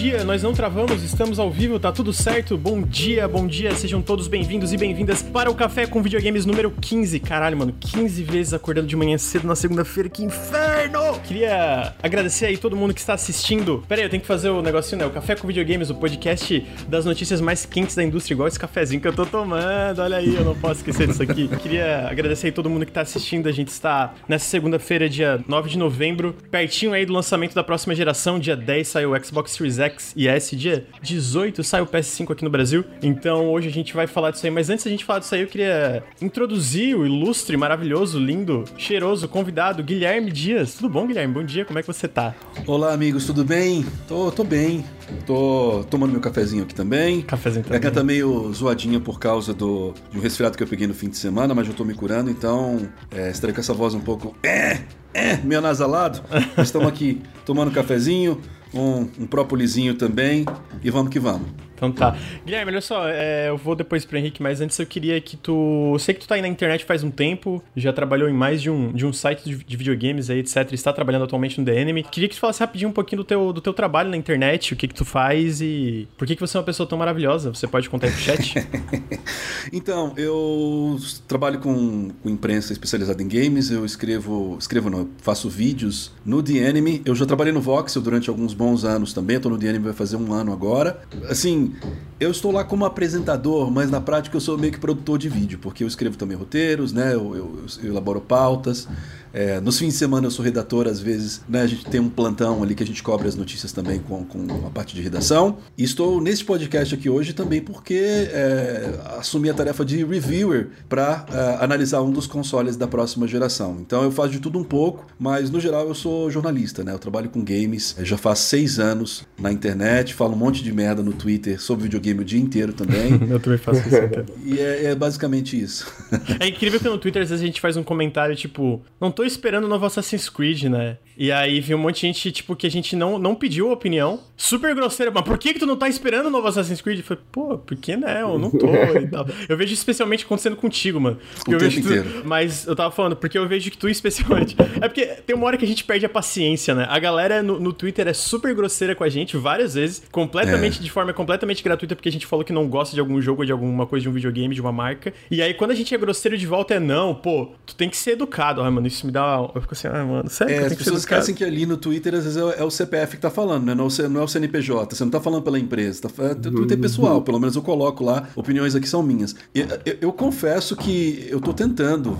dia, nós não travamos, estamos ao vivo, tá tudo certo? Bom dia, bom dia, sejam todos bem-vindos e bem-vindas para o Café com Videogames número 15. Caralho, mano, 15 vezes acordando de manhã cedo na segunda-feira, que inferno! Queria agradecer aí todo mundo que está assistindo. Pera aí, eu tenho que fazer o negocinho, né? O Café com Videogames, o podcast das notícias mais quentes da indústria, igual esse cafezinho que eu tô tomando. Olha aí, eu não posso esquecer disso aqui. Queria agradecer aí todo mundo que tá assistindo. A gente está nessa segunda-feira, dia 9 de novembro, pertinho aí do lançamento da próxima geração. Dia 10 sai o Xbox Series X e S. Dia 18 sai o PS5 aqui no Brasil. Então hoje a gente vai falar disso aí. Mas antes da gente falar disso aí, eu queria introduzir o ilustre, maravilhoso, lindo, cheiroso convidado, Guilherme Dias. Tudo bom, Guilherme? Bom dia, como é que você tá? Olá, amigos, tudo bem? Tô, tô bem. Tô tomando meu cafezinho aqui também. Cafezinho também. Garganta meio zoadinha por causa do, de um resfriado que eu peguei no fim de semana, mas eu tô me curando, então é, estarei com essa voz um pouco é, é, meio nasalado. Estamos aqui tomando cafezinho, um, um própolizinho também e vamos que vamos. Então tá. Guilherme, olha só, é, eu vou depois pro Henrique, mas antes eu queria que tu. Eu sei que tu tá aí na internet faz um tempo, já trabalhou em mais de um, de um site de, de videogames aí, etc. Está trabalhando atualmente no The Enemy. Queria que tu falasse rapidinho um pouquinho do teu, do teu trabalho na internet, o que que tu faz e por que, que você é uma pessoa tão maravilhosa. Você pode contar aí pro chat? então, eu trabalho com, com, imprensa especializada em games, eu escrevo. Escrevo, não, eu faço vídeos no The Enemy. Eu já trabalhei no Voxel durante alguns bons anos também, tô no The Enemy vai fazer um ano agora. Assim, eu estou lá como apresentador, mas na prática eu sou meio que produtor de vídeo, porque eu escrevo também roteiros, né? Eu, eu, eu elaboro pautas. É, nos fins de semana eu sou redator, às vezes, né, a gente tem um plantão ali que a gente cobre as notícias também com, com a parte de redação. E estou nesse podcast aqui hoje também porque é, assumi a tarefa de reviewer para é, analisar um dos consoles da próxima geração. Então eu faço de tudo um pouco, mas no geral eu sou jornalista, né? Eu trabalho com games, já faz seis anos na internet, falo um monte de merda no Twitter sobre videogame o dia inteiro também. eu também faço isso. Então. e é, é basicamente isso. é incrível que no Twitter às vezes a gente faz um comentário tipo, não tô esperando o novo Assassin's Creed, né? E aí vi um monte de gente, tipo, que a gente não, não pediu opinião. Super grosseira, mas por que que tu não tá esperando o novo Assassin's Creed? Eu falei, pô, por que não? Eu não tô e tal. Eu vejo especialmente acontecendo contigo, mano. Porque o eu vejo inteiro. Tu, mas eu tava falando, porque eu vejo que tu especialmente... é porque tem uma hora que a gente perde a paciência, né? A galera no, no Twitter é super grosseira com a gente várias vezes, completamente, É. de forma completamente gratuita, porque a gente falou que não gosta de algum jogo, de alguma coisa, de um videogame, de uma marca. E aí quando a gente é grosseiro de volta é não, pô, tu tem que ser educado. Ai, mano, isso me dá... Eu fico assim, ah, mano, sério que eu É, as que pessoas educado? esquecem que ali no Twitter, às vezes, é o- é CPF que tá falando, né? Não, é o C- não é o CNPJ. Você não tá falando pela empresa. Tá, é Twitter pessoal. Pelo menos eu coloco lá. Opiniões aqui são minhas. E, eu, eu confesso que eu tô tentando,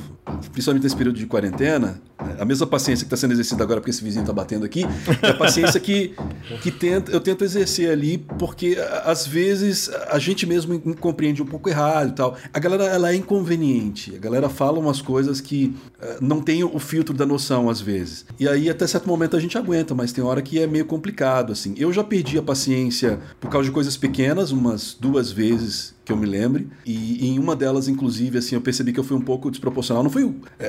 principalmente nesse período de quarentena, a mesma paciência que está sendo exercida agora porque esse vizinho tá batendo aqui, é a paciência que, que tenta, eu tento exercer ali, porque às vezes a gente mesmo compreende um pouco errado e tal. A galera ela é inconveniente. A galera fala umas coisas que eh, não tem o filtro da noção às vezes. E aí até certo momento a gente aguenta, mas tem hora que é meio complicado assim. Eu já perdi a paciência por causa de coisas pequenas, umas duas vezes que eu me lembre. E, em uma delas, inclusive, assim, eu percebi que eu fui um pouco desproporcional. Não fui. é,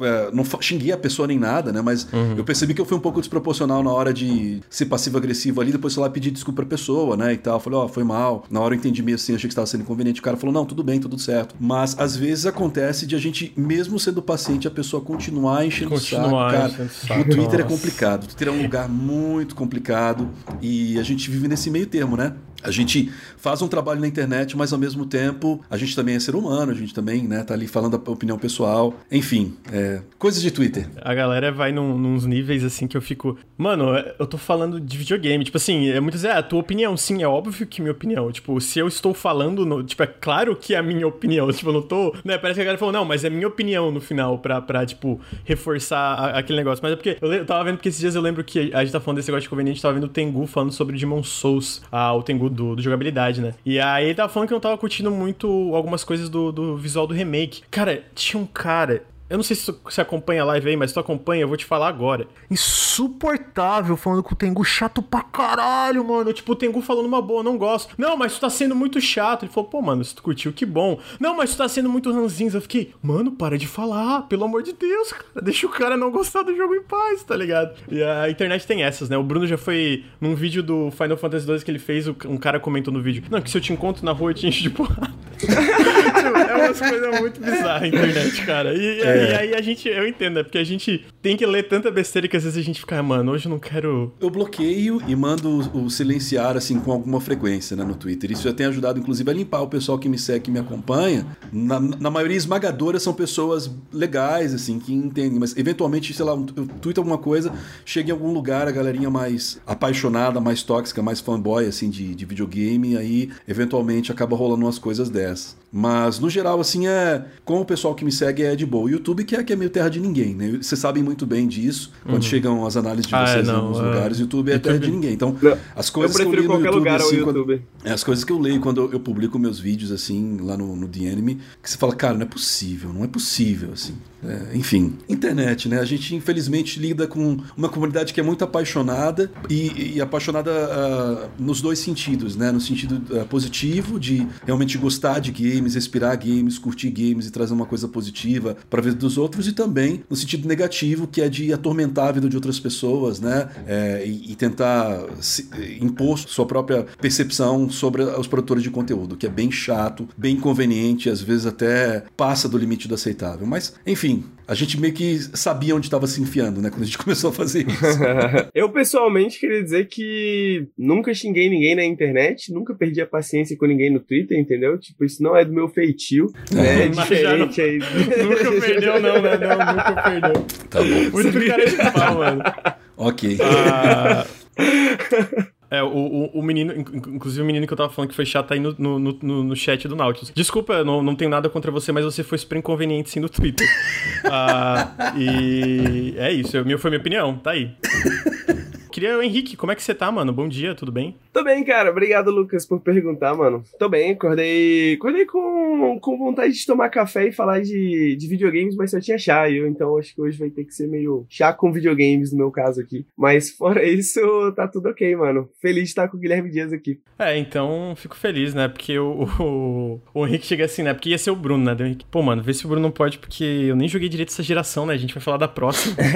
é, não xinguei a pessoa nem nada, né? Mas eu percebi que eu fui um pouco desproporcional na hora de ser passivo-agressivo ali. Depois, sei lá, pedir desculpa pra pessoa, né? E tal. Falei, ó, foi mal. Na hora eu entendi meio assim, achei que estava sendo inconveniente. O cara falou, não, tudo bem, tudo certo. Mas às vezes acontece de a gente, mesmo sendo paciente, a pessoa continuar enchendo Continuar o saco. Cara, o saco. o Twitter é Nossa. complicado. O Twitter é um lugar muito complicado. E a gente vive nesse meio termo, né? A gente faz um trabalho na internet, mas ao mesmo tempo a gente também é ser humano, a gente também né, tá ali falando a opinião pessoal. Enfim, é, coisas de Twitter. A galera vai num, nos níveis assim que eu fico. Mano, eu tô falando de videogame. Tipo assim, é muitas vezes, é a tua opinião. Sim, é óbvio que minha opinião. Tipo, se eu estou falando, no- tipo, é claro que é a minha opinião. Tipo, eu não tô. Né, parece que a galera falou, não, mas é minha opinião no final pra, pra tipo, reforçar a- aquele negócio. Mas é porque eu, eu tava vendo que esses dias eu lembro que a gente tá falando desse negócio de conveniente, tava vendo o Tengu falando sobre Demon Souls, ah, o Tengu do, do jogabilidade, né? E aí ele tava falando que não tava curtindo muito algumas coisas do, do visual do remake. Cara, tinha um cara. Eu não sei se se acompanha a live aí, mas se tu acompanha, eu vou te falar agora. Insuportável falando com o Tengu chato pra caralho, mano. Tipo, o Tengu falando uma boa, não gosto. Não, mas tu tá sendo muito chato. Ele falou, pô, mano, se tu curtiu, que bom. Não, mas tu tá sendo muito ranzinza. Eu fiquei, mano, para de falar, pelo amor de Deus, cara. Deixa o cara não gostar do jogo em paz, tá ligado? E a internet tem essas, né? O Bruno já foi num vídeo do Final Fantasy 2 que ele fez, um cara comentou no vídeo. Não, que se eu te encontro na rua, eu te encho de porrada. é umas coisas muito bizarras a internet, cara. E, é. e, aí a gente, eu entendo, né? Porque a gente tem que ler tanta besteira que às vezes a gente fica, ah, mano, hoje eu não quero. Eu bloqueio e mando o silenciar, assim, com alguma frequência, né, no Twitter. Isso já tem ajudado, inclusive, a limpar o pessoal que me segue, que me acompanha. Na, na maioria esmagadora são pessoas legais, assim, que entendem, mas eventualmente, sei lá, eu tweet alguma coisa, chega em algum lugar, a galerinha mais apaixonada, mais tóxica, mais fanboy, assim, de, de videogame, aí eventualmente acaba rolando umas coisas dessas. Mas, no geral, assim, é. Com o pessoal que me segue é de boa. O YouTube que é, que é meio terra de ninguém, né? Vocês sabem muito bem disso. Quando uhum. chegam as análises de vocês ah, é, não, nos é... lugares, o YouTube é YouTube... terra de ninguém. Então, as coisas eu prefiro que eu qualquer YouTube, lugar assim, ao YouTube. Quando, é, as coisas que eu leio quando eu, eu publico meus vídeos, assim, lá no, no The Enemy, que você fala, cara, não é possível, não é possível, assim. É, enfim, internet, né? A gente infelizmente lida com uma comunidade que é muito apaixonada e, e apaixonada uh, nos dois sentidos, né? No sentido uh, positivo de realmente gostar de games, respirar games, curtir games e trazer uma coisa positiva para a vida dos outros e também no sentido negativo que é de atormentar a vida de outras pessoas, né? É, e, e, tentar se, impor sua própria percepção sobre os produtores de conteúdo, que é bem chato, bem inconveniente, às vezes até passa do limite do aceitável. Mas, enfim enfim, a gente meio que sabia onde estava se enfiando, né? Quando a gente começou a fazer isso. eu, pessoalmente, queria dizer que nunca xinguei ninguém na internet, nunca perdi a paciência com ninguém no Twitter, entendeu? Tipo, isso não é do meu feitio, né? É diferente aí. nunca perdeu, não, né? Não, nunca perdeu. Tá bom. Muito cara de pau, mano. Ok. Ah... É, o, o, o, menino, inclusive o menino que eu tava falando que foi chato aí no, no, no, no chat do Nautilus. Desculpa, não, não tenho nada contra você, mas você foi super inconveniente sim no Twitter. ah, e é isso, foi minha opinião, tá aí. Queria o Henrique, como é que você tá, mano? Bom dia, tudo bem? Tô bem, cara. Obrigado, Lucas, por perguntar, mano. Tô bem, acordei, acordei com, com vontade de tomar café e falar de, de videogames, mas só tinha chá, eu, então acho que hoje vai ter que ser meio chá com videogames no meu caso aqui. Mas fora isso, tá tudo ok, mano. Feliz de estar com o Guilherme Dias aqui. É, então fico feliz, né? Porque o, o, o Henrique chega assim, né? Porque ia ser o Bruno, né? Henrique, Pô, mano, vê se o Bruno não pode, porque eu nem joguei direito essa geração, né? A gente vai falar da próxima.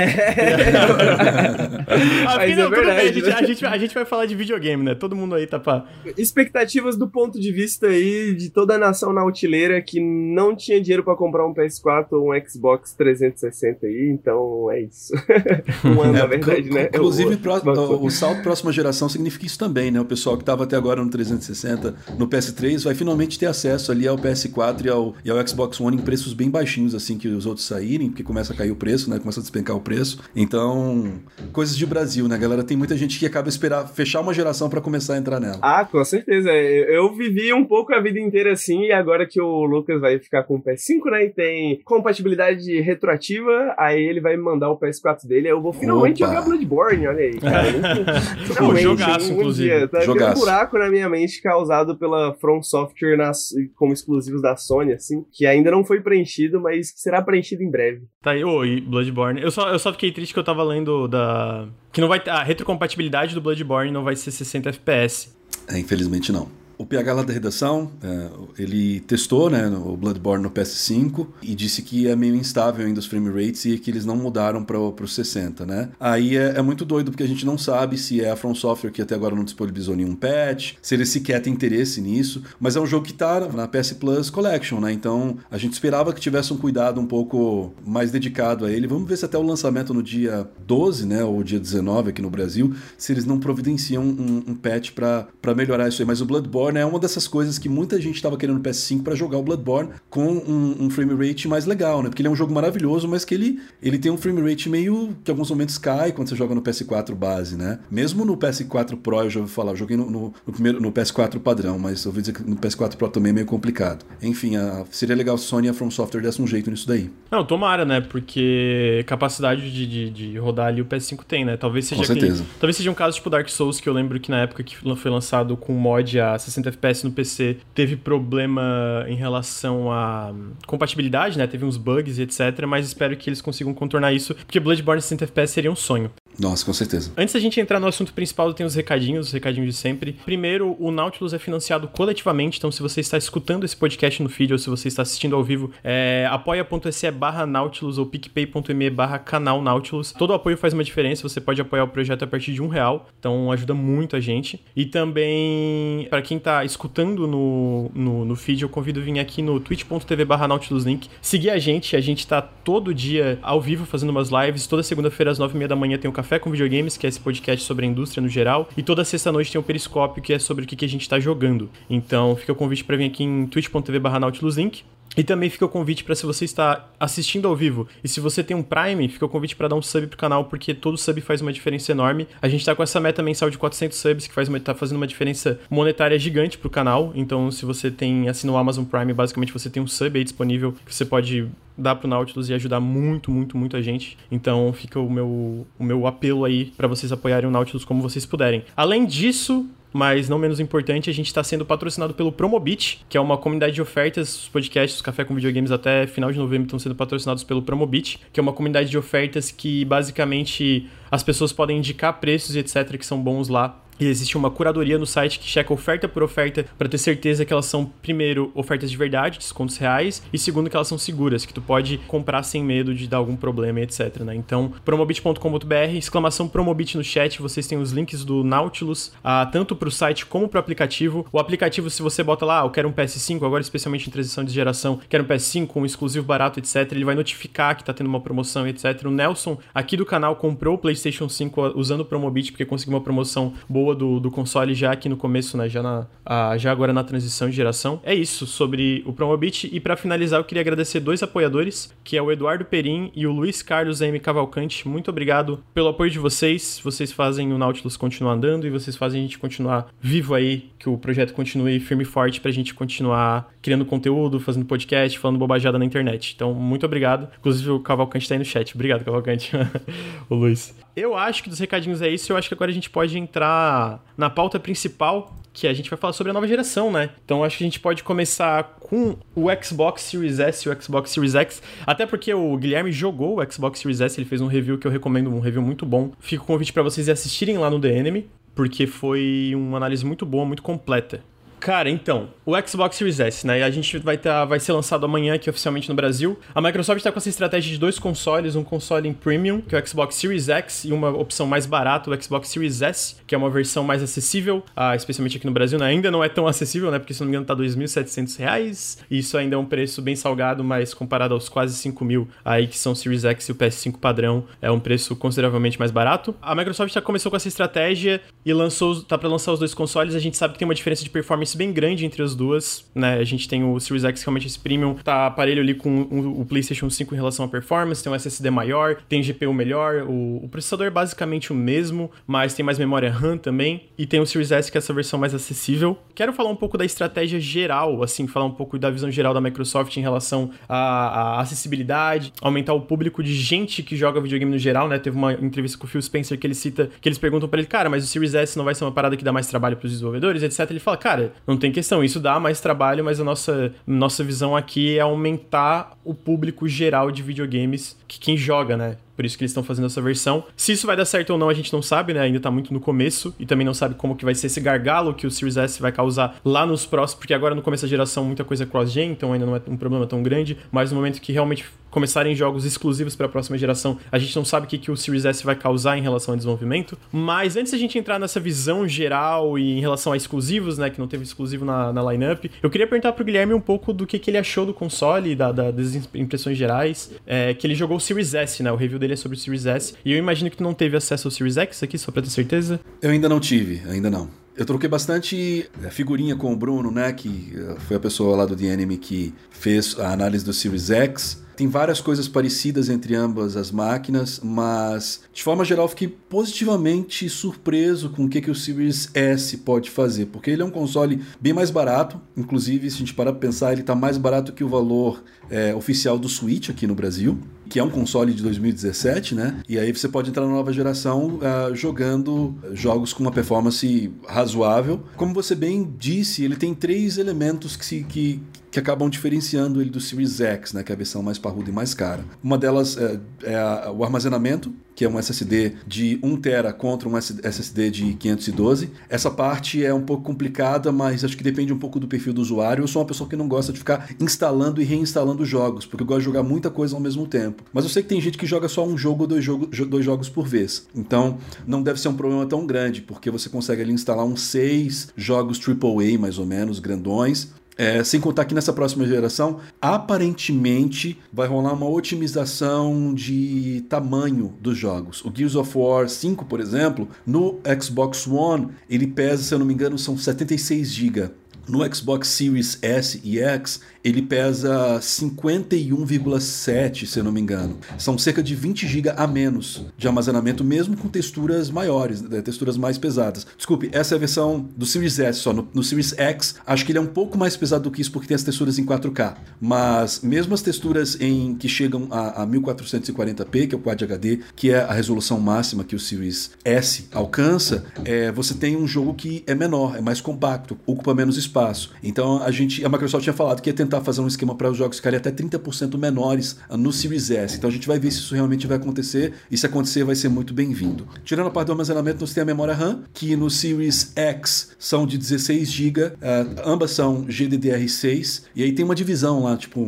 Mas é verdade. Bem, a, gente, a, gente, a gente vai falar de videogame, né? Todo mundo aí tá pra. Expectativas do ponto de vista aí de toda a nação nautileira que não tinha dinheiro para comprar um PS4 ou um Xbox 360 aí, então é isso. um ano, é, na verdade, né? Inclusive, o, o, o salto próxima geração significa isso também, né? O pessoal que tava até agora no 360, no PS3, vai finalmente ter acesso ali ao PS4 e ao, e ao Xbox One em preços bem baixinhos, assim, que os outros saírem, porque começa a cair o preço, né? Começa a despencar o preço. Então, coisas de Brasil, né, galera? Tem muita gente que acaba esperar fechar uma geração para começar a entrar nela. Ah, com certeza. Eu vivi um pouco a vida inteira assim, e agora que o Lucas vai ficar com o PS5, né? E tem compatibilidade retroativa, aí ele vai me mandar o PS4 dele, eu vou finalmente Opa. jogar Bloodborne, olha aí, cara. finalmente, jogaço, um inclusive. dia. Tá um buraco na minha mente causado pela From Software nas, como exclusivos da Sony, assim, que ainda não foi preenchido, mas que será preenchido em breve. Tá aí, oi, Bloodborne. Eu só, eu só fiquei triste que eu tava lendo da. Que não vai. A retrocompatibilidade do Bloodborne não vai ser 60 FPS. É, infelizmente não. O PH lá da redação, é, ele testou né, o Bloodborne no PS5 e disse que é meio instável ainda os frame rates e que eles não mudaram para os 60, né? Aí é, é, muito doido porque a gente não sabe se é a From Software que até agora não disponibilizou nenhum patch, se eles sequer têm interesse nisso, mas é um jogo que tá na PS Plus Collection, né? Então a gente esperava que tivesse um cuidado um pouco mais dedicado a ele. Vamos ver se até o lançamento no dia 12, né, ou dia 19 aqui no Brasil, se eles não providenciam um, um patch para melhorar isso aí. Mas o Bloodborne Bloodborne é uma dessas coisas que muita gente estava querendo no PS5 para jogar o Bloodborne com um, um, frame rate mais legal, né? Porque ele é um jogo maravilhoso, mas que ele, ele tem um frame rate meio que em alguns momentos cai quando você joga no PS4 base, né? Mesmo no PS4 Pro, eu já ouvi falar, eu joguei no, no, no, primeiro, no PS4 padrão, mas eu ouvi dizer que no PS4 Pro também é meio complicado. Enfim, a, seria legal se Sony e a From Software dessem um jeito nisso daí. Não, tomara, né? Porque capacidade de, de, de rodar ali o PS5 tem, né? Talvez seja aquele, Talvez seja um caso tipo Dark Souls, que eu lembro que na época que foi lançado com mod a 60 FPS no PC teve problema em relação à compatibilidade, né? Teve uns bugs e etc. Mas espero que eles consigam contornar isso, porque Bloodborne 60 FPS seria um sonho. Nossa, com certeza. Antes da gente entrar no assunto principal, tem os recadinhos, os recadinhos de sempre. Primeiro, o Nautilus é financiado coletivamente, então se você está escutando esse podcast no feed ou se você está assistindo ao vivo, é apoia.se barra Nautilus ou picpay.me barra canal Nautilus. Todo apoio faz uma diferença, você pode apoiar o projeto a partir de um real, então ajuda muito a gente. E também, para quem tá escutando no, no, no feed, eu convido a vir aqui no twitch.tv barra nautiluslink, seguir a gente, a gente tá todo dia ao vivo fazendo umas lives, toda segunda-feira às nove e meia da manhã tem o Café com Videogames, que é esse podcast sobre a indústria no geral, e toda sexta-noite tem o Periscópio, que é sobre o que, a gente tá jogando. Então fica o convite para vir aqui em twitch.tv barra nautiluslink, e também fica o convite para se você está assistindo ao vivo e se você tem um Prime, fica o convite para dar um sub pro canal, porque todo sub faz uma diferença enorme. A gente tá com essa meta mensal de 400 subs, que faz uma, tá fazendo uma diferença monetária gigante pro canal. Então, se você tem assina o Amazon Prime, basicamente você tem um sub aí disponível que você pode dar pro Nautilus e ajudar muito, muito, muito a gente. Então, fica o meu, o meu apelo aí para vocês apoiarem o Nautilus como vocês puderem. Além disso, mas não menos importante, a gente está sendo patrocinado pelo Promobit, que é uma comunidade de ofertas. Os podcasts Café com Videogames até final de novembro estão sendo patrocinados pelo Promobit, que é uma comunidade de ofertas que basicamente as pessoas podem indicar preços e etc. que são bons lá e existe uma curadoria no site que checa oferta por oferta para ter certeza que elas são, primeiro, ofertas de verdade, descontos reais, e segundo, que elas são seguras, que tu pode comprar sem medo de dar algum problema, etc. Né? Então, promobit.com.br, exclamação Promobit no chat, vocês têm os links do Nautilus, ah, tanto para o site como para o aplicativo. O aplicativo, se você bota lá, ah, eu quero um PS5, agora especialmente em transição de geração, quero um PS5 um exclusivo barato, etc., ele vai notificar que está tendo uma promoção, etc. O Nelson, aqui do canal, comprou o PlayStation 5 usando o Promobit porque conseguiu uma promoção boa boa do, do console já aqui no começo, né? Já, na, a, já agora na transição de geração. É isso sobre o Promobit. E para finalizar, eu queria agradecer dois apoiadores, que é o Eduardo Perim e o Luiz Carlos M. Cavalcante. Muito obrigado pelo apoio de vocês. Vocês fazem o Nautilus continuar andando e vocês fazem a gente continuar vivo aí, que o projeto continue firme e forte pra gente continuar criando conteúdo, fazendo podcast, falando bobajada na internet. Então, muito obrigado. Inclusive, o Cavalcante tá aí no chat. Obrigado, Cavalcante. o Luiz. Eu acho que dos recadinhos é isso. Eu acho que agora a gente pode entrar na pauta principal, que a gente vai falar sobre a nova geração, né? Então acho que a gente pode começar com o Xbox Series S e o Xbox Series X, até porque o Guilherme jogou o Xbox Series S, ele fez um review que eu recomendo, um review muito bom. Fica o convite para vocês assistirem lá no The Enemy, porque foi uma análise muito boa, muito completa. Cara, então, o Xbox Series S, né? A gente vai, tá, vai ser lançado amanhã aqui oficialmente no Brasil. A Microsoft está com essa estratégia de dois consoles, um console em premium, que é o Xbox Series X, e uma opção mais barata, o Xbox Series S, que é uma versão mais acessível, ah, especialmente aqui no Brasil, né? Ainda não é tão acessível, né? Porque se não me engano tá R$ 2.700. Isso ainda é um preço bem salgado, mas comparado aos quase 5 mil aí que são o Series X e o PS5 padrão, é um preço consideravelmente mais barato. A Microsoft já começou com essa estratégia e lançou, tá para lançar os dois consoles. A gente sabe que tem uma diferença de performance bem grande entre as duas, né? A gente tem o Series X, realmente esse premium, tá aparelho ali com o PlayStation 5 em relação à performance, tem um SSD maior, tem GPU melhor, o, o processador é basicamente o mesmo, mas tem mais memória RAM também, e tem o Series S, que é essa versão mais acessível. Quero falar um pouco da estratégia geral, assim, falar um pouco da visão geral da Microsoft em relação à, à acessibilidade, aumentar o público de gente que joga videogame no geral, né? Teve uma entrevista com o Phil Spencer que ele cita, que eles perguntam para ele, cara, mas o Series S não vai ser uma parada que dá mais trabalho para os desenvolvedores, etc. Ele fala, cara, não tem questão, isso dá mais trabalho, mas a nossa, nossa visão aqui é aumentar o público geral de videogames, que quem joga, né? Por isso que eles estão fazendo essa versão. Se isso vai dar certo ou não, a gente não sabe, né? Ainda tá muito no começo. E também não sabe como que vai ser esse gargalo que o Series S vai causar lá nos próximos. Porque agora no começo da geração muita coisa cross-gen, então ainda não é um problema tão grande. Mas no momento que realmente começarem jogos exclusivos para a próxima geração, a gente não sabe o que, que o Series S vai causar em relação ao desenvolvimento. Mas antes da gente entrar nessa visão geral e em relação a exclusivos, né? Que não teve exclusivo na, na lineup, eu queria perguntar pro Guilherme um pouco do que, que ele achou do console, da, da das impressões gerais. É, que ele jogou o Series S, né? O review dele é sobre o Series S. E eu imagino que tu não teve acesso ao Series X aqui, só pra ter certeza. Eu ainda não tive, ainda não. Eu troquei bastante é, figurinha com o Bruno, né? Que é, foi a pessoa lá do The Enemy que fez a análise do Series X. Tem várias coisas parecidas entre ambas as máquinas, mas de forma geral fiquei positivamente surpreso com o que, que o Series S pode fazer, porque ele é um console bem mais barato, inclusive se a gente parar para pensar, ele está mais barato que o valor é, oficial do Switch aqui no Brasil que é um console de 2017, né? E aí você pode entrar na nova geração uh, jogando jogos com uma performance razoável. Como você bem disse, ele tem três elementos que, se, que que acabam diferenciando ele do Series X, né, que é a versão mais parruda e mais cara. Uma delas é, é a, o armazenamento, que é um SSD de 1 tera contra um SSD de 512. Essa parte é um pouco complicada, mas acho que depende um pouco do perfil do usuário. Eu sou uma pessoa que não gosta de ficar instalando e reinstalando jogos, porque eu gosto de jogar muita coisa ao mesmo tempo. Mas eu sei que tem gente que joga só um jogo ou dois, jogo, dois jogos por vez. Então, não deve ser um problema tão grande, porque você consegue ali instalar uns seis jogos AAA, mais ou menos, grandões, é, sem contar que nessa próxima geração, aparentemente vai rolar uma otimização de tamanho dos jogos. O Gears of War 5, por exemplo, no Xbox One, ele pesa, se eu não me engano, são 76 GB. No Xbox Series S e X, ele pesa 51,7, se eu não me engano. São cerca de 20 GB a menos de armazenamento, mesmo com texturas maiores, né, texturas mais pesadas. Desculpe, essa é a versão do Series S só. No, no, Series X, acho que ele é um pouco mais pesado do que isso, porque tem as texturas em 4K. Mas mesmo as texturas em que chegam a, a 1440p, que é o Quad HD, que é a resolução máxima que o Series S alcança, é, você tem um jogo que é menor, é mais compacto, ocupa menos espaço. Então a gente, a Microsoft tinha falado que ia tentar tentar fazer um esquema para os jogos ficarem até 30% menores no Series S. Então a gente vai ver se isso realmente vai acontecer e se acontecer vai ser muito bem-vindo. Tirando a parte do armazenamento, nós temos a memória RAM, que no Series X são de 16 GB, uh, ambas são GDDR6 e aí tem uma divisão lá, tipo,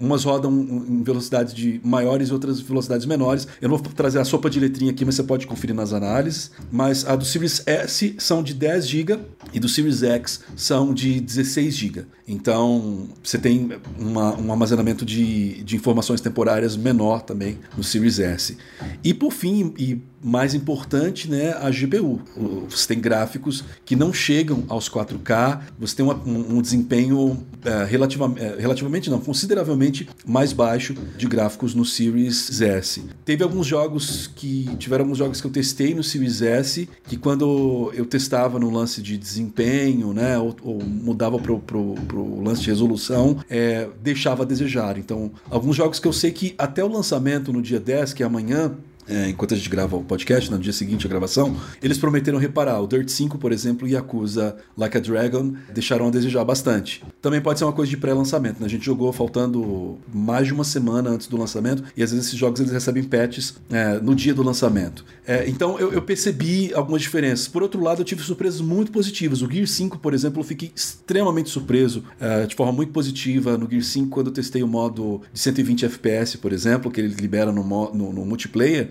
umas rodam em velocidades de maiores e outras velocidades menores. Eu não vou trazer a sopa de letrinha aqui, mas você pode conferir nas análises. Mas a do Series S são de 10 GB e do Series X são de 16 GB. Então, você tem uma, um armazenamento de, de informações temporárias menor também no Series S. E por fim, e mais importante, né, a GPU. Você tem gráficos que não chegam aos 4K, você tem uma, um, um, desempenho é, relativa, é, relativamente, não, consideravelmente mais baixo de gráficos no Series S. Teve alguns jogos que tiveram alguns jogos que eu testei no Series S que quando eu testava no lance de desempenho, né, ou, ou mudava pro, pro, lance de resolução, é, deixava a desejar. Então, alguns jogos que eu sei que até o lançamento no dia 10, que é amanhã, é, enquanto a gente grava o podcast, no dia seguinte a gravação, eles prometeram reparar. O Dirt 5, por exemplo, e Yakuza Like a Dragon deixaram a desejar bastante. Também pode ser uma coisa de pré-lançamento, né? A gente jogou faltando mais de uma semana antes do lançamento e às vezes esses jogos eles recebem patches é, no dia do lançamento. É, então eu, eu, percebi algumas diferenças. Por outro lado, eu tive surpresas muito positivas. O Gear 5, por exemplo, eu fiquei extremamente surpreso é, de forma muito positiva no Gear 5 quando eu testei o modo de 120 FPS, por exemplo, que ele libera no, no, no multiplayer.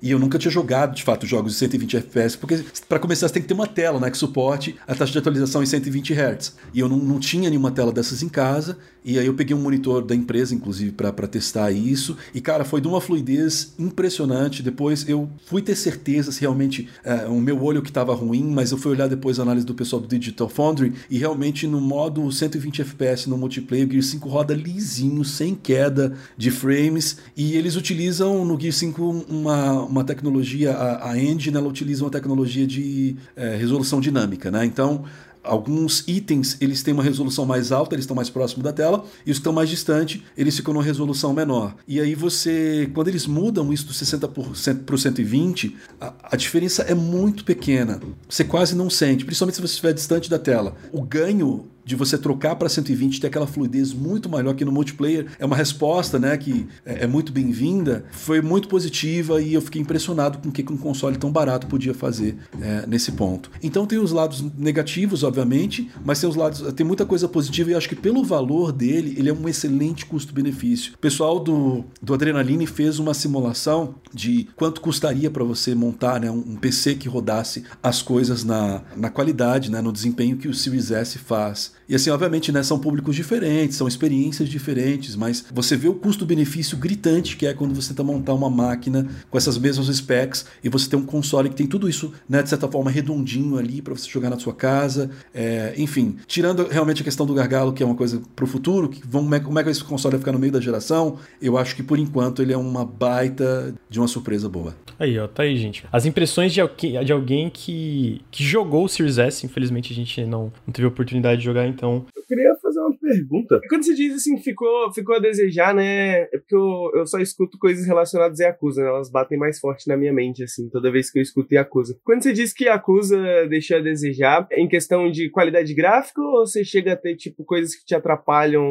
E eu nunca tinha jogado, de fato, jogos de 120 FPS, porque para começar você tem que ter uma tela, né, que suporte a taxa de atualização em 120 Hz. E eu não, não tinha nenhuma tela dessas em casa, e aí eu peguei um monitor da empresa, inclusive, para testar isso. E, cara, foi de uma fluidez impressionante. Depois eu fui ter certeza se realmente é, o meu olho que estava ruim, mas eu fui olhar depois a análise do pessoal do Digital Foundry, e realmente no modo 120 FPS no multiplayer, o Gear 5 roda lisinho, sem queda de frames, e eles utilizam no Gear 5 uma uma tecnologia, a, a engine ela utiliza uma tecnologia de é, resolução dinâmica, né? Então alguns itens eles têm uma resolução mais alta, eles estão mais próximos da tela, e os que estão mais distante, eles ficam numa resolução menor. E aí você, quando eles mudam isso do 60% para o 120, a, a diferença é muito pequena. Você quase não sente, principalmente se você estiver distante da tela. O ganho de você trocar para 120 ter aquela fluidez muito maior que no multiplayer é uma resposta né, que é, é muito bem-vinda, foi muito positiva e eu fiquei impressionado com o que um console tão barato podia fazer é, nesse ponto. Então tem os lados negativos, obviamente, mas tem os lados, tem muita coisa positiva e acho que pelo valor dele, ele é um excelente custo-benefício. O pessoal do, do Adrenaline fez uma simulação de quanto custaria para você montar né, um PC que rodasse as coisas na, na qualidade, né, no desempenho que o Series S faz. E assim, obviamente, né, são públicos diferentes, são experiências diferentes, mas você vê o custo-benefício gritante que é quando você tenta montar uma máquina com essas mesmas specs e você tem um console que tem tudo isso, né, de certa forma, redondinho ali para você jogar na sua casa. É, enfim, tirando realmente a questão do gargalo, que é uma coisa para o futuro, que vão, como, é, como é que esse console vai ficar no meio da geração, eu acho que por enquanto ele é uma baita de uma surpresa boa. Aí, ó, tá aí, gente. As impressões de, de alguém que, que jogou o Series S, infelizmente a gente não, não teve oportunidade de jogar, então. Eu queria fazer uma pergunta. Quando você diz assim, ficou, ficou a desejar, né? É porque eu, eu só escuto coisas relacionadas a Yakuza, né? Elas batem mais forte na minha mente, assim, toda vez que eu escuto Yakuza. Quando você diz que Yakuza deixou a desejar, é em questão de qualidade gráfica ou você chega a ter, tipo, coisas que te atrapalham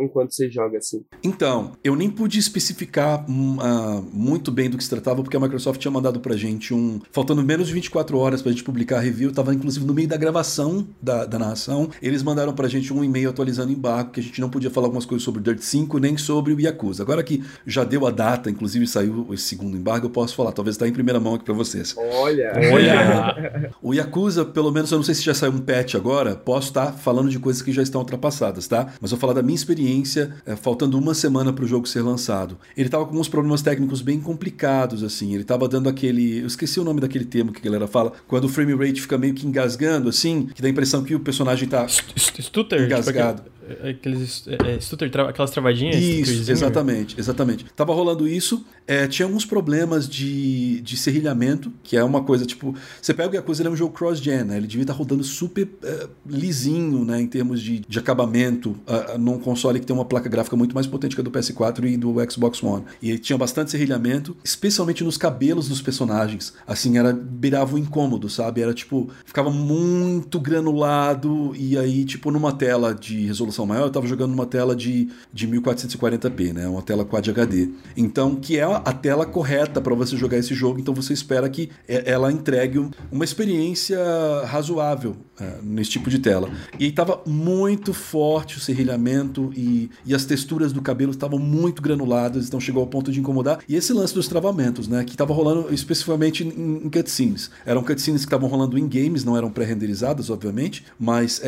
enquanto você joga, assim? Então, eu nem pude especificar uh, muito bem do que se tratava, porque a Microsoft tinha mandado pra gente um. Faltando menos de 24 horas pra gente publicar a review, tava inclusive no meio da gravação da, da narração. Eles mandaram pra gente um e-mail atualizando embargo, que a gente não podia falar algumas coisas sobre o Dirt 5, nem sobre o Yakuza. Agora que já deu a data, inclusive saiu esse segundo embargo, eu posso falar, talvez tá em primeira mão aqui pra vocês. Olha! Olha! o Yakuza, pelo menos, eu não sei se já saiu um patch agora, posso estar tá falando de coisas que já estão ultrapassadas, tá? Mas eu vou falar da minha experiência, é, faltando uma semana pro jogo ser lançado. Ele tava com uns problemas técnicos bem complicados, assim. Ele tava dando aquele. Eu esqueci o nome daquele termo que a galera fala. Quando o frame rate fica meio que engasgando, assim, que dá a impressão que o personagem tá. Stutter? Tipo engasgado. Tipo aqueles, é, é, stutter, aquelas travadinhas? Isso, exatamente, exatamente. Tava rolando isso, é, tinha alguns problemas de, de serrilhamento, que é uma coisa, tipo, você pega o Yakuza, ele é um jogo cross-gen, né? Ele devia estar tá rodando super é, lisinho, né, em termos de, de acabamento, uh, num console que tem uma placa gráfica muito mais potente que a do PS4 e do Xbox One. E ele tinha bastante serrilhamento, especialmente nos cabelos dos personagens. Assim, era beirava o incômodo, sabe? Era tipo, ficava muito granulado e aí, tipo, numa tela de resolução resolução maior, eu estava jogando numa tela de, de 1440p, né? Uma tela Quad HD. Então, que é a tela correta para você jogar esse jogo, então você espera que ela entregue uma experiência razoável é, nesse tipo de tela. E estava muito forte o serrilhamento e, e as texturas do cabelo estavam muito granuladas, então chegou ao ponto de incomodar. E esse lance dos travamentos, né? Que estava rolando especificamente em, em cutscenes. Eram cutscenes que estavam rolando em games, não eram pré-renderizadas, obviamente, mas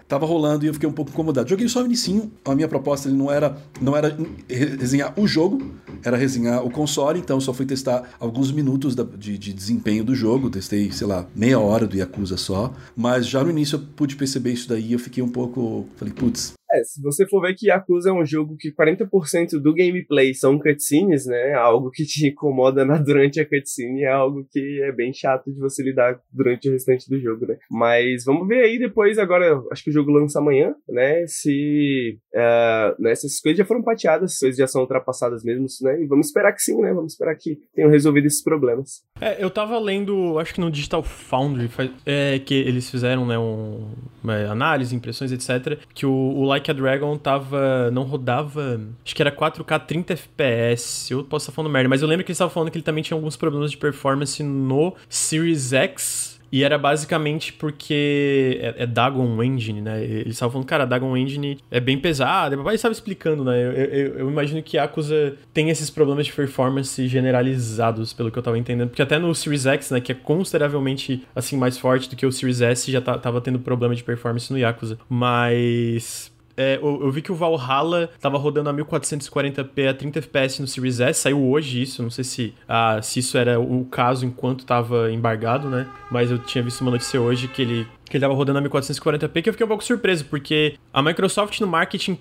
estava é, rolando e eu fiquei um pouco incomodado. Joguei só o inicinho, a minha proposta não era, não era resenhar o jogo, era resenhar o console, então só fui testar alguns minutos da, de, de desempenho do jogo, testei, sei lá, meia hora do Yakuza só, mas já no início eu pude perceber isso daí, eu fiquei um pouco, falei, putz, é, se você for ver que Yakuza é um jogo que 40% do gameplay são cutscenes, né? Algo que te incomoda na, durante a cutscene é algo que é bem chato de você lidar durante o restante do jogo, né? Mas vamos ver aí depois, agora, acho que o jogo lança amanhã, né? Se uh, né, essas coisas já foram pateadas, coisas já são ultrapassadas mesmo, né? E vamos esperar que sim, né? Vamos esperar que tenham resolvido esses problemas. É, eu tava lendo, acho que no Digital Foundry, é, que eles fizeram, né, um, uma análise, impressões, etc., que o, o Like a Dragon tava. não rodava. Acho que era 4K 30 FPS. Eu posso estar falando merda, mas eu lembro que eles estavam falando que ele também tinha alguns problemas de performance no Series X. E era basicamente porque é, é Dagon Engine, né? Eles estavam falando, cara, Dagon Engine é bem pesado. Mas estava explicando, né? Eu, eu, eu, imagino que Yakuza tem esses problemas de performance generalizados, pelo que eu tava entendendo. Porque até no Series X, né, que é consideravelmente, assim, mais forte do que o Series S, já tá, tava tendo problema de performance no Yakuza. Mas é, eu, eu, vi que o Valhalla tava rodando a 1440p a 30 fps no Series S, saiu hoje isso, não sei se, ah, se isso era o caso enquanto tava embargado, né? Mas eu tinha visto uma notícia hoje que ele que ele tava rodando a 1440p, que eu fiquei um pouco surpreso, porque a Microsoft no marketing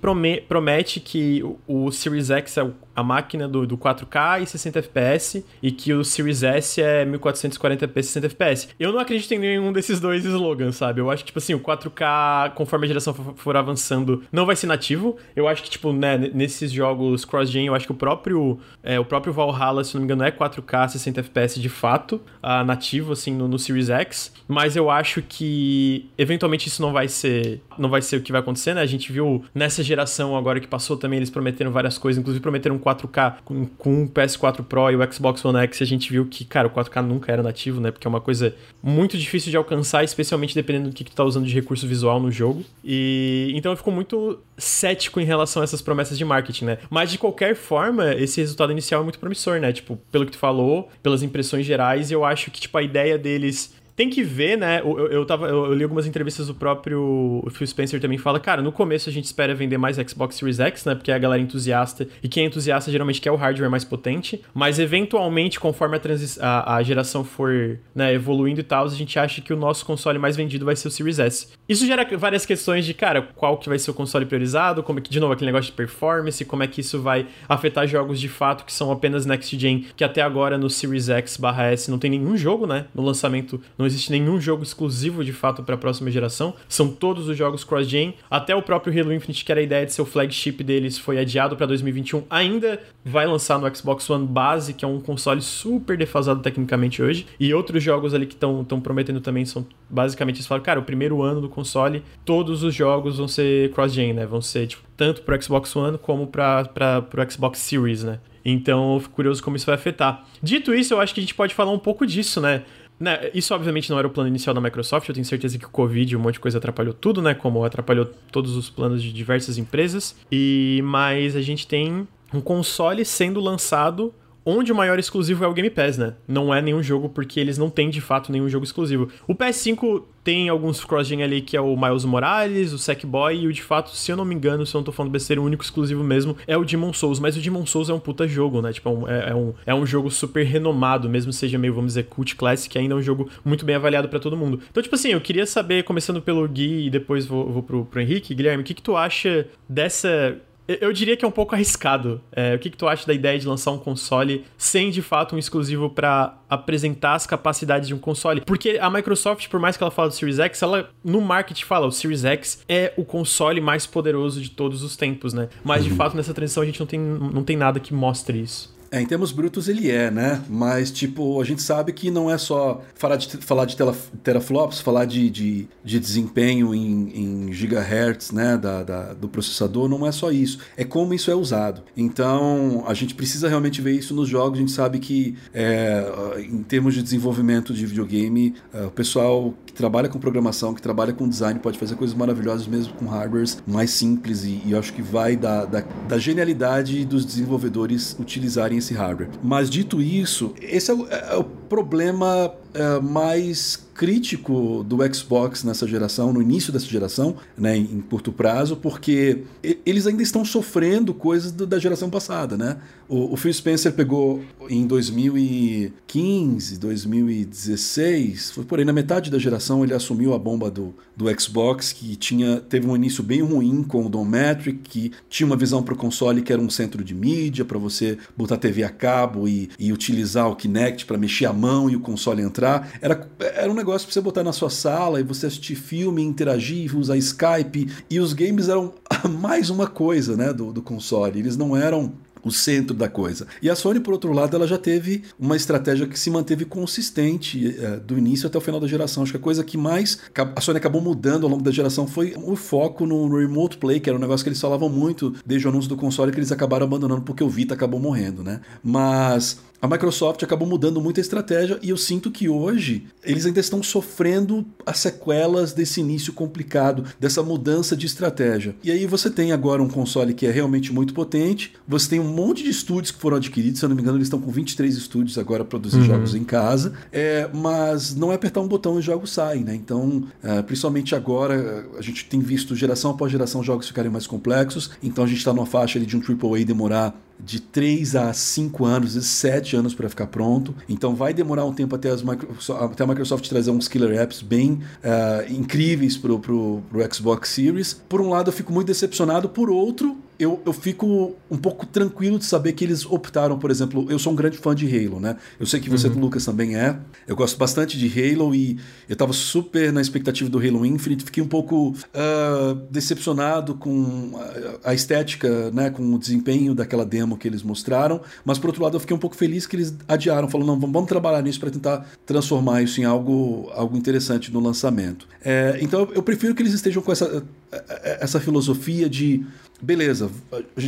promete que o Series X é a máquina do, do 4K e 60 FPS e que o Series S é 1440p e 60 FPS. Eu não acredito em nenhum desses dois slogans, sabe? Eu acho que, tipo assim, o 4K, conforme a geração for avançando, não vai ser nativo. Eu acho que, tipo, né, nesses jogos cross-gen, eu acho que o próprio, é, o próprio Valhalla, se não me engano, é 4K 60 FPS de fato, uh, nativo, assim, no, no Series X. Mas eu acho que, eventualmente, isso não vai ser não vai ser o que vai acontecer, né? A gente viu nessa geração agora que passou também, eles prometeram várias coisas, inclusive prometeram 4K com, com o PS4 Pro e o Xbox One X, a gente viu que, cara, o 4K nunca era nativo, né? Porque é uma coisa muito difícil de alcançar, especialmente dependendo do que, que tu tá usando de recurso visual no jogo. E então eu fico muito cético em relação a essas promessas de marketing, né? Mas de qualquer forma, esse resultado inicial é muito promissor, né? Tipo, pelo que tu falou, pelas impressões gerais, eu acho que, tipo, a ideia deles tem que ver, né? Eu, eu, tava, eu, li algumas entrevistas do próprio Phil Spencer também fala, cara, no começo a gente espera vender mais Xbox Series X, né? Porque é a galera entusiasta. E quem é entusiasta geralmente quer o hardware mais potente. Mas eventualmente, conforme a, a, a geração for né, evoluindo e tal, a gente acha que o nosso console mais vendido vai ser o Series S. Isso gera várias questões de, cara, qual que vai ser o console priorizado, como é que, de novo, aquele negócio de performance, como é que isso vai afetar jogos de fato que são apenas next gen, que até agora no Series X barra S não tem nenhum jogo, né? No lançamento não existe nenhum jogo exclusivo de fato para a próxima geração. São todos os jogos cross-gen. Até o próprio Halo Infinite, que era a ideia de ser o flagship deles, foi adiado para 2021. Ainda vai lançar no Xbox One base, que é um console super defasado tecnicamente hoje. E outros jogos ali que estão prometendo também são basicamente eles falam, cara, o primeiro ano do console, todos os jogos vão ser cross-gen, né? Vão ser tipo, tanto pro Xbox One como para pro Xbox Series, né? Então eu fico curioso como isso vai afetar. Dito isso, eu acho que a gente pode falar um pouco disso, né? Né, isso obviamente não era o plano inicial da Microsoft, eu tenho certeza que o Covid, um monte de coisa atrapalhou tudo, né? Como atrapalhou todos os planos de diversas empresas. E mas a gente tem um console sendo lançado onde o maior exclusivo é o Game Pass, né? Não é nenhum jogo porque eles não têm de fato nenhum jogo exclusivo. O PS5 tem alguns cross-gen ali que é o Miles Morales, o Sackboy e o de fato, se eu não me engano, se eu não tô falando besteira, o único exclusivo mesmo é o Demon Souls. Mas o Demon Souls é um puta jogo, né? Tipo, é, é um, é um jogo super renomado, mesmo seja meio, vamos dizer, cult classic, ainda é um jogo muito bem avaliado para todo mundo. Então, tipo assim, eu queria saber, começando pelo Gui e depois vou, vou pro, pro Henrique, Guilherme, o que, que tu acha dessa eu diria que é um pouco arriscado. É, o que, que tu acha da ideia de lançar um console sem de fato um exclusivo para apresentar as capacidades de um console? Porque a Microsoft, por mais que ela fale do Series X, ela no marketing fala o Series X é o console mais poderoso de todos os tempos, né? Mas de uhum. fato nessa transição a gente não tem, não tem nada que mostre isso. É, em termos brutos ele é, né? Mas, tipo, a gente sabe que não é só falar de, falar de teraflops, falar de, de, de desempenho em, em, gigahertz, né, da, da, do processador, não é só isso. É como isso é usado. Então, a gente precisa realmente ver isso nos jogos. A gente sabe que, é, em termos de desenvolvimento de videogame, é, o pessoal que trabalha com programação, que trabalha com design, pode fazer coisas maravilhosas mesmo com hardwares mais simples. E, e eu acho que vai da, da, da genialidade dos desenvolvedores utilizarem esse hardware. Mas dito isso, esse é o, é o problema é, mais crítico do Xbox nessa geração, no início dessa geração, né, em curto prazo, porque eles ainda estão sofrendo coisas do, da geração passada, né? O, o, Phil Spencer pegou em 2015, 2016, foi por aí na metade da geração ele assumiu a bomba do, do Xbox, que tinha teve um início bem ruim com o Dometric, que tinha uma visão para o console que era um centro de mídia para você botar TV a cabo e, e utilizar o Kinect para mexer a mão e o console entrar. Era, era um negócio para você botar na sua sala e você assistir filme, interagir, usar Skype. E os games eram mais uma coisa né, do, do console. Eles não eram o centro da coisa. E a Sony, por outro lado, ela já teve uma estratégia que se manteve consistente é, do início até o final da geração. Acho que a coisa que mais a Sony acabou mudando ao longo da geração foi o foco no Remote Play, que era um negócio que eles falavam muito desde o anúncio do console, que eles acabaram abandonando porque o Vita acabou morrendo, né? Mas a Microsoft acabou mudando muito a estratégia e eu sinto que hoje eles ainda estão sofrendo as sequelas desse início complicado, dessa mudança de estratégia. E aí você tem agora um console que é realmente muito potente, você tem um monte de estúdios que foram adquiridos, se eu não me engano, eles estão com 23 estúdios agora produzindo uhum. jogos em casa, é, mas não é apertar um botão e os jogos saem, né? Então, é, principalmente agora, a gente tem visto geração após geração jogos ficarem mais complexos, então a gente está numa faixa ali de um AAA demorar de 3 a 5 anos, 7 anos para ficar pronto. Então vai demorar um tempo até, Microsoft, até a Microsoft trazer uns killer apps bem uh, incríveis para o Xbox Series. Por um lado, eu fico muito decepcionado, por outro, eu, eu fico um pouco tranquilo de saber que eles optaram, por exemplo, eu sou um grande fã de Halo, né? Eu sei que você, uhum. Lucas, também é. Eu gosto bastante de Halo e eu tava super na expectativa do Halo Infinite. Fiquei um pouco uh, decepcionado com a, a estética, né? Com o desempenho daquela demo que eles mostraram. Mas, por outro lado, eu fiquei um pouco feliz que eles adiaram, falando, não, vamos trabalhar nisso para tentar transformar isso em algo, algo interessante no lançamento. É, então, eu prefiro que eles estejam com essa, essa filosofia de beleza,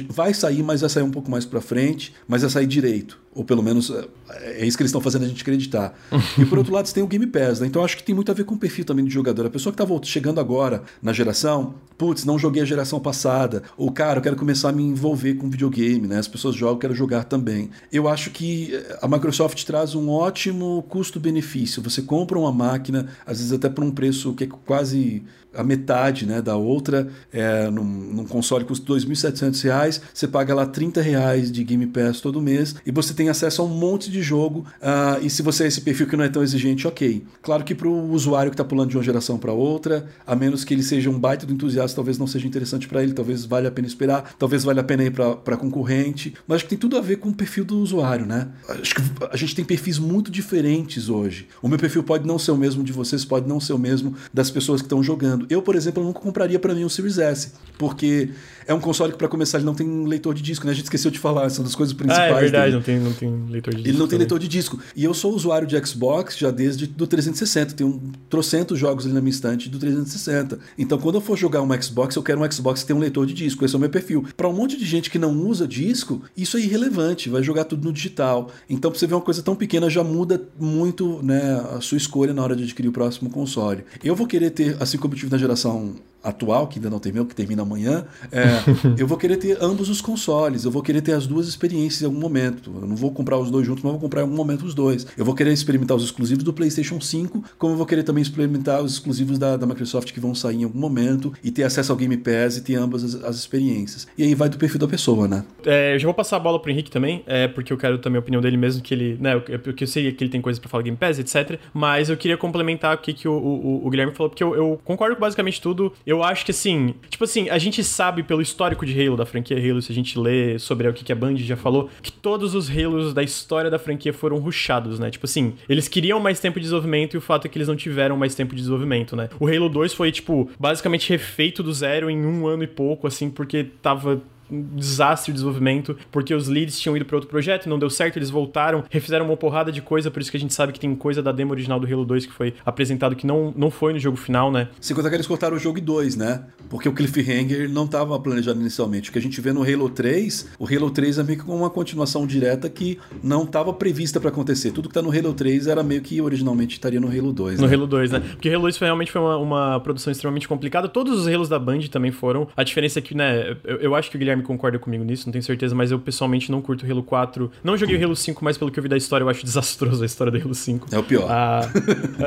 vai sair, mas vai sair um pouco mais para frente, mas vai sair direito. Ou pelo menos é, é isso que eles estão fazendo a gente acreditar. e por outro lado, você tem o Game Pass, né? Então acho que tem muito a ver com o perfil também do jogador. A pessoa que está chegando agora na geração, putz, não joguei a geração passada. Ou, cara, eu quero começar a me envolver com videogame, né? As pessoas jogam, eu quero jogar também. Eu acho que a Microsoft traz um ótimo custo-benefício. Você compra uma máquina, às vezes até por um preço que é quase a metade né, da outra, é, num, num console custa R$ 2.700, você paga lá R$ reais de Game Pass todo mês e você tem acesso a um monte de jogo. Uh, e se você é esse perfil que não é tão exigente, ok. Claro que para o usuário que está pulando de uma geração para outra, a menos que ele seja um baita do entusiasta, talvez não seja interessante para ele, talvez valha a pena esperar, talvez valha a pena ir para concorrente. Mas acho que tem tudo a ver com o perfil do usuário, né? Acho que a gente tem perfis muito diferentes hoje. O meu perfil pode não ser o mesmo de vocês, pode não ser o mesmo das pessoas que estão jogando. Eu, por exemplo, nunca compraria para mim um Series S, porque é um console que, para começar, ele não tem leitor de disco, né? A gente esqueceu de falar, são das coisas principais. Ah, é verdade, não tem, não tem leitor de disco. Ele não tem leitor de disco. E eu sou usuário de Xbox já desde do 360. Tem um trocentos jogos ali na minha estante do 360. Então, quando eu for jogar um Xbox, eu quero um Xbox que tenha um leitor de disco. Esse é o meu perfil. Para um monte de gente que não usa disco, isso é irrelevante. Vai jogar tudo no digital. Então, pra você ver uma coisa tão pequena, já muda muito né, a sua escolha na hora de adquirir o próximo console. Eu vou querer ter, assim como eu tive na geração atual, que ainda não terminou, que termina amanhã, é, eu vou querer ter ambos os consoles, eu vou querer ter as duas experiências em algum momento. Eu não vou comprar os dois juntos, mas vou comprar em algum momento os dois. Eu vou querer experimentar os exclusivos do PlayStation 5, como eu vou querer também experimentar os exclusivos da, da Microsoft que vão sair em algum momento e ter acesso ao Game Pass e ter ambas as, as experiências. E aí vai do perfil da pessoa, né? É, eu já vou passar a bola pro Henrique também, é, porque eu quero também a opinião dele mesmo, que ele, né, porque eu sei que ele tem coisas para falar Game Pass, etc. Mas eu queria complementar o que, que o, o, o Guilherme falou, porque eu, eu concordo com basicamente tudo. Eu acho que assim, tipo assim, a gente sabe pelo histórico de Halo, da franquia Halo, se a gente lê sobre o que, a Band já falou, que todos os Halos da história da franquia foram rushados, né? Tipo assim, eles queriam mais tempo de desenvolvimento e o fato é que eles não tiveram mais tempo de desenvolvimento, né? O Halo 2 foi, tipo, basicamente refeito do zero em um ano e pouco, assim, porque tava desastre de desenvolvimento, porque os leads tinham ido para outro projeto, não deu certo, eles voltaram, refizeram uma porrada de coisa, por isso que a gente sabe que tem coisa da demo original do Halo 2 que foi apresentado que não, não foi no jogo final, né? Sem contar que eles cortaram o jogo 2, né? Porque o Cliffhanger não estava planejado inicialmente. O que a gente vê no Halo 3, o Halo 3 é meio que uma continuação direta que não estava prevista para acontecer. Tudo que tá no Halo 3 era meio que originalmente estaria no Halo 2. No né? Halo 2, né? Porque Halo 2 foi, realmente foi uma, uma, produção extremamente complicada. Todos os Halos da Band também foram. A diferença é que, né, eu, eu acho que o Guilherme concorda comigo nisso, não tenho certeza, mas eu pessoalmente não curto o Halo 4. Não joguei o Halo 5, mas pelo que eu vi da história, eu acho desastroso a história do Halo 5. É o pior. Ah,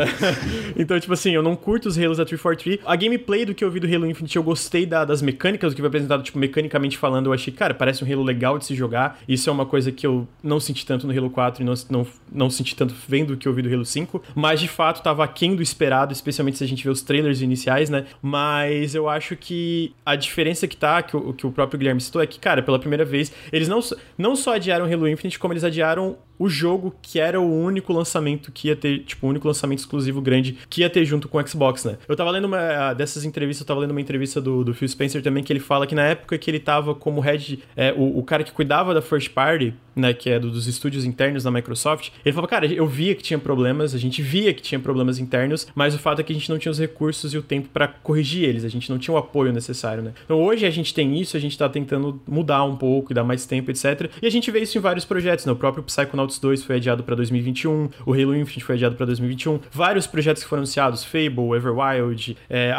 então, tipo assim, eu não curto os Halos da 343. A gameplay do que eu vi do Halo Infinite, eu gostei da, das mecânicas, do que foi apresentado, tipo, mecanicamente falando, eu achei, cara, parece um Halo legal de se jogar. Isso é uma coisa que eu não senti tanto no Halo 4 e não, não, não senti tanto vendo o que eu vi do Halo 5. Mas, de fato, tava aquém do esperado, especialmente se a gente vê os trailers iniciais, né? Mas eu acho que a diferença que tá, que o, que o próprio Guilherme citou, é que, cara, pela primeira vez, eles não, não só adiaram Halo Infinite, como eles adiaram o jogo que era o único lançamento que ia ter, tipo, o único lançamento exclusivo grande que ia ter junto com o Xbox, né? Eu tava lendo uma dessas entrevistas, eu tava lendo uma entrevista do, do Phil Spencer também, que ele fala que na época que ele tava como head, é, o, o cara que cuidava da first party, né, que é do, dos estúdios internos da Microsoft, ele falava, cara, eu via que tinha problemas, a gente via que tinha problemas internos, mas o fato é que a gente não tinha os recursos e o tempo para corrigir eles, a gente não tinha o apoio necessário, né? Então hoje a gente tem isso, a gente tá tentando mudar um pouco e dar mais tempo, etc. E a gente vê isso em vários projetos, né? O próprio Psychonauts 2 foi adiado para 2021, o Halo Infinite foi adiado para 2021, vários projetos que foram anunciados, Fable, Everwild, é,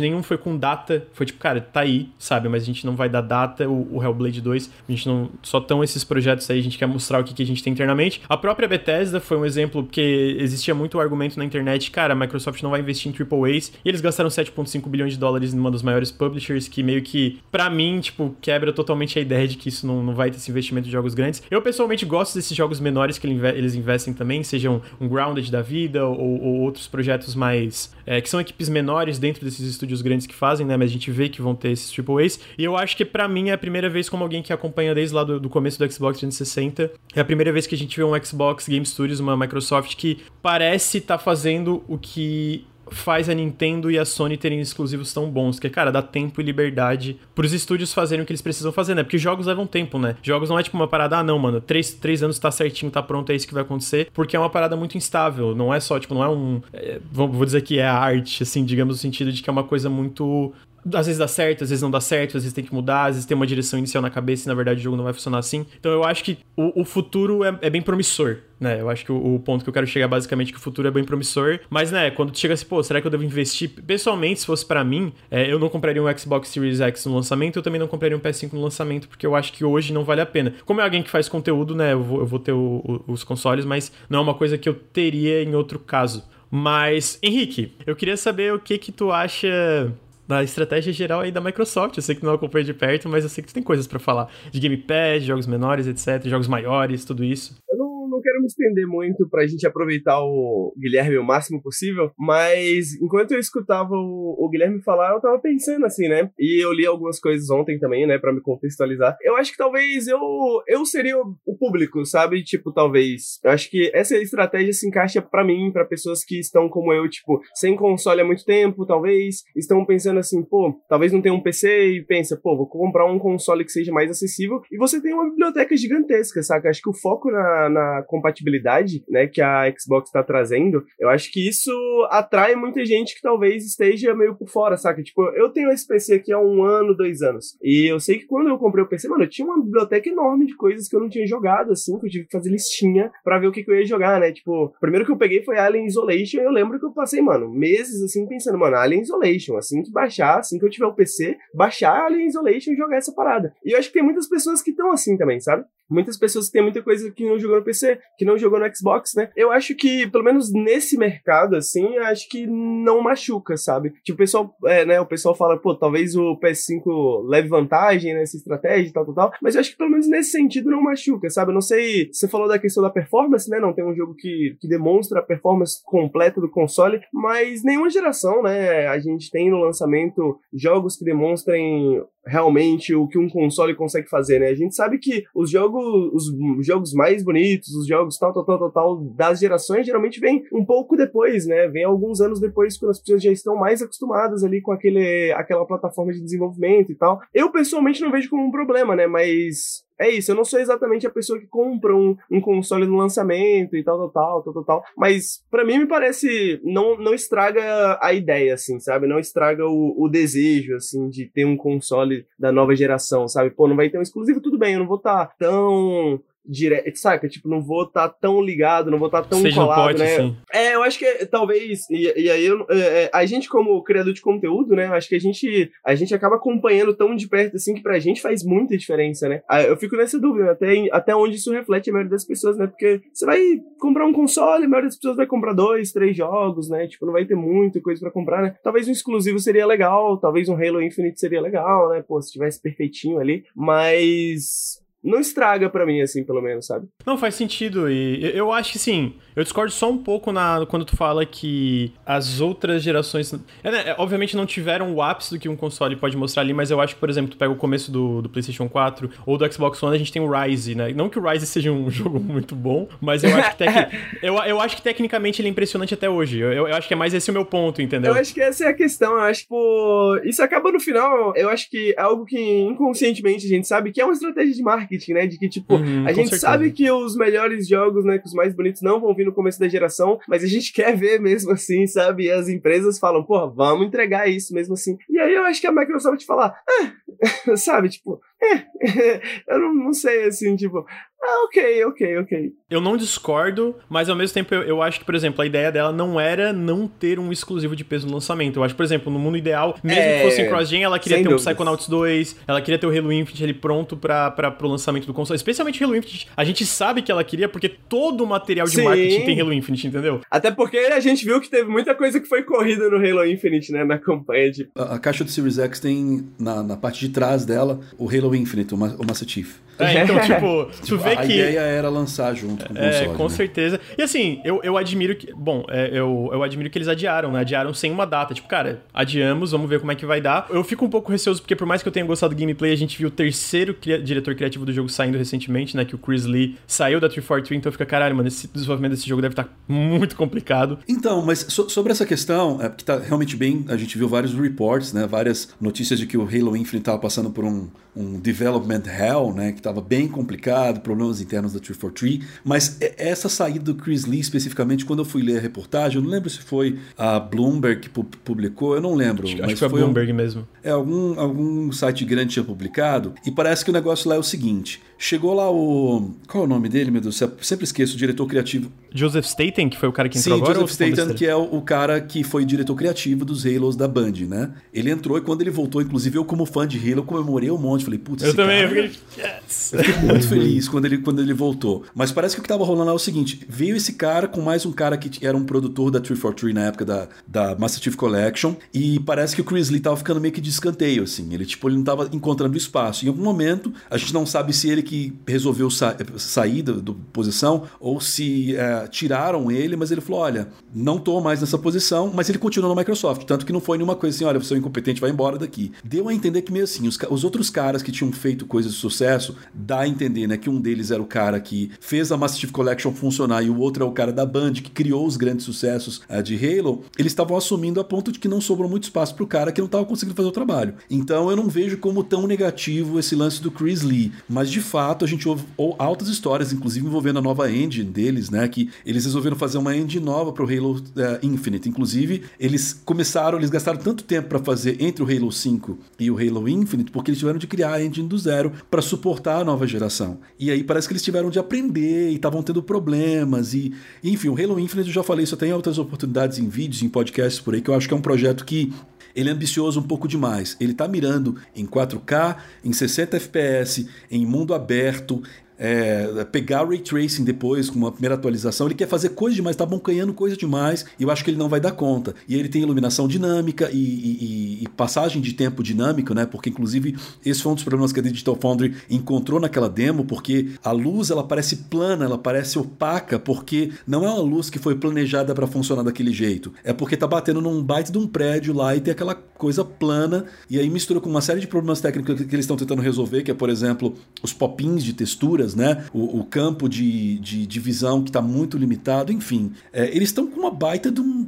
nenhum foi com data, foi tipo, cara, tá aí, sabe? Mas a gente não vai dar data, o, o Hellblade 2, a gente não. Só estão esses projetos aí a gente quer mostrar o que, que a gente tem internamente. A própria Bethesda foi um exemplo, porque existia muito argumento na internet, cara, a Microsoft não vai investir em AAAs, e eles gastaram 7,5 bilhões de dólares numa dos maiores publishers, que meio que, para mim, tipo, quebra totalmente a ideia de que isso não, não vai ter esse investimento de jogos grandes. Eu, pessoalmente, gosto desses jogos menores que eles investem também, sejam um Grounded da vida ou, ou outros projetos mais... É, que são equipes menores dentro desses estúdios grandes que fazem, né, mas a gente vê que vão ter esses AAAs, e eu acho que para mim é a primeira vez como alguém que acompanha desde lá do, do começo do Xbox 360 é a primeira vez que a gente vê um Xbox Game Studios, uma Microsoft que parece estar tá fazendo o que faz a Nintendo e a Sony terem exclusivos tão bons, que, cara, dá tempo e liberdade pros estúdios fazerem o que eles precisam fazer, né? Porque jogos levam tempo, né? Jogos não é tipo uma parada, ah, não, mano, três, três anos tá certinho, tá pronto, é isso que vai acontecer, porque é uma parada muito instável, não é só, tipo, não é um. É, vou dizer que é arte, assim, digamos, no sentido de que é uma coisa muito às vezes dá certo, às vezes não dá certo, às vezes tem que mudar, às vezes tem uma direção inicial na cabeça e na verdade o jogo não vai funcionar assim. Então eu acho que o, o futuro é, é, bem promissor, né? Eu acho que o, o, ponto que eu quero chegar é basicamente que o futuro é bem promissor. Mas, né, quando chega assim, pô, será que eu devo investir? Pessoalmente, se fosse para mim, é, eu não compraria um Xbox Series X no lançamento, eu também não compraria um PS5 no lançamento, porque eu acho que hoje não vale a pena. Como é alguém que faz conteúdo, né, eu vou, eu vou ter o, os consoles, mas não é uma coisa que eu teria em outro caso. Mas, Henrique, eu queria saber o que que tu acha da estratégia geral aí da Microsoft. Eu sei que não acompanha de perto, mas eu sei que tu tem coisas para falar de Game Pass, jogos menores, etc, jogos maiores, tudo isso. Eu não quero me estender muito pra gente aproveitar o Guilherme o máximo possível, mas enquanto eu escutava o, o, Guilherme falar, eu tava pensando assim, né? E eu li algumas coisas ontem também, né, para me contextualizar. Eu acho que talvez eu eu seria o, público, sabe? Tipo, talvez. Eu acho que essa estratégia se encaixa para mim, para pessoas que estão como eu, tipo, sem console há muito tempo, talvez, estão pensando assim, pô, talvez não tenha um PC e pensa, pô, vou comprar um console que seja mais acessível. E você tem uma biblioteca gigantesca, saca? Acho que o foco na, na compatibilidade, né, que a Xbox está trazendo, eu acho que isso atrai muita gente que talvez esteja meio por fora, saca? Tipo, eu tenho esse PC aqui há um ano, dois anos. E eu sei que quando eu comprei o PC, mano, eu tinha uma biblioteca enorme de coisas que eu não tinha jogado, assim, que eu tive que fazer listinha para ver o que, que, eu ia jogar, né? Tipo, primeiro que eu peguei foi Alien Isolation, eu lembro que eu passei, mano, meses assim pensando, mano, Alien Isolation, assim que baixar, assim que eu tiver o PC, baixar Alien Isolation e jogar essa parada. E eu acho que tem muitas pessoas que estão assim também, sabe? Muitas pessoas que têm muita coisa que não jogou no PC, que não jogou no Xbox, né? Eu acho que, pelo menos nesse mercado, assim, acho que não machuca, sabe? Tipo, o pessoal, é, né? O pessoal fala, pô, talvez o PS5 leve vantagem nessa estratégia e tal, tal, tal. Mas eu acho que pelo menos nesse sentido não machuca, sabe? Eu não sei. Você falou da questão da performance, né? Não tem um jogo que, que demonstra a performance completa do console, mas nenhuma geração, né? A gente tem no lançamento jogos que demonstrem realmente o que um console consegue fazer, né? A gente sabe que os jogos, os jogos mais bonitos, os jogos tal, tal, tal, tal, tal das gerações geralmente vem um pouco depois, né? Vem alguns anos depois quando as pessoas já estão mais acostumadas ali com aquele, aquela plataforma de desenvolvimento e tal. Eu pessoalmente não vejo como um problema, né? Mas é isso, eu não sou exatamente a pessoa que compra um, um console no lançamento e tal, tal, tal, tal, tal, tal. Mas para mim me parece não, não estraga a ideia, assim, sabe? Não estraga o, o desejo, assim, de ter um console da nova geração, sabe? Pô, não vai ter um exclusivo, tudo bem, eu não vou estar tá tão direto, saca? Tipo, não vou estar tá tão ligado, não vou estar tá tão Seja colado, pote, né? Sim. É, eu acho que é, talvez, e, e aí eu, é, a gente como criador de conteúdo, né, acho que a gente, a gente acaba acompanhando tão de perto assim que pra gente faz muita diferença, né? Ah, eu fico nessa dúvida, até, até onde isso reflete a maioria das pessoas, né? Porque você vai comprar um console, a maioria das pessoas vai comprar dois, três jogos, né? Tipo, não vai ter muita coisa para comprar, né? Talvez um exclusivo seria legal, talvez um Halo Infinite seria legal, né? Pô, se tivesse perfeitinho ali, mas não estraga para mim, assim, pelo menos, sabe? Não, faz sentido. E eu acho que sim. Eu discordo só um pouco na, quando tu fala que as outras gerações. É, né, obviamente não tiveram o ápice do que um console pode mostrar ali, mas eu acho que, por exemplo, tu pega o começo do, do PlayStation 4 ou do Xbox One, a gente tem o Rise, né? Não que o Rise seja um jogo muito bom, mas eu acho que, tec... eu, eu acho que tecnicamente ele é impressionante até hoje. Eu, eu, acho que é mais esse o meu ponto, entendeu? Eu acho que essa é a questão. Eu acho que, pô, isso acaba no final. Eu acho que é algo que inconscientemente a gente sabe que é uma estratégia de marketing marketing, né? De que, tipo, uhum, a gente certeza. sabe que os melhores jogos, né, que os mais bonitos não vão vir no começo da geração, mas a gente quer ver mesmo assim, sabe? E as empresas falam, pô, vamos entregar isso mesmo assim. E aí eu acho que a Microsoft fala, ah, sabe, tipo, é, eu não, não sei, assim, tipo, ah, ok, ok, ok. Eu não discordo, mas ao mesmo tempo eu, eu, acho que, por exemplo, a ideia dela não era não ter um exclusivo de peso no lançamento. Eu acho, por exemplo, no mundo ideal, mesmo é... que fosse em cross-gen, ela queria Sem ter dúvidas. um Psychonauts 2, ela queria ter o Halo Infinite ali pronto para pro lançamento do console. Especialmente Halo Infinite. A gente sabe que ela queria porque todo o material de Sim. marketing tem Halo Infinite, entendeu? Até porque a gente viu que teve muita coisa que foi corrida no Halo Infinite, né, na campanha de... A, a caixa do Series X tem, na, na parte de trás dela, o Halo Infinite, o, o Master Chief. É, então, tipo, tu tipo, a que. A ideia era lançar junto com o é, console. Com né? certeza. E assim, eu, eu admiro que. Bom, é, eu, eu admiro que eles adiaram, né? Adiaram sem uma data. Tipo, cara, adiamos, vamos ver como é que vai dar. Eu fico um pouco receoso, porque por mais que eu tenha gostado do gameplay, a gente viu o terceiro cria diretor criativo do jogo saindo recentemente, né? Que o Chris Lee saiu da 343, então fica, caralho, mano, esse desenvolvimento desse jogo deve estar tá muito complicado. Então, mas so, sobre essa questão, é porque tá realmente bem. A gente viu vários reports, né? Várias notícias de que o Halo Infinite tava passando por um, um development hell, né? Que tava bem complicado problemas internos da 343, mas essa saída do Chris Lee especificamente, quando eu fui ler a reportagem, eu não lembro se foi a Bloomberg que publicou, eu não lembro. Acho, mas que foi a Bloomberg um, mesmo. É, algum, algum site grande tinha publicado, e parece que o negócio lá é o seguinte, chegou lá o... qual é o nome dele, meu Deus? Eu sempre esqueço, o diretor criativo. Joseph Staten, que foi o cara que entrou Sim, agora? Joseph Staten, que é o, o, cara que foi diretor criativo dos Halos da Band, né? Ele entrou e quando ele voltou, inclusive eu como fã de Halo, comemorei um monte falei, putz, Eu também, cara... eu fiquei, yes! Eu fiquei muito feliz quando ele, quando ele voltou. Mas parece que o que tava rolando lá é o seguinte: veio esse cara com mais um cara que era um produtor da 343 na época da, da Master Chief Collection. E parece que o Chris Lee tava ficando meio que de escanteio, assim. Ele, tipo, ele não tava encontrando espaço. Em algum momento, a gente não sabe se ele que resolveu sa sair da, posição ou se é, tiraram ele, mas ele falou: olha, não tô mais nessa posição, mas ele continua na Microsoft. Tanto que não foi nenhuma coisa assim: olha, você é incompetente, vai embora daqui. Deu a entender que meio assim, os, os outros caras que tinham feito coisas de sucesso, dá a entender, né, que um deles era o cara que fez a Master Chief Collection funcionar e o outro é o cara da Band que criou os grandes sucessos uh, de Halo, eles estavam assumindo a ponto de que não sobrou muito espaço pro cara que não estava conseguindo fazer o trabalho. Então eu não vejo como tão negativo esse lance do Chris Lee, mas de fato a gente ouve altas histórias, inclusive envolvendo a nova engine deles, né, que eles resolveram fazer uma engine nova pro Halo uh, Infinite. Inclusive, eles começaram, eles gastaram tanto tempo para fazer entre o Halo 5 e o Halo Infinite, porque eles tiveram de criar a engine do zero para suportar a nova geração. E aí parece que eles tiveram de aprender e estavam tendo problemas e, enfim, o Halo Infinite eu já falei, isso tem outras oportunidades em vídeos, em podcasts por aí, que eu acho que é um projeto que ele é ambicioso um pouco demais. Ele está mirando em 4K, em 60 FPS, em mundo aberto, é, pegar Ray Tracing depois com uma primeira atualização. Ele quer fazer coisa demais, tá bancanhando coisa demais e eu acho que ele não vai dar conta. E ele tem iluminação dinâmica e, e, e, passagem de tempo dinâmico, né? Porque inclusive esse foi um dos problemas que a Digital Foundry encontrou naquela demo, porque a luz ela parece plana, ela parece opaca, porque não é uma luz que foi planejada para funcionar daquele jeito. É porque tá batendo num baita de um prédio lá e tem aquela coisa plana e aí mistura com uma série de problemas técnicos que eles estão tentando resolver, que é, por exemplo, os popins de texturas né? O, o campo de, de, de, visão que está muito limitado, enfim. É, eles estão com uma baita de um,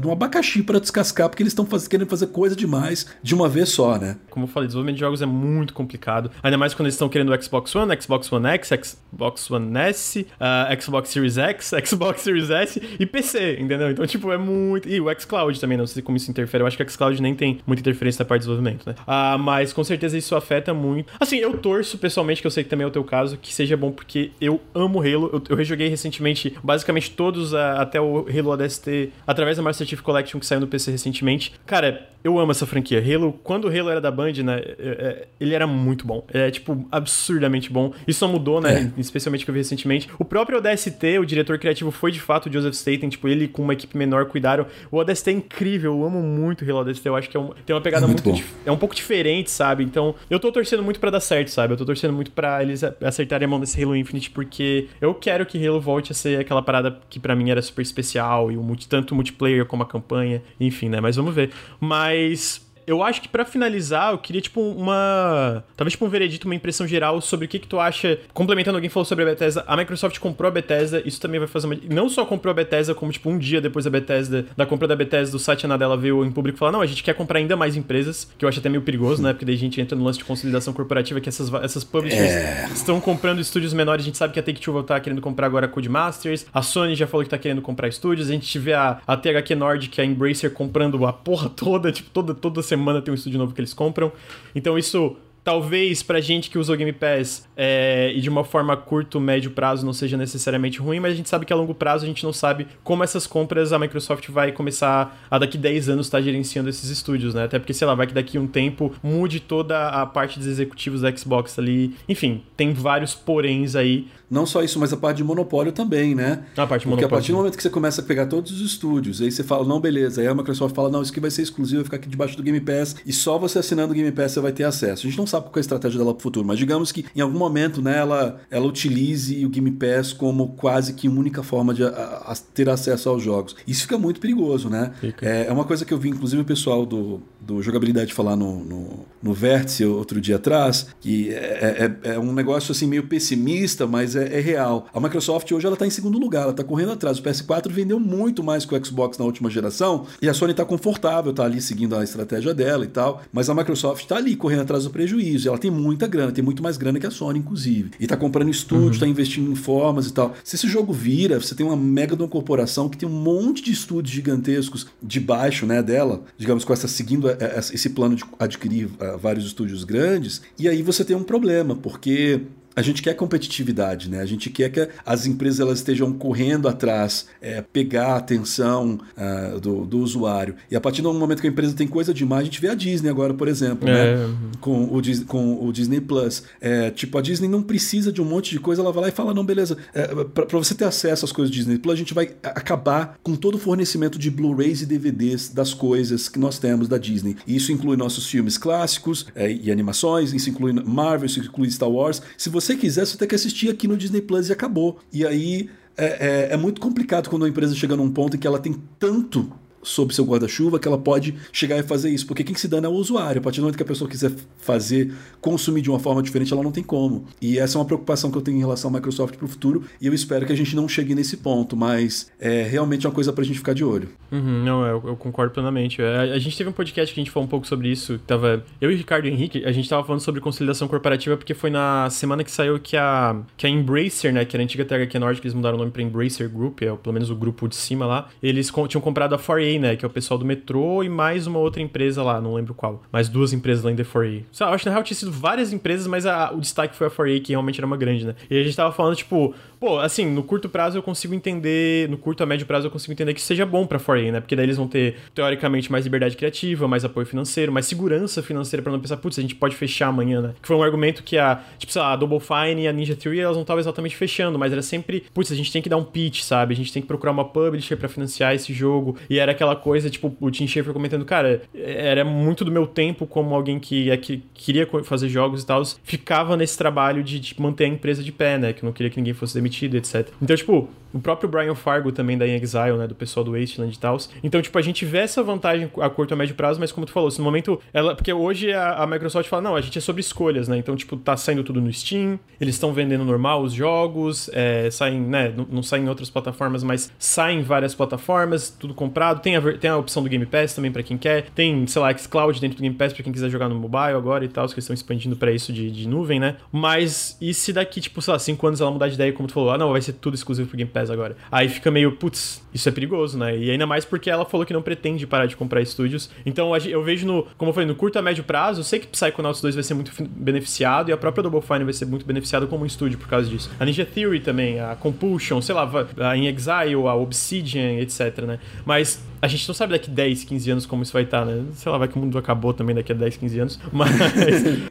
de um abacaxi para descascar, porque eles estão faz, querendo fazer coisa demais de uma vez só, né? Como eu falei, desenvolvimento de jogos é muito complicado. Ainda mais quando eles estão querendo o Xbox One, Xbox One X, Xbox One S, uh, Xbox Series X, Xbox Series S e PC, entendeu? Então, tipo, é muito. E o xCloud também, não sei como isso interfere. Eu acho que o xCloud nem tem muita interferência na parte de desenvolvimento, né? Uh, mas com certeza isso afeta muito. Assim, eu torço pessoalmente, que eu sei que também é o teu caso, que seja bom, porque eu amo Halo. Eu, eu rejoguei recentemente basicamente todos uh, até o Halo ADST através da Master Chief Collection que saiu no PC recentemente. Cara, eu amo essa franquia. Halo, quando o Halo era da Band, né, é, é, ele era muito bom. É, tipo, absurdamente bom. Isso não mudou, né, é. especialmente que eu vi recentemente. O próprio ODST, o diretor criativo, foi de fato o Joseph Staten, tipo, ele com uma equipe menor cuidaram. O ODST é incrível, eu amo muito o Halo ODST, eu acho que é um, tem uma pegada é muito, muito é um pouco diferente, sabe? Então, eu tô torcendo muito para dar certo, sabe? Eu tô torcendo muito para eles acertarem a mão desse Halo Infinite, porque eu quero que Halo volte a ser aquela parada que para mim era super especial, e o multi, tanto o como a campanha, enfim, né? Mas vamos ver. Mas eu acho que para finalizar, eu queria, tipo, uma. Talvez, tipo, um veredito, uma impressão geral sobre o que, que tu acha. Complementando, alguém falou sobre a Bethesda. A Microsoft comprou a Bethesda, isso também vai fazer uma. Não só comprou a Bethesda, como, tipo, um dia depois da Bethesda, da compra da Bethesda, o Satya Nadella veio em público falar: não, a gente quer comprar ainda mais empresas, que eu acho até meio perigoso, né? Porque daí a gente entra no lance de consolidação corporativa, que essas, essas publishers é... estão comprando estúdios menores. A gente sabe que a Take-Two estar querendo comprar agora a Codemasters. A Sony já falou que tá querendo comprar estúdios. A gente vê a, a THQ Nordic, a Embracer comprando a porra toda, tipo, toda, toda semana tem um estúdio novo que eles compram. Então isso talvez pra gente que usa o Game Pass é, e de uma forma curto, médio prazo não seja necessariamente ruim, mas a gente sabe que a longo prazo a gente não sabe como essas compras a Microsoft vai começar a daqui 10 anos estar tá gerenciando esses estúdios, né? Até porque, sei lá, vai que daqui um tempo mude toda a parte dos executivos da Xbox ali. Enfim, tem vários poréns aí. Não só isso, mas a parte de monopólio também, né? A parte de monopólio. Porque a partir do momento que você começa a pegar todos os estúdios, aí você fala, não, beleza. Aí a Microsoft fala, não, isso aqui vai ser exclusivo, vai ficar aqui debaixo do Game Pass e só você assinando o Game Pass você vai ter acesso. A gente não sabe qual é a estratégia dela pro futuro, mas digamos que em algum momento, né, ela, ela utilize o Game Pass como quase que única forma de a, a ter acesso aos jogos. Isso fica muito perigoso, né? É, é, uma coisa que eu vi, inclusive, o pessoal do, do Jogabilidade falar no, no, no Vértice outro dia atrás, que é, é, é um negócio assim meio pessimista, mas é, é real. A Microsoft hoje ela está em segundo lugar, ela está correndo atrás. O PS4 vendeu muito mais que o Xbox na última geração e a Sony está confortável, está ali seguindo a estratégia dela e tal, mas a Microsoft está ali correndo atrás do prejuízo. Ela tem muita grana, tem muito mais grana que a Sony, inclusive. E está comprando estúdios, está uhum. investindo em formas e tal. Se esse jogo vira, você tem uma mega de uma corporação que tem um monte de estúdios gigantescos debaixo né, dela, digamos, com essa seguindo esse plano de adquirir vários estúdios grandes, e aí você tem um problema, porque a gente quer competitividade, né? A gente quer que as empresas elas estejam correndo atrás, é, pegar a atenção uh, do, do usuário. E a partir do momento que a empresa tem coisa demais, a gente vê a Disney agora, por exemplo, né? é. né? Com o, com o Disney Plus. É, tipo, a Disney não precisa de um monte de coisa, ela vai lá e fala: não, beleza, é, para você ter acesso às coisas do Disney Plus, a gente vai acabar com todo o fornecimento de Blu-rays e DVDs das coisas que nós temos da Disney. E isso inclui nossos filmes clássicos é, e animações, isso inclui Marvel, isso inclui Star Wars. Se você quiser, você tem que assistir aqui no Disney Plus e acabou. E aí é, é, é, muito complicado quando uma empresa chega num ponto em que ela tem tanto sob seu guarda-chuva que ela pode chegar e fazer isso. Porque quem se dana é o usuário. A partir do momento que a pessoa quiser fazer, consumir de uma forma diferente, ela não tem como. E essa é uma preocupação que eu tenho em relação à Microsoft para o futuro. E eu espero que a gente não chegue nesse ponto. Mas é realmente uma coisa para a gente ficar de olho. Uhum, não, eu, eu, concordo plenamente. A, é, a, gente teve um podcast que a gente falou um pouco sobre isso. Tava, eu e o Ricardo Henrique, a gente estava falando sobre consolidação corporativa porque foi na semana que saiu que a, que a Embracer, né, que era a antiga THQ Nordic, eles mudaram o nome para Embracer Group, é pelo menos o grupo de cima lá. Eles tinham comprado a 4A né? Que é o pessoal do metrô e mais uma outra empresa lá, não lembro qual. Mais duas empresas lá em The 4A. Sabe, acho que na real tinha sido várias empresas, mas a, o destaque foi a 4A, que realmente era uma grande, né? E a gente tava falando, tipo, pô, assim, no curto prazo eu consigo entender, no curto a médio prazo eu consigo entender que seja bom pra 4A, né? Porque daí eles vão ter, teoricamente, mais liberdade criativa, mais apoio financeiro, mais segurança financeira para não pensar, putz, a gente pode fechar amanhã, né? Que foi um argumento que a, tipo, sei lá, a Double Fine e a Ninja Theory, elas não estavam exatamente fechando, mas era sempre, putz, a gente tem que dar um pitch, sabe? A gente tem que procurar uma publisher para financiar esse jogo. E era aquela coisa, tipo, o Tim Schafer comentando, cara, era muito do meu tempo como alguém que, é, que queria fazer jogos e tal, ficava nesse trabalho de, de, manter a empresa de pé, né? Que não queria que ninguém fosse demitido, etc. Então, tipo, o próprio Brian Fargo também da In Exile, né? Do pessoal do Wasteland e tal. Então, tipo, a gente vê essa vantagem a curto a médio prazo, mas como tu falou, no momento, ela. Porque hoje a, a Microsoft fala, não, a gente é sobre escolhas, né? Então, tipo, tá saindo tudo no Steam, eles estão vendendo normal os jogos, é, saem, né? Não, não saem em outras plataformas, mas saem em várias plataformas, tudo comprado. Tem a, tem a opção do Game Pass também para quem quer. Tem, sei lá, xCloud dentro do Game Pass para quem quiser jogar no mobile agora e tal, que eles estão expandindo para isso de, de nuvem, né? Mas e se daqui, tipo, sei lá, 5 anos ela mudar de ideia, como tu falou, ah, não, vai ser tudo exclusivo pro Game Pass agora. Aí fica meio, putz, isso é perigoso, né? E ainda mais porque ela falou que não pretende parar de comprar estúdios. Então eu vejo no, como eu falei, no curto a médio prazo, eu sei que Psychonauts 2 vai ser muito beneficiado e a própria Double Fine vai ser muito beneficiada como um estúdio por causa disso. A Ninja Theory também, a Compulsion, sei lá, a In Exile, a Obsidian, etc, né? Mas a gente não sabe daqui 10, 15 anos como isso vai estar, né? Sei lá, vai que o mundo acabou também daqui a 10, 15 anos. Mas.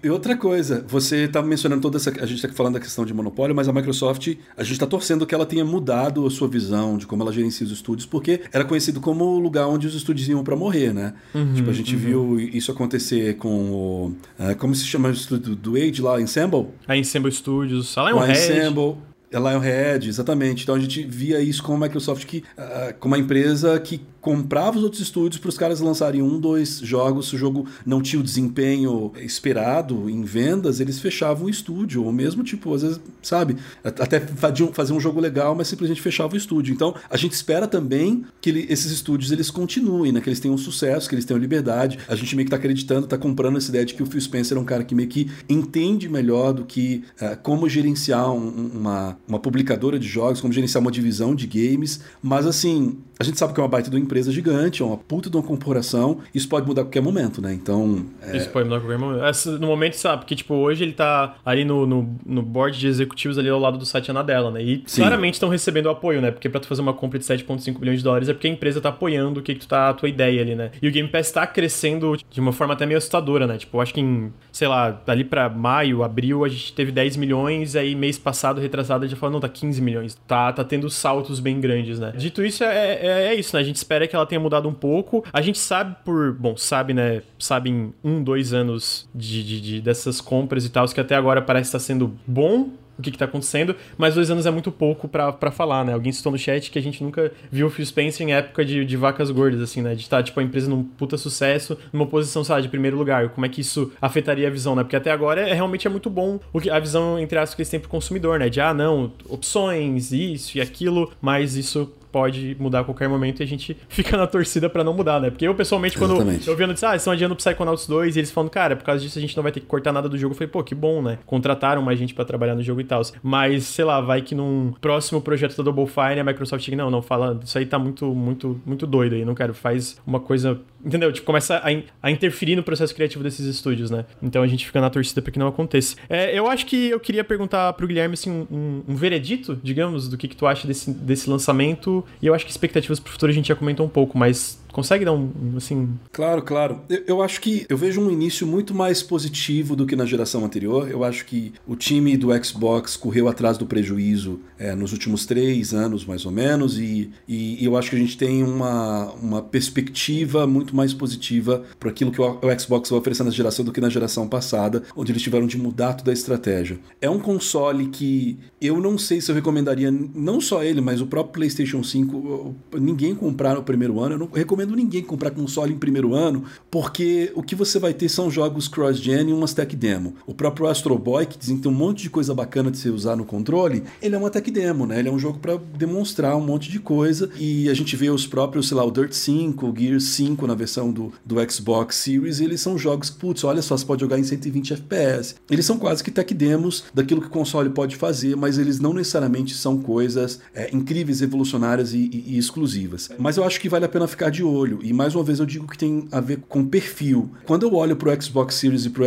e outra coisa, você estava mencionando toda essa. A gente está falando da questão de monopólio, mas a Microsoft, a gente está torcendo que ela tenha mudado a sua visão de como ela gerencia os estúdios, porque era conhecido como o lugar onde os estúdios iam para morrer, né? Uhum, tipo, a gente uhum. viu isso acontecer com o. Uh, como se chama o estúdio do Age lá, Ensemble? A Ensemble Studios, a Lionhead. Ensemble. Lionhead, exatamente. Então a gente via isso com a Microsoft que, uh, como uma empresa que comprava os outros estúdios para os caras lançarem um, dois jogos. Se o jogo não tinha o desempenho esperado em vendas, eles fechavam o estúdio. Ou mesmo, tipo, às vezes, sabe, até faziam um jogo legal, mas simplesmente fechavam o estúdio. Então, a gente espera também que ele, esses estúdios eles continuem, né? Que eles tenham sucesso, que eles tenham liberdade. A gente meio que tá acreditando, tá comprando essa ideia de que o Phil Spencer é um cara que meio que entende melhor do que uh, como gerenciar um, uma, uma publicadora de jogos, como gerenciar uma divisão de games. Mas, assim, a gente sabe que é uma baita de uma empresa gigante, é uma puta de uma corporação, isso pode mudar a qualquer momento, né? Então. É... Isso pode mudar a qualquer momento. no momento, sabe, porque, tipo, hoje ele tá ali no, no, no board de executivos ali ao lado do site Anadela, né? E Sim. claramente estão recebendo apoio, né? Porque pra tu fazer uma compra de 7,5 bilhões de dólares é porque a empresa tá apoiando o que, que tu tá, a tua ideia ali, né? E o Game Pass tá crescendo de uma forma até meio assustadora, né? Tipo, acho que em, sei lá, dali pra maio, abril, a gente teve 10 milhões, aí mês passado, retrasado, a gente já falou, não, tá 15 milhões. Tá, tá tendo saltos bem grandes, né? Dito isso, é, é, é isso, né? A gente espera que ela tenha mudado um pouco. A gente sabe por. Bom, sabe, né? Sabe em um, dois anos de, de, de dessas compras e tal, que até agora parece estar sendo bom o que, está acontecendo, mas dois anos é muito pouco para falar, né? Alguém citou no chat que a gente nunca viu o Phil Spencer em época de, de vacas gordas, assim, né? De estar, tá, tipo, a empresa num puta sucesso, numa posição, sei lá, de primeiro lugar. Como é que isso afetaria a visão, né? Porque até agora é, realmente é muito bom o que, a visão, entre aspas, que eles têm pro consumidor, né? De, ah, não, opções, isso e aquilo, mas isso pode mudar a qualquer momento e a gente fica na torcida para não mudar, né? Porque eu, pessoalmente, quando Exatamente. eu vi a notícia, ah, eles estão adiando o Psychonauts 2 e eles falando, cara, por causa disso a gente não vai ter que cortar nada do jogo. Eu falei, pô, que bom, né? Contrataram mais gente para trabalhar no jogo e tal. Mas, sei lá, vai que num próximo projeto da Double Fine a Microsoft diga, não, não, fala, isso aí tá muito, muito, muito doido aí, não quero, faz uma coisa, entendeu? Tipo, começa a, a interferir no processo criativo desses estúdios, né? Então a gente fica na torcida pra que não aconteça. É, eu acho que eu queria perguntar pro Guilherme, assim, um, um, um veredito, digamos, do que, que tu acha desse, desse lançamento. E eu acho que expectativas pro futuro a gente já comentou um pouco, mas Consegue dar um, assim... Claro, claro. Eu, eu, acho que eu vejo um início muito mais positivo do que na geração anterior. Eu acho que o time do Xbox correu atrás do prejuízo é, nos últimos três anos, mais ou menos, e, e, eu acho que a gente tem uma, uma perspectiva muito mais positiva para aquilo que o, o Xbox vai oferecer na geração do que na geração passada, onde eles tiveram de mudar toda a estratégia. É um console que eu não sei se eu recomendaria, não só ele, mas o próprio PlayStation 5, ninguém comprar no primeiro ano. Eu não recomendo recomendo ninguém comprar console em primeiro ano, porque o que você vai ter são jogos cross-gen e umas tech demo. O próprio Astro Boy, que dizem que tem um monte de coisa bacana de você usar no controle, ele é uma tech demo, né? Ele é um jogo para demonstrar um monte de coisa e a gente vê os próprios, sei lá, o Dirt 5, o Gear 5 na versão do, do Xbox Series, eles são jogos putz, olha só, você pode jogar em 120 FPS. Eles são quase que tech demos daquilo que o console pode fazer, mas eles não necessariamente são coisas é, incríveis, revolucionárias e, e, e exclusivas. Mas eu acho que vale a pena ficar de olho. E mais uma vez eu digo que tem a ver com perfil. Quando eu olho pro Xbox Series e pro,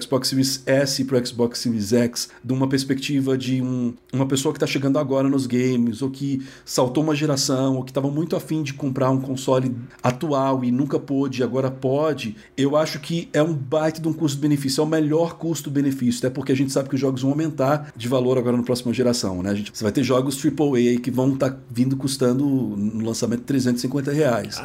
Xbox Series S e pro Xbox Series X, de uma perspectiva de um, uma pessoa que está chegando agora nos games, ou que saltou uma geração, ou que estava muito afim de comprar um console atual e nunca pôde, agora pode, eu acho que é um baita de um custo-benefício, é o melhor custo-benefício, até porque a gente sabe que os jogos vão aumentar de valor agora na próxima geração, né? A gente, você vai ter jogos AAA que vão estar tá vindo custando no lançamento 350 reais.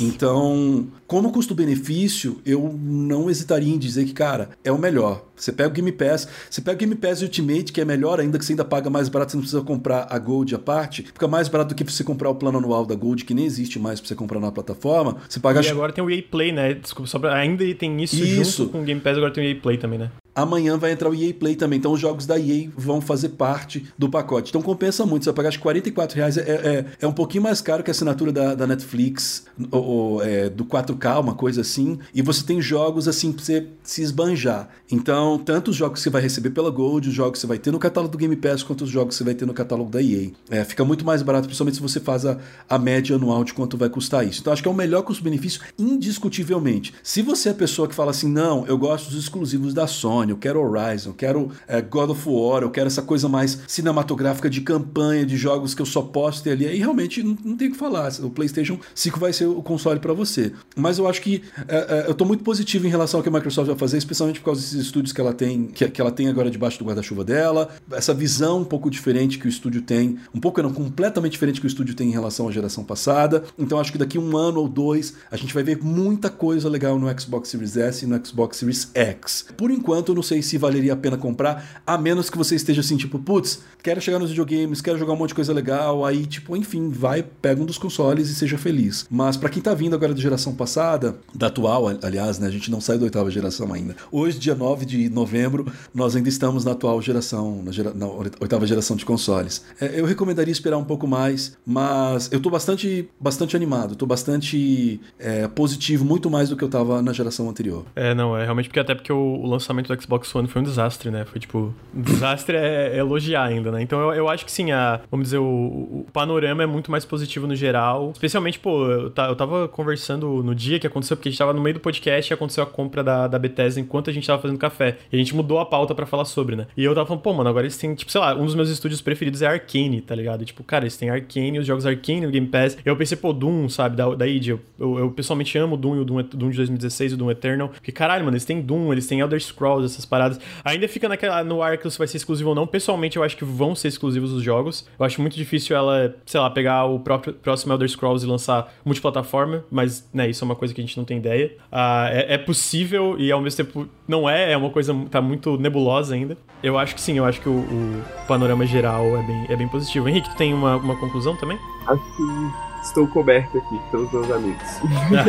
Então, como custo-benefício, eu não hesitaria em dizer que, cara, é o melhor. Você pega o Game Pass, você pega o Game Pass Ultimate, que é melhor ainda, que você ainda paga mais barato, você não precisa comprar a Gold à parte. Fica mais barato do que você comprar o plano anual da Gold, que nem existe mais pra você comprar na plataforma. Você paga. E agora tem o EA Play, né? Desculpa, só pra... ainda tem isso, isso junto com o Game Pass, agora tem o EA Play também, né? Amanhã vai entrar o EA Play também. Então os jogos da EA vão fazer parte do pacote. Então compensa muito. Você vai pagar acho 44 reais. É, é, é um pouquinho mais caro que a assinatura da, da Netflix, ou, ou é, do 4K, uma coisa assim. E você tem jogos assim pra você se esbanjar. Então, tanto os jogos que você vai receber pela Gold, os jogos que você vai ter no catálogo do Game Pass, quanto os jogos que você vai ter no catálogo da EA. É, fica muito mais barato, principalmente se você faz a, a média anual de quanto vai custar isso. Então acho que é o melhor custo-benefício, indiscutivelmente. Se você é a pessoa que fala assim, não, eu gosto dos exclusivos da Sony, eu quero Horizon, eu quero é, God of War, eu quero essa coisa mais cinematográfica de campanha, de jogos que eu só posso ter ali. Aí realmente não, não tem o que falar. O PlayStation 5 vai ser o console para você. Mas eu acho que é, é, eu tô muito positivo em relação ao que a Microsoft vai fazer, especialmente por causa desses estúdios que ela tem, que, que ela tem agora debaixo do guarda-chuva dela, essa visão um pouco diferente que o estúdio tem, um pouco não, completamente diferente que o estúdio tem em relação à geração passada. Então acho que daqui um ano ou dois a gente vai ver muita coisa legal no Xbox Series S e no Xbox Series X. Por enquanto, eu não sei se valeria a pena comprar, a menos que você esteja assim, tipo, putz, quero chegar nos videogames, quero jogar um monte de coisa legal, aí, tipo, enfim, vai, pega um dos consoles e seja feliz. Mas para quem tá vindo agora da geração passada, da atual, aliás, né, a gente não sai da oitava geração ainda. Hoje, dia 9 de novembro, nós ainda estamos na atual geração, na, gera, na oitava geração de consoles. É, eu recomendaria esperar um pouco mais, mas eu tô bastante, bastante animado, tô bastante é, positivo, muito mais do que eu tava na geração anterior. É, não, é realmente porque até porque o, o lançamento do Xbox One foi um desastre, né? Foi tipo, desastre é, é elogiar ainda, né? Então eu, eu acho que sim, a, vamos dizer, o, o, panorama é muito mais positivo no geral. Especialmente, pô, eu, eu tava conversando no dia que aconteceu, porque a gente tava no meio do podcast e aconteceu a compra da, da Bethesda enquanto a gente tava fazendo café. E a gente mudou a pauta para falar sobre, né? E eu tava falando, pô, mano, agora eles têm, tipo, sei lá, um dos meus estúdios preferidos é Arcane, tá ligado? E, tipo, cara, eles têm Arcane, os jogos Arcane no Game Pass. Eu pensei, pô, Doom, sabe, da, da id. Eu, eu, eu, pessoalmente amo Doom e o Doom, Doom de 2016 e o Doom Eternal. Porque, caralho, mano, eles têm Doom, eles têm Elder Scrolls, essas paradas. Ainda fica naquela, no ar que isso vai ser exclusivo ou não. Pessoalmente, eu acho que vão ser exclusivos os jogos. Eu acho muito difícil ela, sei lá, pegar o próprio próximo Elder Scrolls e lançar multiplataforma, mas, né, isso é uma coisa que a gente não tem ideia. Uh, é, é, possível e ao mesmo tempo não é, é uma coisa tá muito nebulosa ainda. Eu acho que sim, eu acho que o, o panorama geral é bem, é bem positivo. Henrique, tu tem uma, uma conclusão também? Acho que estou coberto aqui pelos meus amigos. ah,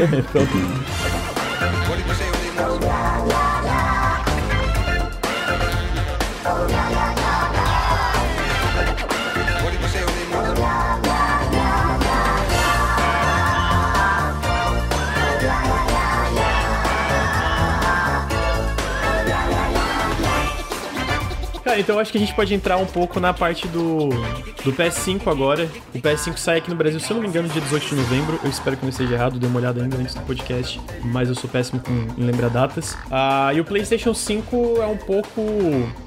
então... Cara, então acho que a gente pode entrar um pouco na parte do, do PS5 agora. O PS5 sai aqui no Brasil, se eu não me engano, dia 18 de novembro. Eu espero que não esteja errado, dei uma olhada ainda antes do podcast, mas eu sou péssimo com, em lembrar datas. Ah, e o PlayStation 5 é um pouco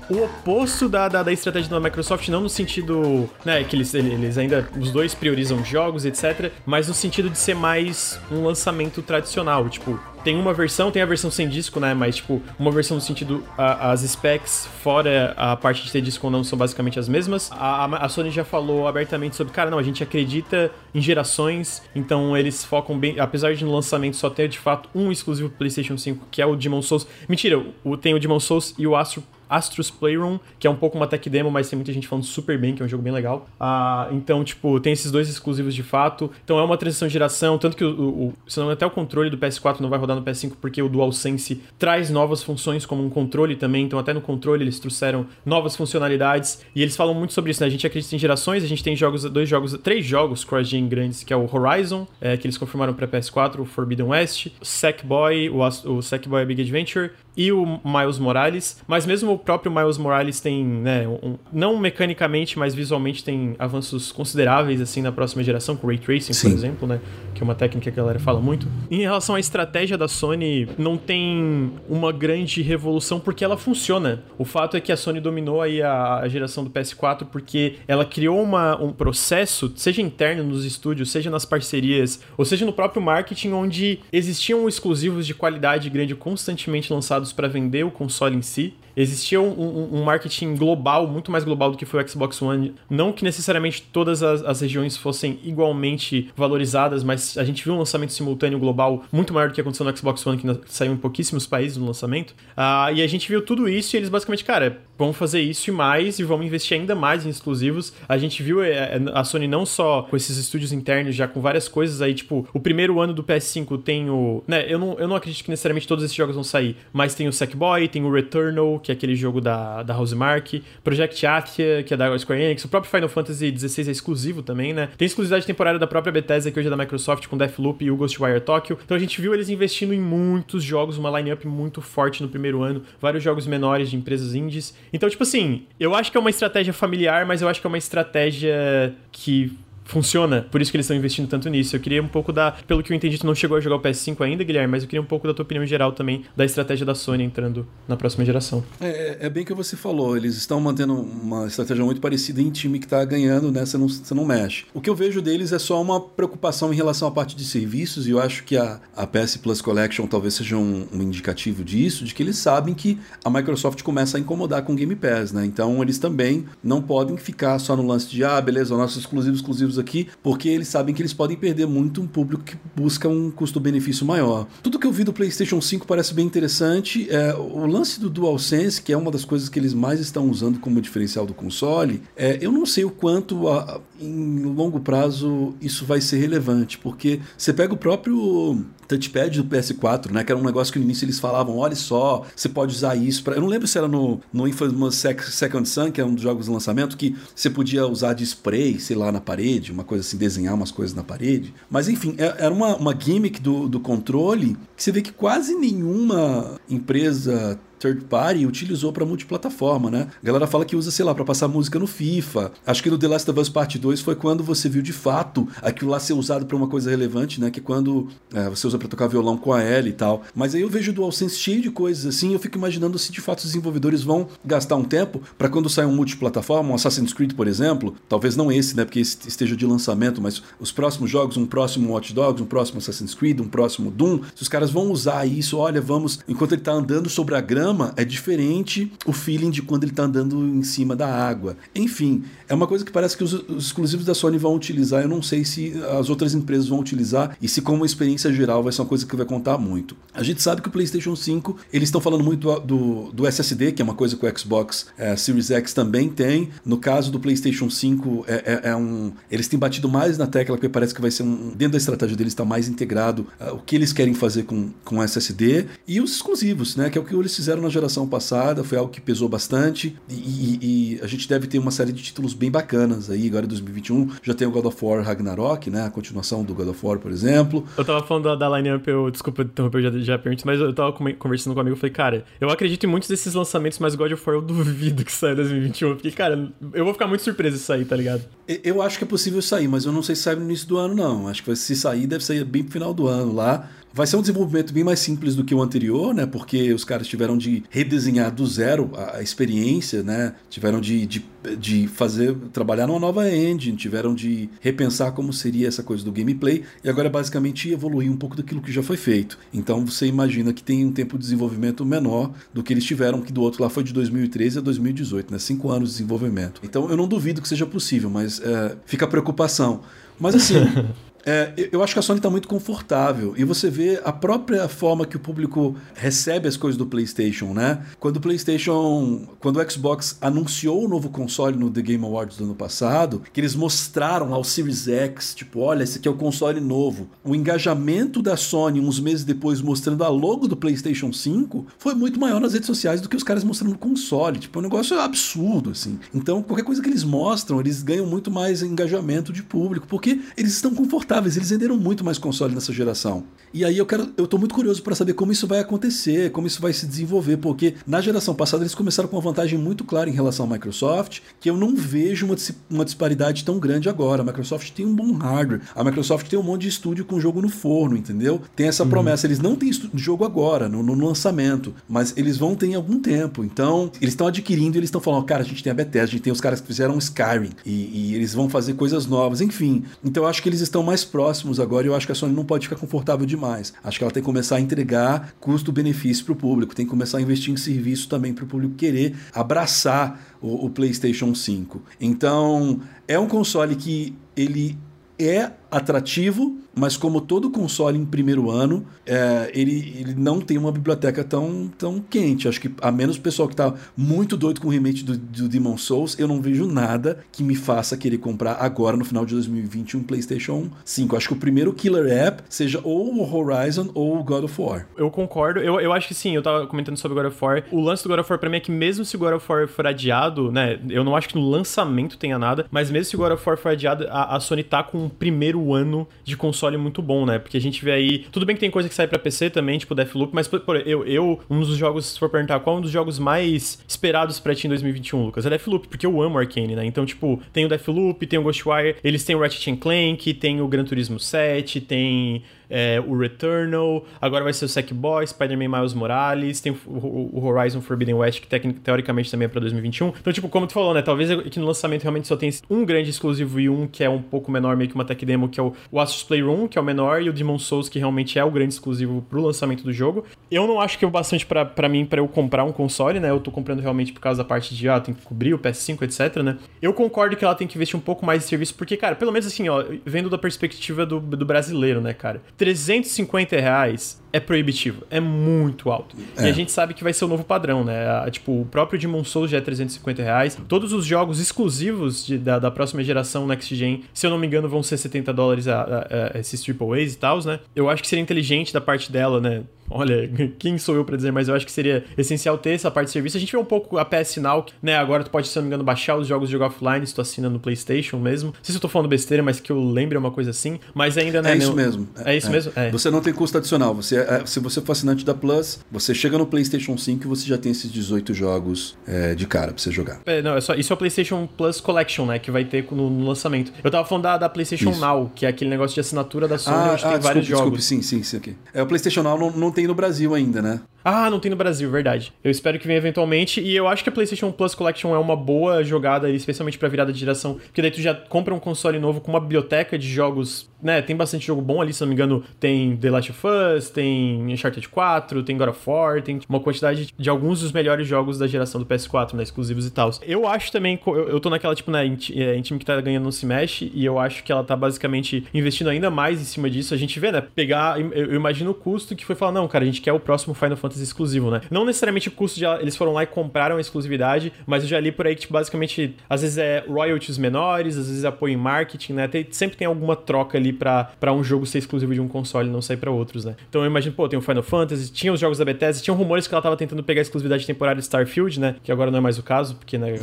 o oposto da, da, da, estratégia da Microsoft, não no sentido, né, que eles, eles ainda, os dois priorizam jogos, etc, mas no sentido de ser mais um lançamento tradicional, tipo, tem uma versão, tem a versão sem disco, né? Mas, tipo, uma versão no sentido. A, as specs, fora a parte de ter disco ou não, são basicamente as mesmas. A, a, Sony já falou abertamente sobre, cara, não, a gente acredita em gerações, então eles focam bem. Apesar de no lançamento só ter de fato um exclusivo PlayStation 5, que é o Demon Souls. Mentira, o, tem o Demon Souls e o Astro Astros Playroom, que é um pouco uma tech demo, mas tem muita gente falando super bem, que é um jogo bem legal. Ah, então, tipo, tem esses dois exclusivos de fato. Então é uma transição de geração, tanto que o, o, se não até o controle do PS4 não vai rodar no PS5 porque o DualSense traz novas funções como um controle também. Então até no controle eles trouxeram novas funcionalidades e eles falam muito sobre isso, né? A gente acredita em gerações, a gente tem jogos, dois jogos, três jogos cross-gen grandes, que é o Horizon, é, que eles confirmaram para PS4, o Forbidden West, o Sackboy, o, o Sackboy Big Adventure e o Miles Morales, mas mesmo o próprio Miles Morales tem, né, um, não mecanicamente, mas visualmente tem avanços consideráveis assim na próxima geração, com Ray Tracing, Sim. por exemplo, né, que é uma técnica que a galera fala muito. Em relação à estratégia da Sony, não tem uma grande revolução porque ela funciona. O fato é que a Sony dominou aí a, a geração do PS4 porque ela criou uma, um processo, seja interno nos estúdios, seja nas parcerias, ou seja no próprio marketing, onde existiam exclusivos de qualidade grande constantemente lançados para vender o console em si existia um, um, um, marketing global, muito mais global do que foi o Xbox One. Não que necessariamente todas as, as, regiões fossem igualmente valorizadas, mas a gente viu um lançamento simultâneo global muito maior do que aconteceu no Xbox One, que saiu em pouquíssimos países no lançamento. Uh, e a gente viu tudo isso e eles basicamente, cara, vamos fazer isso e mais e vamos investir ainda mais em exclusivos. A gente viu é, é, a Sony não só com esses estúdios internos, já com várias coisas aí, tipo, o primeiro ano do PS5 tem o. Né, eu não, eu não acredito que necessariamente todos esses jogos vão sair, mas tem o Sackboy, tem o Returnal, que é aquele jogo da, da Housemark, Project Athia, que é da Square Enix, o próprio Final Fantasy XVI é exclusivo também, né? Tem exclusividade temporária da própria Bethesda, que hoje é da Microsoft, com Deathloop e o Ghostwire Tokyo. Então a gente viu eles investindo em muitos jogos, uma line-up muito forte no primeiro ano, vários jogos menores de empresas indies. Então, tipo assim, eu acho que é uma estratégia familiar, mas eu acho que é uma estratégia que funciona, por isso que eles estão investindo tanto nisso. Eu queria um pouco da. Pelo que eu entendi, tu não chegou a jogar o PS5 ainda, Guilherme, mas eu queria um pouco da tua opinião geral também da estratégia da Sony entrando na próxima geração. É, é bem o que você falou, eles estão mantendo uma estratégia muito parecida em time que está ganhando, né? Você não, você não mexe. O que eu vejo deles é só uma preocupação em relação à parte de serviços, e eu acho que a, a PS Plus Collection talvez seja um, um indicativo disso, de que eles sabem que a Microsoft começa a incomodar com o Game Pass, né? Então eles também não podem ficar só no lance de, ah, beleza, nossos exclusivos exclusivos aqui, porque eles sabem que eles podem perder muito um público que busca um custo-benefício maior. Tudo que eu vi do PlayStation 5 parece bem interessante. É, o lance do DualSense, que é uma das coisas que eles mais estão usando como diferencial do console, é, eu não sei o quanto a, em longo prazo isso vai ser relevante, porque você pega o próprio touchpad do PS4, né? Que era um negócio que no início eles falavam, olha só, você pode usar isso para. Eu não lembro se era no, no Infamous Second Sun, que é um dos jogos de lançamento, que você podia usar de spray, sei lá, na parede, uma coisa assim, desenhar umas coisas na parede. Mas enfim, é, era uma, uma gimmick do, do controle que você vê que quase nenhuma empresa third party utilizou para multiplataforma, né? A galera fala que usa, sei lá, para passar música no FIFA. Acho que no The Last of Us Part 2 foi quando você viu de fato aquilo lá ser usado para uma coisa relevante, né? Que é quando é, você usa para tocar violão com a L e tal. Mas aí eu vejo o DualSense cheio de coisas assim, eu fico imaginando se de fato os desenvolvedores vão gastar um tempo para quando sair um multiplataforma, um Assassin's Creed, por exemplo, talvez não esse, né? Porque esse esteja de lançamento, mas os próximos jogos, um próximo Watch Dogs, um próximo Assassin's Creed, um próximo Doom, se os caras vão usar isso, olha, vamos, enquanto ele tá andando sobre a grama, é diferente o feeling de quando ele está andando em cima da água. Enfim, é uma coisa que parece que os, os, exclusivos da Sony vão utilizar. Eu não sei se as outras empresas vão utilizar e se, como experiência geral, vai ser uma coisa que vai contar muito. A gente sabe que o PlayStation 5 eles estão falando muito do, do, do, SSD, que é uma coisa que o Xbox é, Series X também tem. No caso do PlayStation 5, é, é, é, um, eles têm batido mais na tecla, porque parece que vai ser um. Dentro da estratégia deles está mais integrado uh, o que eles querem fazer com, com SSD e os exclusivos, né? Que é o que eles fizeram tiveram na geração passada, foi algo que pesou bastante. E, e, e, a gente deve ter uma série de títulos bem bacanas aí, agora em 2021. Já tem o God of War Ragnarok, né? A continuação do God of War, por exemplo. Eu tava falando da, da line-up, eu, desculpa interromper, já, já pergunto, mas eu tava conversando com um amigo e falei, cara, eu acredito em muitos desses lançamentos, mas God of War eu duvido que saia em 2021. Porque, cara, eu vou ficar muito surpreso se sair, tá ligado? Eu acho que é possível sair, mas eu não sei se sai no início do ano, não. Acho que se sair, deve sair bem pro final do ano lá. Vai ser um desenvolvimento bem mais simples do que o anterior, né? Porque os caras tiveram de redesenhar do zero a, experiência, né? Tiveram de, de, de fazer, trabalhar numa nova engine, tiveram de repensar como seria essa coisa do gameplay e agora basicamente evoluir um pouco daquilo que já foi feito. Então você imagina que tem um tempo de desenvolvimento menor do que eles tiveram, que do outro lá foi de 2013 a 2018, né? Cinco anos de desenvolvimento. Então eu não duvido que seja possível, mas é, fica a preocupação. Mas assim, É, eu acho que a Sony está muito confortável. E você vê a própria forma que o público recebe as coisas do PlayStation, né? Quando o PlayStation. Quando o Xbox anunciou o novo console no The Game Awards do ano passado, que eles mostraram ao Series X, tipo, olha, esse aqui é o console novo. O engajamento da Sony, uns meses depois, mostrando a logo do PlayStation 5, foi muito maior nas redes sociais do que os caras mostrando o console. Tipo, é um negócio absurdo, assim. Então, qualquer coisa que eles mostram, eles ganham muito mais engajamento de público, porque eles estão confortáveis eles venderam muito mais console nessa geração. E aí eu quero, eu tô muito curioso para saber como isso vai acontecer, como isso vai se desenvolver, porque na geração passada eles começaram com uma vantagem muito clara em relação à Microsoft, que eu não vejo uma, uma disparidade tão grande agora. A Microsoft tem um bom hardware, a Microsoft tem um monte de estúdio com jogo no forno, entendeu? Tem essa uhum. promessa. Eles não têm jogo agora, no, no, lançamento, mas eles vão ter em algum tempo. Então, eles estão adquirindo e eles estão falando, cara, a gente tem a Bethesda, a gente tem os caras que fizeram Skyrim e, e eles vão fazer coisas novas, enfim. Então eu acho que eles estão mais próximos agora e eu acho que a Sony não pode ficar confortável demais. Acho que ela tem que começar a entregar custo-benefício para o público, tem que começar a investir em serviço também para o público querer abraçar o, o PlayStation 5. Então, é um console que ele é atrativo, mas como todo console em primeiro ano, é, ele, ele não tem uma biblioteca tão, tão quente. Acho que a menos o pessoal que está muito doido com o remake do, do Demon Souls, eu não vejo nada que me faça querer comprar agora, no final de 2020, um PlayStation 5. Acho que o primeiro killer app seja ou o Horizon ou o God of War. Eu concordo. Eu, eu acho que sim, eu tava comentando sobre God of War. O lance do God of War pra mim é que mesmo se o God of War for adiado, né, eu não acho que no lançamento tenha nada, mas mesmo se o God of War for adiado, a, a Sony tá com um primeiro ano de console muito bom, né? Porque a gente vê aí. Tudo bem que tem coisa que sai pra PC também, tipo Deathloop, mas por, eu, eu, um dos jogos, se for perguntar qual é um dos jogos mais esperados pra ti em 2021, Lucas, é Deathloop, porque eu amo Arcane, né? Então, tipo, tem o Deathloop, tem o Ghostwire, eles têm o Ratchet Clank, tem o Gran Turismo 7, tem é, o Returnal, agora vai ser o Sackboy, Spider-Man Miles Morales, tem o, Horizon Forbidden West, que teoricamente também é pra 2021. Então, tipo, como tu falou, né? Talvez aqui no lançamento realmente só tem um grande exclusivo e um que é um pouco menor, meio que uma tech demo, que é o, o Asus Playroom, que é o menor, e o Demon Souls, que realmente é o grande exclusivo pro lançamento do jogo. Eu não acho que é o bastante para mim para eu comprar um console, né? Eu tô comprando realmente por causa da parte de, ah, tem que cobrir o PS5, etc, né? Eu concordo que ela tem que investir um pouco mais em serviço, porque, cara, pelo menos assim, ó, vendo da perspectiva do, do brasileiro, né, cara? 350 reais é proibitivo, é muito alto. É. E a gente sabe que vai ser o novo padrão, né? tipo, o próprio Demon Souls já é 350 reais. Todos os jogos exclusivos de, da, da, próxima geração Next Gen, se eu não me engano, vão ser 70 dólares a, a, a esses Triple A's e tal, né? Eu acho que seria inteligente da parte dela, né? Olha, quem sou eu para dizer, mas eu acho que seria essencial ter essa parte de serviço. A gente vê um pouco a PS Now, né? Agora tu pode, se não me engano, baixar os jogos de jogo offline se tu assina no PlayStation mesmo. Não sei se eu tô falando besteira, mas que eu lembre é uma coisa assim. Mas ainda, né? É isso mesmo. É, é isso é. mesmo? É. Você não tem custo adicional. Você, é, se você for assinante da Plus, você chega no PlayStation 5 e você já tem esses 18 jogos é, de cara pra você jogar. É, não, é só, isso é o PlayStation Plus Collection, né? Que vai ter no, no lançamento. Eu tava falando da, da PlayStation isso. Now, que é aquele negócio de assinatura da Sony, ah, onde ah, tem desculpe, vários jogos. Desculpe, sim, sim, sim. Okay. É, o PlayStation Now não, não tem no Brasil ainda, né? Ah, não tem no Brasil, verdade. Eu espero que venha eventualmente. E eu acho que a PlayStation Plus Collection é uma boa jogada, especialmente pra virada de geração. Porque daí tu já compra um console novo com uma biblioteca de jogos, né? Tem bastante jogo bom ali, se não me engano. Tem The Last of Us, tem Uncharted 4, tem God of War, tem uma quantidade de alguns dos melhores jogos da geração do PS4, né? Exclusivos e tal. Eu acho também, eu, tô naquela, tipo, né? Em, é, em time que tá ganhando não se mexe. E eu acho que ela tá basicamente investindo ainda mais em cima disso. A gente vê, né? Pegar, eu, eu imagino o custo que foi falar, não, cara, a gente quer o próximo Final Fantasy Fantasy exclusivo, né? Não necessariamente o custo de eles foram lá e compraram a exclusividade, mas eu já li por aí que, tipo, basicamente, às vezes é royalties menores, às vezes é apoio em marketing, né? Tem, sempre tem alguma troca ali para um jogo ser exclusivo de um console e não sair para outros, né? Então eu imagino, pô, tem o Final Fantasy, tinha os jogos da Bethesda, tinham rumores que ela tava tentando pegar a exclusividade temporária de Starfield, né? Que agora não é mais o caso, porque, né?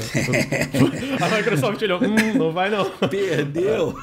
a Microsoft olhou, hum, não vai não. Perdeu!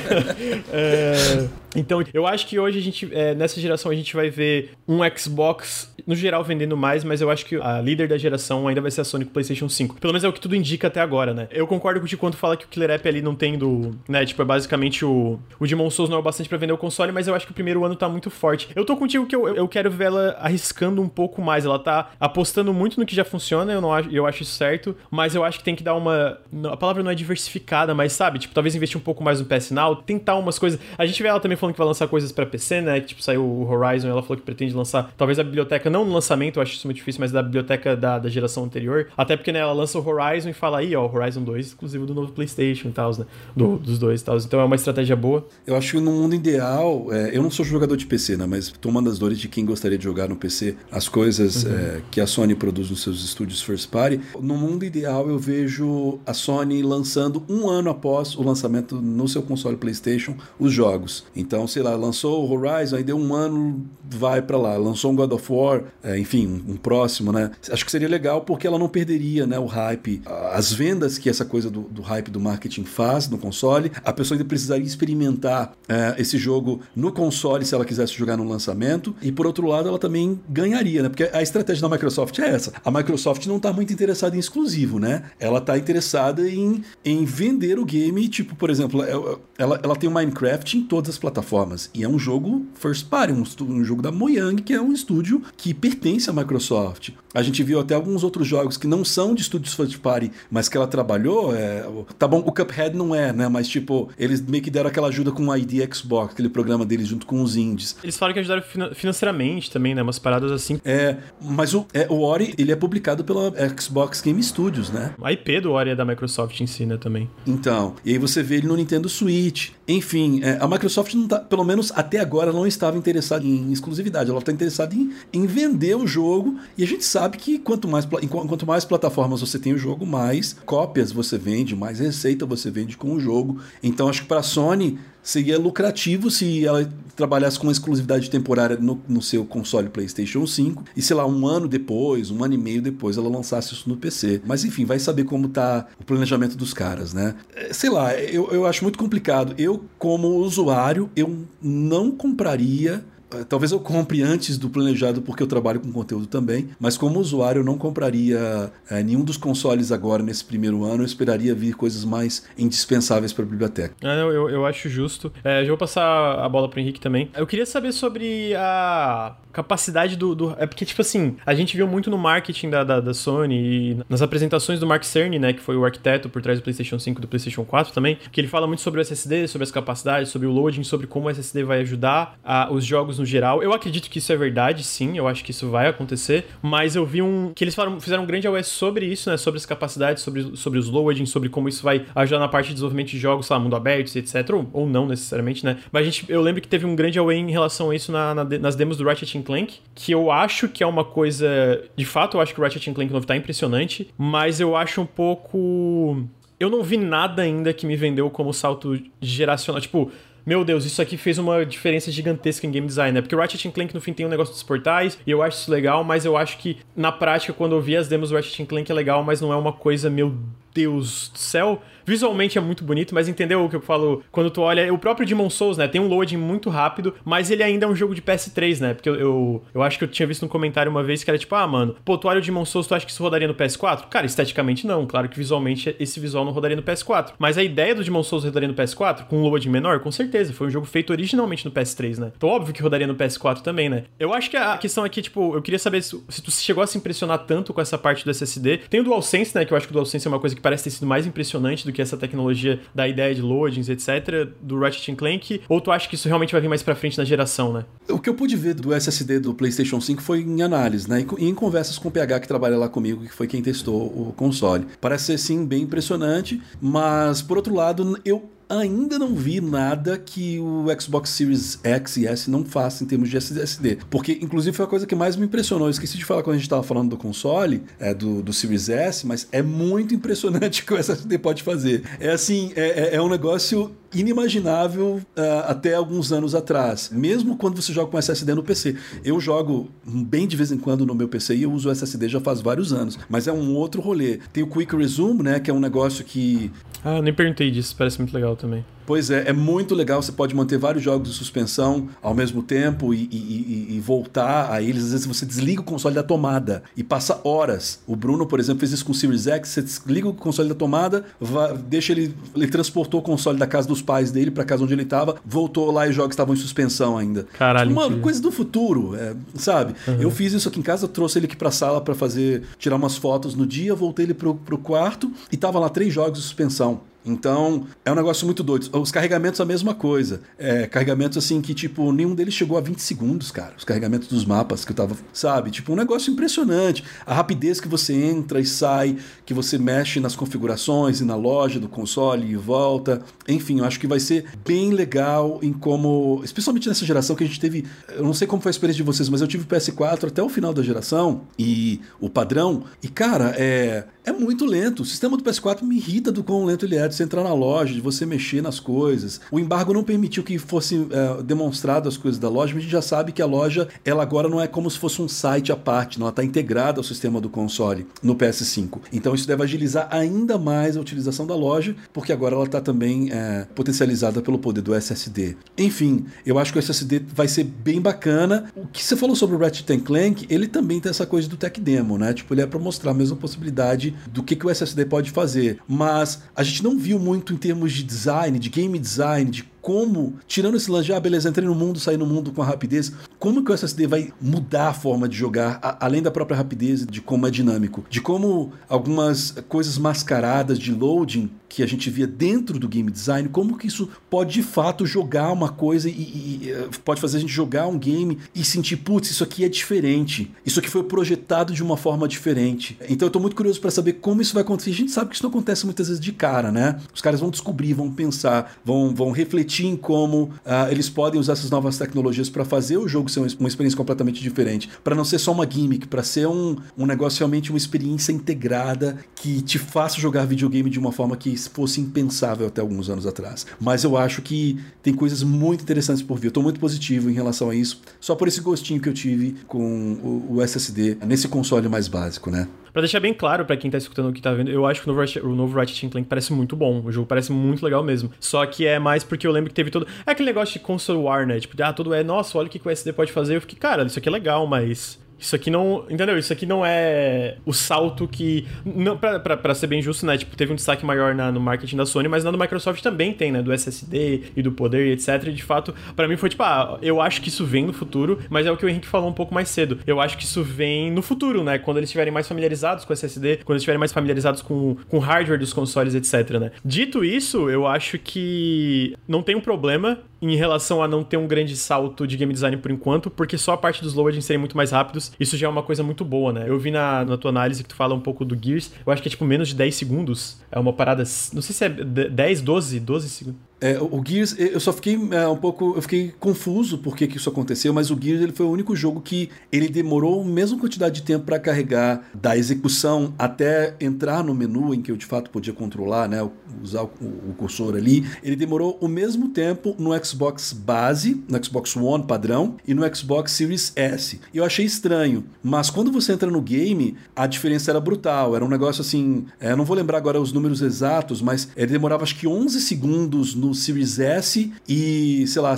é, então, eu acho que hoje a gente, é, nessa geração, a gente vai ver um Xbox, no geral, vendendo mais, mas eu acho que a líder da geração ainda vai ser a Sony com o PlayStation 5. Pelo menos é o que tudo indica até agora, né? Eu concordo contigo quando fala que o Killer App ali não tem do. né? Tipo, é basicamente o. O Demon Souls não é o bastante para vender o console, mas eu acho que o primeiro ano tá muito forte. Eu tô contigo que eu, eu quero ver ela arriscando um pouco mais. Ela tá apostando muito no que já funciona, eu, não acho, eu acho isso certo, mas eu acho que tem que dar uma. A palavra não é diversificada, mas sabe? Tipo, talvez investir um pouco mais no PS Now, tentar umas coisas. A gente vê ela também falando que vai lançar coisas para PC, né? Tipo, saiu o Horizon, ela falou que pretende lançar talvez a biblioteca, não no lançamento, eu acho isso muito difícil, mas da biblioteca da, da geração anterior. Até porque, né, ela lança o Horizon e fala aí, ó, o Horizon 2, exclusivo do novo PlayStation e tal, né? Do, dos dois e tal. Então é uma estratégia boa. Eu acho que no mundo ideal, é, eu não sou jogador de PC, né? Mas tomando as dores de quem gostaria de jogar no PC as coisas uhum. é, que a Sony produz nos seus estúdios first party. No mundo ideal, eu vejo a Sony lançando um ano após o lançamento no seu console PlayStation os jogos. Então, sei lá, lançou o Horizon, aí deu um ano, vai para lá. Lançou um God of War, é, enfim, um, próximo, né? Acho que seria legal porque ela não perderia, né, o hype, as vendas que essa coisa do, do hype do marketing faz no console. A pessoa ainda precisaria experimentar é, esse jogo no console se ela quisesse jogar no lançamento. E por outro lado, ela também ganharia, né? Porque a estratégia da Microsoft é essa. A Microsoft não está muito interessada em exclusivo, né? Ela está interessada em, em vender o game, tipo, por exemplo, é, ela, ela tem o Minecraft em todas as plataformas. E é um jogo first party, um, um jogo da Mojang, que é um estúdio que pertence à Microsoft. A gente viu até alguns outros jogos que não são de estúdios first party, mas que ela trabalhou. É, tá bom, o Cuphead não é, né? Mas, tipo, eles meio que deram aquela ajuda com o ID Xbox, aquele programa deles junto com os indies. Eles falaram que ajudaram financeiramente também, né? Umas paradas assim. É, mas o, é, o Ori, ele é publicado pela Xbox Game Studios, né? A IP do Ori é da Microsoft em si, né, também. Então, e aí você vê ele no Nintendo Switch. Enfim, é, a Microsoft não tá, pelo menos até agora, não estava interessada em exclusividade. Ela está interessada em, em vender o jogo. E a gente sabe que quanto mais, quanto mais plataformas você tem o jogo, mais cópias você vende, mais receita você vende com o jogo. Então acho que para a Sony seria lucrativo se ela trabalhasse com exclusividade temporária no, no, seu console PlayStation 5 e, sei lá, um ano depois, um ano e meio depois, ela lançasse isso no PC. Mas enfim, vai saber como tá o planejamento dos caras, né? É, sei lá, eu, eu acho muito complicado. Eu, como usuário, eu não compraria talvez eu compre antes do planejado porque eu trabalho com conteúdo também, mas como usuário eu não compraria é, nenhum dos consoles agora nesse primeiro ano, eu esperaria vir coisas mais indispensáveis para a biblioteca. É, eu, eu acho justo. É, já vou passar a bola para o Henrique também. Eu queria saber sobre a capacidade do, do, É porque, tipo assim, a gente viu muito no marketing da, da, da, Sony e nas apresentações do Mark Cerny, né, que foi o arquiteto por trás do PlayStation 5 e do PlayStation 4 também, que ele fala muito sobre o SSD, sobre as capacidades, sobre o loading, sobre como o SSD vai ajudar a, os jogos no geral. Eu acredito que isso é verdade, sim, eu acho que isso vai acontecer, mas eu vi um. que eles fizeram um grande OS sobre isso, né, sobre as capacidades, sobre, sobre os loading, sobre como isso vai ajudar na parte de desenvolvimento de jogos, sei lá, mundo aberto, etc. Ou, ou não necessariamente, né. Mas a gente, eu lembro que teve um grande away em relação a isso na, na, nas demos do Ratchet Clank, que eu acho que é uma coisa. De fato, eu acho que o Ratchet Clank novo tá impressionante, mas eu acho um pouco. Eu não vi nada ainda que me vendeu como salto geracional. Tipo, meu Deus, isso aqui fez uma diferença gigantesca em game design, né? Porque o Ratchet Clank no fim tem um negócio dos portais, e eu acho isso legal, mas eu acho que na prática, quando eu vi as demos do Ratchet Clank é legal, mas não é uma coisa, meu Deus do céu. Visualmente é muito bonito, mas entendeu o que eu falo? Quando tu olha, o próprio Demon Souls, né? Tem um loading muito rápido, mas ele ainda é um jogo de PS3, né? Porque eu, eu, eu acho que eu tinha visto um comentário uma vez que era tipo, ah, mano, pô, tu olha o Demon Souls, tu acha que isso rodaria no PS4? Cara, esteticamente não. Claro que visualmente esse visual não rodaria no PS4. Mas a ideia do Demon Souls rodaria no PS4, com um loading menor, com certeza. Foi um jogo feito originalmente no PS3, né? Então, óbvio que rodaria no PS4 também, né? Eu acho que a questão aqui, tipo, eu queria saber se, se tu chegou a se impressionar tanto com essa parte do SSD. Tem o DualSense, né? Que eu acho que o DualSense é uma coisa que parece ter sido mais impressionante do que essa tecnologia da ideia de loadings, etc., do Ratchet Clank? Ou tu acha que isso realmente vai vir mais pra frente na geração, né? O que eu pude ver do SSD do PlayStation 5 foi em análise, né? E em conversas com o PH que trabalha lá comigo, que foi quem testou o console. Parece ser sim bem impressionante, mas por outro lado, eu ainda não vi nada que o Xbox Series X e S não faça em termos de SSD. Porque, inclusive, foi a coisa que mais me impressionou. Eu esqueci de falar quando a gente estava falando do console, é, do, do Series S, mas é muito impressionante o que o SSD pode fazer. É assim, é, é, é um negócio inimaginável uh, até alguns anos atrás. Mesmo quando você joga com SSD no PC. Eu jogo bem de vez em quando no meu PC e eu uso SSD já faz vários anos. Mas é um outro rolê. Tem o Quick Resume, né? Que é um negócio que. Ah, nem perguntei disso, parece muito legal também. Pois é, é muito legal. Você pode manter vários jogos de suspensão ao mesmo tempo e, e, e, voltar a eles. Às vezes você desliga o console da tomada e passa horas. O Bruno, por exemplo, fez isso com o Series X. Você desliga o console da tomada, vai, deixa ele. Ele transportou o console da casa dos pais dele para casa onde ele estava, voltou lá e os jogos estavam em suspensão ainda. Caralho. Uma coisa do futuro, é, sabe? Uhum. Eu fiz isso aqui em casa, trouxe ele aqui pra sala para fazer, tirar umas fotos no dia, voltei ele pro, pro quarto e tava lá três jogos de suspensão. Então, é um negócio muito doido. Os carregamentos, a mesma coisa. É, carregamentos assim que, tipo, nenhum deles chegou a 20 segundos, cara. Os carregamentos dos mapas que eu tava, sabe? Tipo, um negócio impressionante. A rapidez que você entra e sai, que você mexe nas configurações e na loja do console e volta. Enfim, eu acho que vai ser bem legal em como. Especialmente nessa geração que a gente teve. Eu não sei como foi a experiência de vocês, mas eu tive PS4 até o final da geração e o padrão. E, cara, é é muito lento. O sistema do PS4 me irrita do quão lento ele é de você entrar na loja, de você mexer nas coisas. O embargo não permitiu que fosse é, demonstrado as coisas da loja, mas a gente já sabe que a loja, ela agora não é como se fosse um site à parte, não, ela está integrada ao sistema do console no PS5. Então isso deve agilizar ainda mais a utilização da loja, porque agora ela está também é, potencializada pelo poder do SSD. Enfim, eu acho que o SSD vai ser bem bacana. O que você falou sobre o Ratchet Clank, ele também tem essa coisa do tech demo, né? Tipo, ele é para mostrar a mesma possibilidade do que, que o SSD pode fazer. Mas a gente não viu muito em termos de design, de game design, de como, tirando esse lance de, ah, beleza, entrei no mundo, saí no mundo com a rapidez, como que o SSD vai mudar a forma de jogar, a, além da própria rapidez, de como é dinâmico, de como algumas coisas mascaradas de loading que a gente via dentro do game design, como que isso pode de fato jogar uma coisa e, e, e eh, pode fazer a gente jogar um game e sentir, putz, isso aqui é diferente, isso aqui foi projetado de uma forma diferente. Então eu tô muito curioso para saber como isso vai acontecer. A gente sabe que isso não acontece muitas vezes de cara, né? Os caras vão descobrir, vão pensar, vão, vão refletir como uh, eles podem usar essas novas tecnologias para fazer o jogo ser uma experiência completamente diferente, para não ser só uma gimmick, para ser um, um negócio realmente uma experiência integrada que te faça jogar videogame de uma forma que fosse impensável até alguns anos atrás. Mas eu acho que tem coisas muito interessantes por vir. Eu tô muito positivo em relação a isso, só por esse gostinho que eu tive com o, o SSD nesse console mais básico, né? Pra deixar bem claro para quem tá escutando o que tá vendo, eu acho que o novo, o novo Ratchet Clank parece muito bom. O jogo parece muito legal mesmo. Só que é mais porque eu lembro que teve todo. É aquele negócio de console war, né? Tipo, ah, tudo é, nossa, olha o que o SD pode fazer. Eu fiquei, cara, isso aqui é legal, mas isso aqui não. Entendeu? Isso aqui não é o salto que. Não, pra, pra, pra ser bem justo, né? Tipo, teve um destaque maior na, no marketing da Sony, mas na do Microsoft também tem, né? Do SSD e do poder e etc. E de fato, para mim foi tipo, ah, eu acho que isso vem no futuro, mas é o que o Henrique falou um pouco mais cedo. Eu acho que isso vem no futuro, né? Quando eles estiverem mais familiarizados com SSD, quando eles estiverem mais familiarizados com, com o hardware dos consoles, etc, né? Dito isso, eu acho que não tem um problema em relação a não ter um grande salto de game design por enquanto, porque só a parte dos loadings serem muito mais rápidos, isso já é uma coisa muito boa, né? Eu vi na, na tua análise que tu fala um pouco do Gears, eu acho que é tipo menos de 10 segundos. É uma parada, não sei se é 10, 12, 12 segundos. É, o Gears, eu só fiquei é, um pouco, eu fiquei confuso por que, isso aconteceu, mas o Gears ele foi o único jogo que ele demorou a mesma quantidade de tempo para carregar da execução até entrar no menu em que eu de fato podia controlar, né, usar o, o cursor ali. Ele demorou o mesmo tempo no Xbox base, no Xbox One padrão e no Xbox Series S. Eu achei estranho, mas quando você entra no game, a diferença era brutal. Era um negócio assim, é, não vou lembrar agora os números exatos, mas ele demorava acho que 11 segundos no Series S e, sei lá,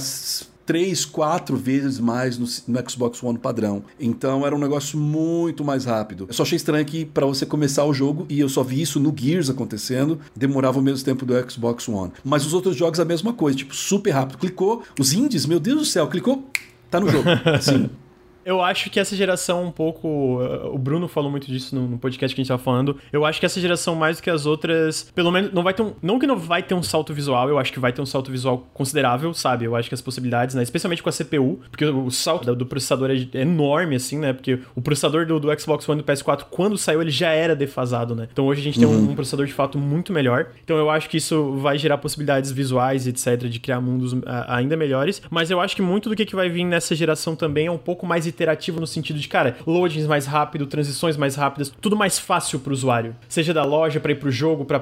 três, quatro vezes mais no, no, Xbox One padrão. Então era um negócio muito mais rápido. Eu só achei estranho que para você começar o jogo, e eu só vi isso no Gears acontecendo, demorava o mesmo tempo do Xbox One. Mas os outros jogos a mesma coisa, tipo, super rápido. Clicou, os indies, meu Deus do céu, clicou, tá no jogo. Sim. Eu acho que essa geração um pouco. O Bruno falou muito disso no, podcast que a gente tava falando. Eu acho que essa geração, mais do que as outras, pelo menos não vai ter um. Não que não vai ter um salto visual, eu acho que vai ter um salto visual considerável, sabe? Eu acho que as possibilidades, né? Especialmente com a CPU, porque o salto do processador é enorme, assim, né? Porque o processador do, do Xbox One e do PS4, quando saiu, ele já era defasado, né? Então hoje a gente tem um, uhum. um processador de fato muito melhor. Então eu acho que isso vai gerar possibilidades visuais, etc., de criar mundos ainda melhores. Mas eu acho que muito do que, que vai vir nessa geração também é um pouco mais iterativo no sentido de, cara, loadings mais rápido, transições mais rápidas, tudo mais fácil pro usuário. Seja da loja para ir pro jogo, para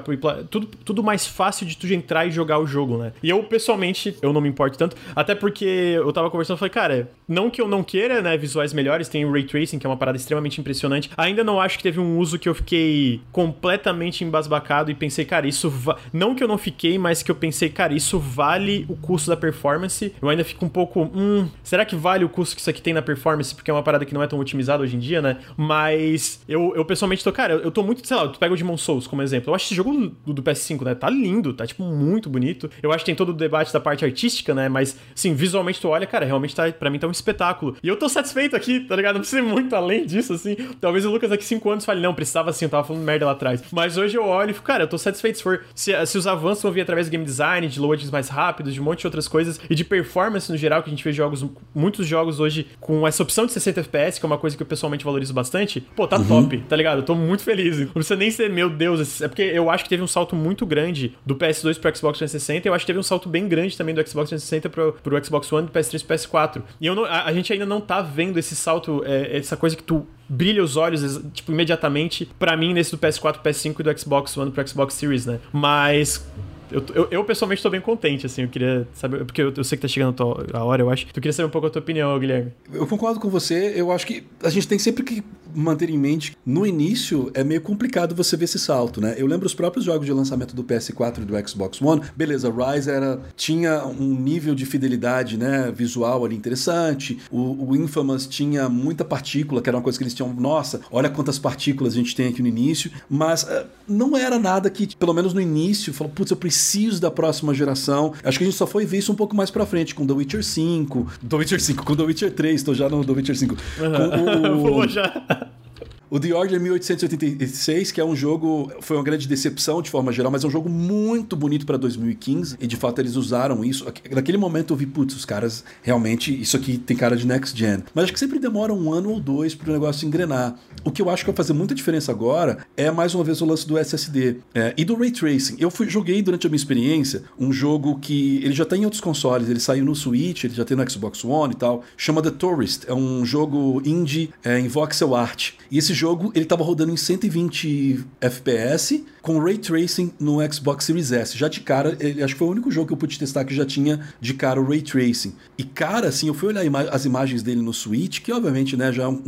tudo, tudo mais fácil de tu entrar e jogar o jogo, né? E eu, pessoalmente, eu não me importo tanto, até porque eu tava conversando e falei, cara, não que eu não queira, né, visuais melhores, tem o Ray Tracing, que é uma parada extremamente impressionante. Ainda não acho que teve um uso que eu fiquei completamente embasbacado e pensei, cara, isso va... não que eu não fiquei, mas que eu pensei, cara, isso vale o custo da performance. Eu ainda fico um pouco, hum, será que vale o custo que isso aqui tem na performance? Porque é uma parada que não é tão otimizada hoje em dia, né? Mas eu, eu pessoalmente tô, cara, eu tô muito, sei lá, tu pega o Demon Souls como exemplo. Eu acho esse jogo do, do PS5, né, tá lindo, tá tipo muito bonito. Eu acho que tem todo o debate da parte artística, né, mas sim, visualmente tu olha, cara, realmente tá, pra mim tá um espetáculo. E eu tô satisfeito aqui, tá ligado? Não precisa ir muito além disso, assim. Talvez o Lucas daqui 5 anos fale, não, precisava assim, eu tava falando merda lá atrás. Mas hoje eu olho e fico, cara, eu tô satisfeito se for. Se, se os avanços vão vir através do game design, de loadings mais rápidos, de um monte de outras coisas, e de performance no geral, que a gente vê jogos, muitos jogos hoje com essa opção de 60 FPS, que é uma coisa que eu pessoalmente valorizo bastante, pô, tá uhum. top, tá ligado? Eu tô muito feliz. Não precisa nem ser, meu Deus, é porque eu acho que teve um salto muito grande do PS2 pro Xbox 360, e eu acho que teve um salto bem grande também do Xbox 360 pro, pro Xbox One, do PS3 pro PS4. E eu não, a, a, gente ainda não tá vendo esse salto, é, essa coisa que tu brilha os olhos, tipo, imediatamente, para mim, nesse do PS4, PS5 e do Xbox One pro Xbox Series, né? Mas eu, eu, eu, pessoalmente estou bem contente, assim. Eu queria saber. Porque eu, eu sei que tá chegando a hora, eu acho. Eu queria saber um pouco a tua opinião, Guilherme. Eu concordo com você. Eu acho que a gente tem sempre que manter em mente no início é meio complicado você ver esse salto, né? Eu lembro os próprios jogos de lançamento do PS4 e do Xbox One. Beleza, Rise era, tinha um nível de fidelidade né, visual ali interessante. O, o Infamous tinha muita partícula, que era uma coisa que eles tinham. Nossa, olha quantas partículas a gente tem aqui no início. Mas uh, não era nada que, pelo menos no início, falou, putz, eu preciso da próxima geração. Acho que a gente só foi ver isso um pouco mais pra frente, com The Witcher 5. The Witcher 5, com The Witcher 3, tô já no The Witcher 5. Uhum. Com o... já. O The Order 1886, que é um jogo, foi uma grande decepção de forma geral, mas é um jogo muito bonito para 2015 e de fato eles usaram isso. Naquele momento eu vi, putz, os caras realmente, isso aqui tem cara de next gen. Mas acho que sempre demora um ano ou dois para o negócio engrenar. O que eu acho que vai fazer muita diferença agora é mais uma vez o lance do SSD é, e do Ray Tracing. Eu fui, joguei durante a minha experiência um jogo que ele já tem em outros consoles, ele saiu no Switch, ele já tem no Xbox One e tal, chama The Tourist. É um jogo indie é, em voxel art. E esse jogo ele estava rodando em 120 FPS com ray tracing no Xbox Series S. Já de cara, ele, acho que foi o único jogo que eu pude testar que já tinha de cara o ray tracing. E cara, assim, eu fui olhar ima as imagens dele no Switch, que obviamente, né, já é um,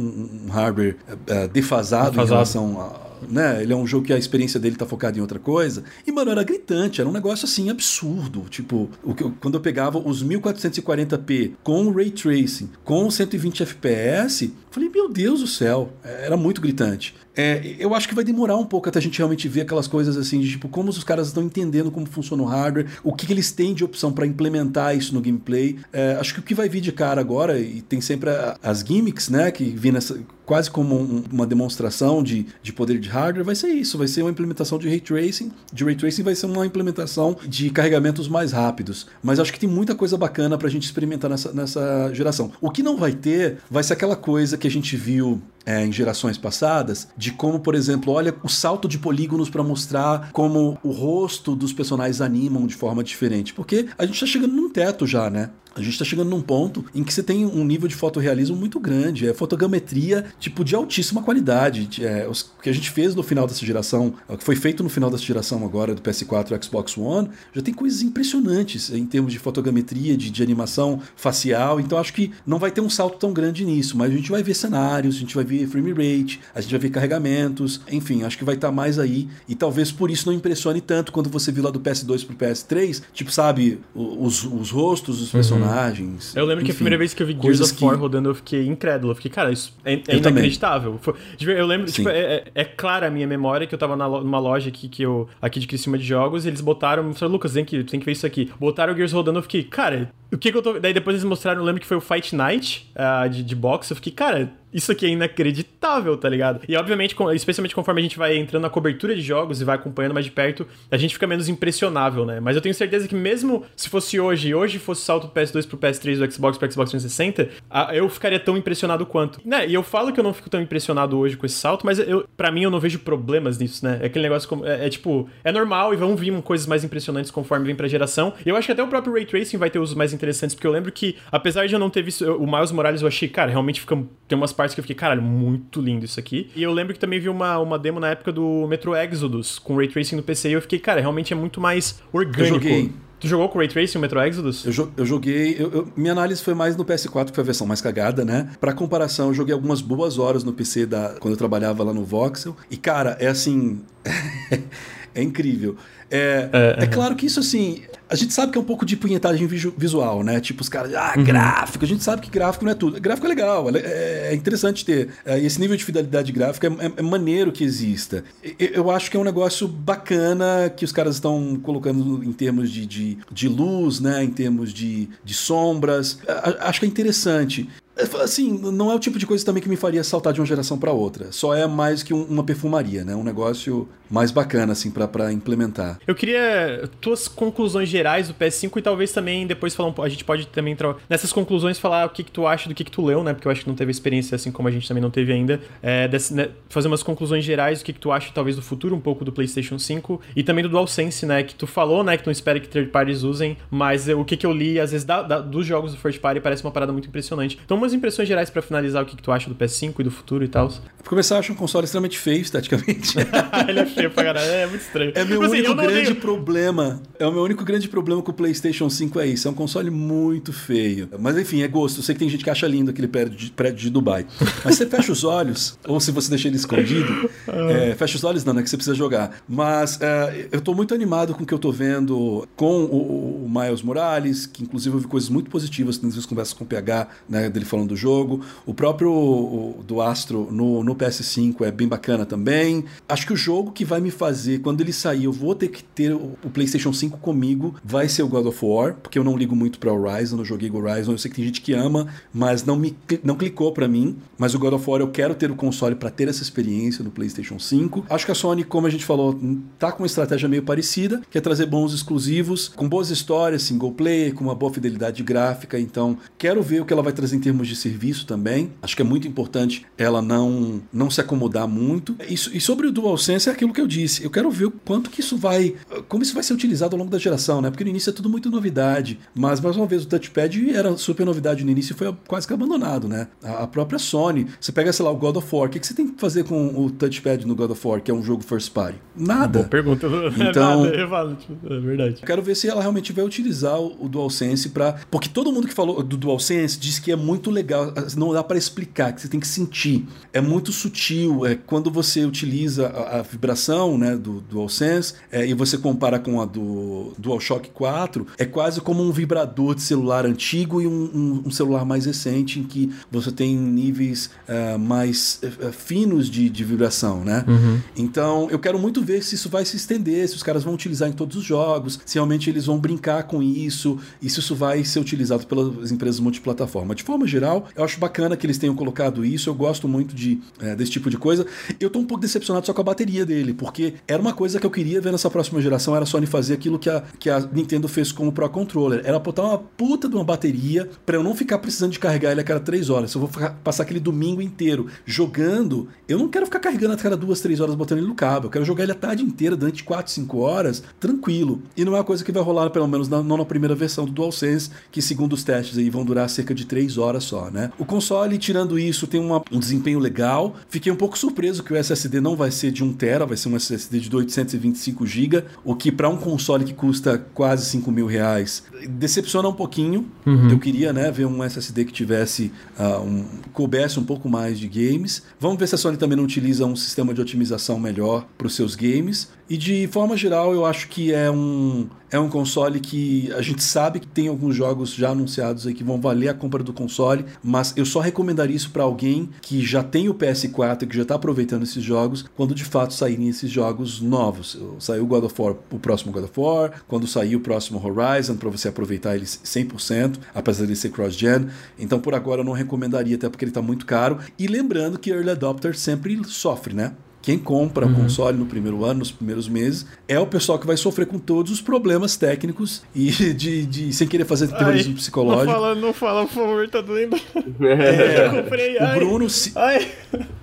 um hardware uh, defasado, defasado, em relação a né? Ele é um jogo que a experiência dele tá focada em outra coisa. E, mano, era gritante, era um negócio assim absurdo. Tipo, o que eu, quando eu pegava os 1440p com ray tracing, com 120 FPS, falei, meu Deus do céu, era muito gritante. É, eu acho que vai demorar um pouco até a gente realmente ver aquelas coisas assim, de tipo, como os caras estão entendendo como funciona o hardware, o que, que eles têm de opção para implementar isso no gameplay. É, acho que o que vai vir de cara agora, e tem sempre a, as gimmicks, né, que vêm nessa, quase como um, uma demonstração de, de poder de hardware, vai ser isso, vai ser uma implementação de ray tracing, de ray tracing vai ser uma implementação de carregamentos mais rápidos. Mas acho que tem muita coisa bacana para a gente experimentar nessa, nessa geração. O que não vai ter vai ser aquela coisa que a gente viu é, em gerações passadas, de como, por exemplo, olha o salto de polígonos para mostrar como o rosto dos personagens animam de forma diferente. Porque a gente está chegando num teto já, né? A gente está chegando num ponto em que você tem um nível de fotorrealismo muito grande. É fotogrametria, tipo, de altíssima qualidade. É, o que a gente fez no final dessa geração, o que foi feito no final dessa geração agora do PS4 e Xbox One, já tem coisas impressionantes em termos de fotogrametria, de, de animação facial. Então acho que não vai ter um salto tão grande nisso, mas a gente vai ver cenários, a gente vai ver frame rate, a gente vai ver carregamentos, enfim, acho que vai estar tá mais aí. E talvez por isso não impressione tanto quando você viu lá do PS2 pro PS3, tipo, sabe, os, os rostos dos personagens. Uhum personagens. Eu lembro enfim, que a primeira vez que eu vi Gears of War que... rodando, eu fiquei incrédulo. Eu fiquei, cara, isso é, é inacreditável. Foi, eu lembro, tipo, é, é, é, clara a minha memória que eu tava na, numa loja aqui, que eu, aqui de Criciúma de Jogos, e eles botaram, falaram, Lucas, tem que, tem que ver isso aqui. Botaram o Gears rodando, eu fiquei, cara, o que que eu tô. Daí depois eles mostraram, eu lembro que foi o Fight Night uh, de, de boxe, eu fiquei, cara isso aqui é inacreditável, tá ligado? E obviamente, especialmente conforme a gente vai entrando na cobertura de jogos e vai acompanhando mais de perto, a gente fica menos impressionável, né? Mas eu tenho certeza que mesmo se fosse hoje, e hoje fosse salto do PS2 pro PS3 do Xbox pro Xbox 360, eu ficaria tão impressionado quanto. Né? E eu falo que eu não fico tão impressionado hoje com esse salto, mas eu, para mim eu não vejo problemas nisso, né? É aquele negócio como. É, é, tipo, é normal e vão vir coisas mais impressionantes conforme vem pra geração. E eu acho que até o próprio Ray Tracing vai ter usos mais interessantes, porque eu lembro que, apesar de eu não ter visto o Miles Morales, eu achei, cara, realmente fica. Tem umas partes que eu fiquei, caralho, muito lindo isso aqui. E eu lembro que também vi uma, uma demo na época do Metro Exodus, com Ray Tracing no PC, e eu fiquei, cara, realmente é muito mais orgânico. Eu joguei. Tu jogou com Ray Tracing o Metro Exodus? Eu, eu joguei. Eu, eu, minha análise foi mais no PS4, que foi a versão mais cagada, né? Pra comparação, eu joguei algumas boas horas no PC da, quando eu trabalhava lá no Voxel. E, cara, é assim. é incrível. É, é, é, claro que isso, assim, a gente sabe que é um pouco de punhetagem visual, né? Tipo, os caras, ah, uhum. gráfico. A gente sabe que gráfico não é tudo. Gráfico é legal, é, é interessante ter. É, esse nível de fidelidade gráfica é, é, maneiro que exista. Eu acho que é um negócio bacana que os caras estão colocando em termos de, de, de luz, né? Em termos de, de sombras. Acho que é interessante. É, assim, não é o tipo de coisa também que me faria saltar de uma geração para outra. Só é mais que um, uma perfumaria, né? Um negócio mais bacana, assim, para implementar. Eu queria tuas conclusões gerais do PS5 e talvez também depois falar um pouco. A gente pode também entrar nessas conclusões falar o que, que tu acha do que, que tu leu, né? Porque eu acho que não teve experiência assim como a gente também não teve ainda. É, desse, né? fazer umas conclusões gerais do que, que tu acha, talvez, do futuro um pouco do PlayStation 5 e também do DualSense, né? Que tu falou, né? Que tu não espera que third parties usem, mas o que, que eu li, às vezes, da, da, dos jogos do first party parece uma parada muito impressionante. Então, umas impressões gerais para finalizar o que, que, tu acha do PS5 e do futuro e tal. Pra começar, eu acho um console extremamente feio esteticamente. Ele é feio pra caralho, é muito estranho. É meu tipo assim, único grande problema. É o meu único grande problema com o PlayStation 5 é isso. É um console muito feio. Mas enfim, é gosto. Eu sei que tem gente que acha lindo aquele prédio de, prédio de Dubai. Mas você fecha os olhos, ou se você deixa ele escondido, é, fecha os olhos, não, é que você precisa jogar. Mas é, eu tô muito animado com o que eu tô vendo com o, o Miles Morales, que inclusive eu vi coisas muito positivas nas vezes conversas com o PH, né, dele falando do jogo. O próprio o, do Astro no, no PS5 é bem bacana também. Acho que o jogo que vai me fazer, quando ele sair, eu vou ter que ter o, o PlayStation 5 comigo, vai ser o God of War, porque eu não ligo muito para Horizon, eu joguei Horizon, eu sei que tem gente que ama, mas não me não clicou para mim. Mas o God of War eu quero ter o console para ter essa experiência no PlayStation 5. Acho que a Sony, como a gente falou, tá com uma estratégia meio parecida, que é trazer bons exclusivos, com boas histórias, single player, com uma boa fidelidade gráfica. Então, quero ver o que ela vai trazer em termos de serviço também. Acho que é muito importante ela não, não se acomodar muito. Isso, e sobre o DualSense é aquilo que eu disse. Eu quero ver o quanto que isso vai. Como isso vai ser utilizado ao longo da geração, né? Porque no início é tudo muito novidade. Mas, mais uma vez, o touchpad era super novidade no início e foi quase que abandonado, né? A, própria Sony. Você pega, sei lá, o God of War. O que, você tem que fazer com o touchpad no God of War, que é um jogo first party? Nada. Boa pergunta. Então, é, nada, é, verdade. Quero ver se ela realmente vai utilizar o, o DualSense para. Porque todo mundo que falou do DualSense diz que é muito legal não dá para explicar, que você tem que sentir. É muito sutil. É quando você utiliza a, a vibração, né, do DualSense é, e você compara com a do DualShock 4, é quase como um vibrador de celular antigo e um, um, um celular mais recente em que você tem níveis uh, mais uh, finos de, de, vibração, né? Uhum. Então, eu quero muito ver se isso vai se estender, se os caras vão utilizar em todos os jogos, se realmente eles vão brincar com isso e se isso vai ser utilizado pelas empresas multiplataforma. De forma geral, eu acho bacana que eles tenham colocado isso, eu gosto muito de, é, desse tipo de coisa. Eu tô um pouco decepcionado só com a bateria dele, porque era uma coisa que eu queria ver nessa próxima geração, era a Sony fazer aquilo que a, que a Nintendo fez com o Pro Controller. Era botar uma puta de uma bateria para eu não ficar precisando de carregar ele a cada três horas. Se eu vou ficar, passar aquele domingo inteiro jogando, eu não quero ficar carregando a cada duas, três horas botando ele no cabo. Eu quero jogar ele a tarde inteira, durante quatro, cinco horas, tranquilo. E não é uma coisa que vai rolar, pelo menos, na, não na primeira versão do DualSense, que segundo os testes aí vão durar cerca de três horas só, né? O console, tirando isso, tem uma, um desempenho legal. Fiquei um pouco surpreso que o SSD não vai ser de 1 TB, vai ser um SSD de 825 GB, o que para um console que custa quase 5 mil reais decepciona um pouquinho. Uhum. Eu queria né, ver um SSD que tivesse uh, um, coubesse um pouco mais de games. Vamos ver se a Sony também não utiliza um sistema de otimização melhor para os seus games. E de forma geral, eu acho que é um, é um console que a gente sabe que tem alguns jogos já anunciados aí que vão valer a compra do console, mas eu só recomendaria isso para alguém que já tem o PS4 e que já tá aproveitando esses jogos, quando de fato saírem esses jogos novos. Saiu o God of War, o próximo God of War, quando sair o próximo Horizon, para você aproveitar eles 100%, apesar de ser cross-gen. Então por agora eu não recomendaria, até porque ele tá muito caro. E lembrando que Early Adopter sempre sofre, né? Quem compra uhum. o console no primeiro ano, nos primeiros meses, é o pessoal que vai sofrer com todos os problemas técnicos e de, de sem querer fazer terrorismo psicológico. Não fala, não fala, por favor, tá doendo. É, eu comprei. O ai, Bruno. Ai.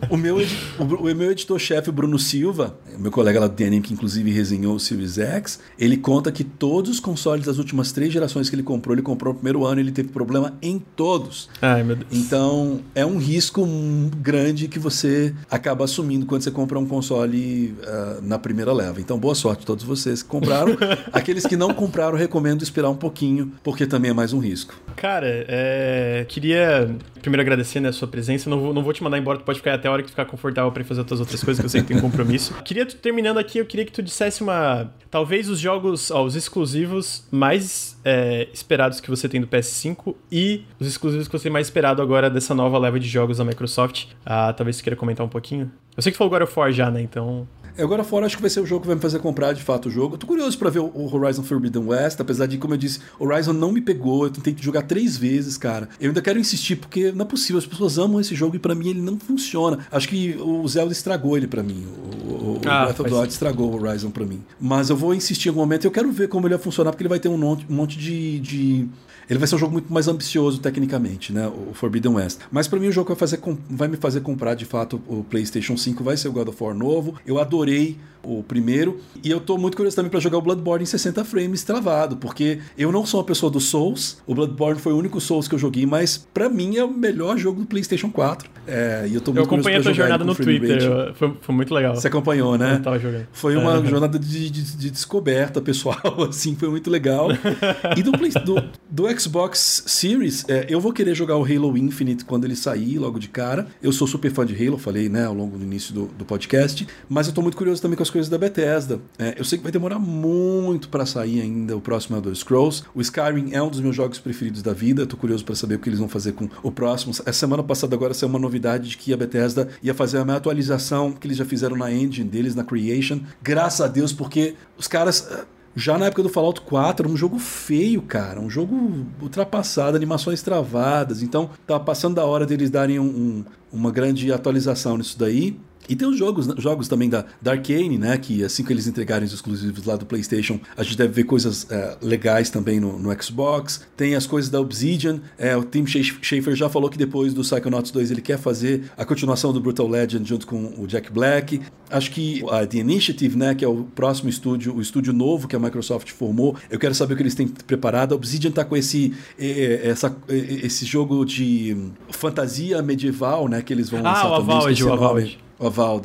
O meu, o, meu editor-chefe, o Bruno Silva, meu colega lá do DNM, que inclusive resenhou o Series X, ele conta que todos os consoles das últimas três gerações que ele comprou, ele comprou no primeiro ano e ele teve problema em todos. Ai, meu Deus. Então, é um risco grande que você acaba assumindo quando você compra comprar um console uh, na primeira leva. Então, boa sorte a todos vocês que compraram. Aqueles que não compraram, recomendo esperar um pouquinho, porque também é mais um risco. Cara, é... queria primeiro agradecer né, a sua presença. Não vou, não vou te mandar embora, tu pode ficar até a hora que tu ficar confortável para fazer outras outras coisas, que eu sei que tem compromisso. queria, terminando aqui, eu queria que tu dissesse uma. Talvez os jogos, ó, os exclusivos mais é, esperados que você tem do PS5 e os exclusivos que você tem mais esperado agora dessa nova leva de jogos da Microsoft. Ah, talvez você queira comentar um pouquinho. Eu sei que falou God of War já, né? Então. Agora fora acho que vai ser o jogo que vai me fazer comprar de fato o jogo. Eu tô curioso para ver o Horizon Forbidden West, apesar de, como eu disse, Horizon não me pegou, eu tentei jogar três vezes, cara. Eu ainda quero insistir, porque não é possível, as pessoas amam esse jogo e para mim ele não funciona. Acho que o Zelda estragou ele para mim. O, o ah, Breath of the Wild estragou o Horizon para mim. Mas eu vou insistir em algum momento, eu quero ver como ele vai funcionar, porque ele vai ter um monte, um monte de, de ele vai ser um jogo muito mais ambicioso tecnicamente, né? O Forbidden West. Mas para mim o jogo vai, fazer, vai me fazer comprar de fato o PlayStation 5, vai ser o God of War novo. Eu adorei o primeiro. E eu tô muito curioso também para jogar o Bloodborne em 60 frames travado, porque eu não sou uma pessoa do Souls. O Bloodborne foi o único Souls que eu joguei, mas para mim é o melhor jogo do PlayStation 4. É, e eu tô muito eu acompanhei a tua jornada no Twitter, foi, foi, muito legal. Você acompanhou, né? Eu. Foi uma é. jornada de, de, de, descoberta pessoal, assim, foi muito legal. e do, do, do Xbox Series, é, eu vou querer jogar o Halo Infinite quando ele sair, logo de cara. Eu sou super fã de Halo, falei, né, ao longo do início do, do podcast, mas eu tô muito curioso também com as as coisas da Bethesda. É, eu sei que vai demorar muito para sair ainda o próximo Elder Scrolls. O Skyrim é um dos meus jogos preferidos da vida. Tô curioso para saber o que eles vão fazer com o próximo. Essa semana passada agora saiu uma novidade de que a Bethesda ia fazer a minha atualização que eles já fizeram na engine deles, na Creation. Graças a Deus, porque os caras eh, já na época do Fallout 4, era um jogo feio, cara. Um jogo ultrapassado, animações travadas. Então, tá passando da hora deles darem um, um, uma grande atualização nisso daí. E tem os jogos, né, jogos também da, da Arcane, né? Que assim que eles entregarem os exclusivos lá do PlayStation, a gente deve ver coisas é, legais também no, no, Xbox. Tem as coisas da Obsidian. É, o Tim Schafer já falou que depois do Psychonauts 2 ele quer fazer a continuação do Brutal Legend junto com o Jack Black. Acho que a The Initiative, né? Que é o próximo estúdio, o estúdio novo que a Microsoft formou. Eu quero saber o que eles têm preparado. A Obsidian tá com esse, essa, esse jogo de fantasia medieval, né? Que eles vão ah, lançar o também. Avowed, o Avowed.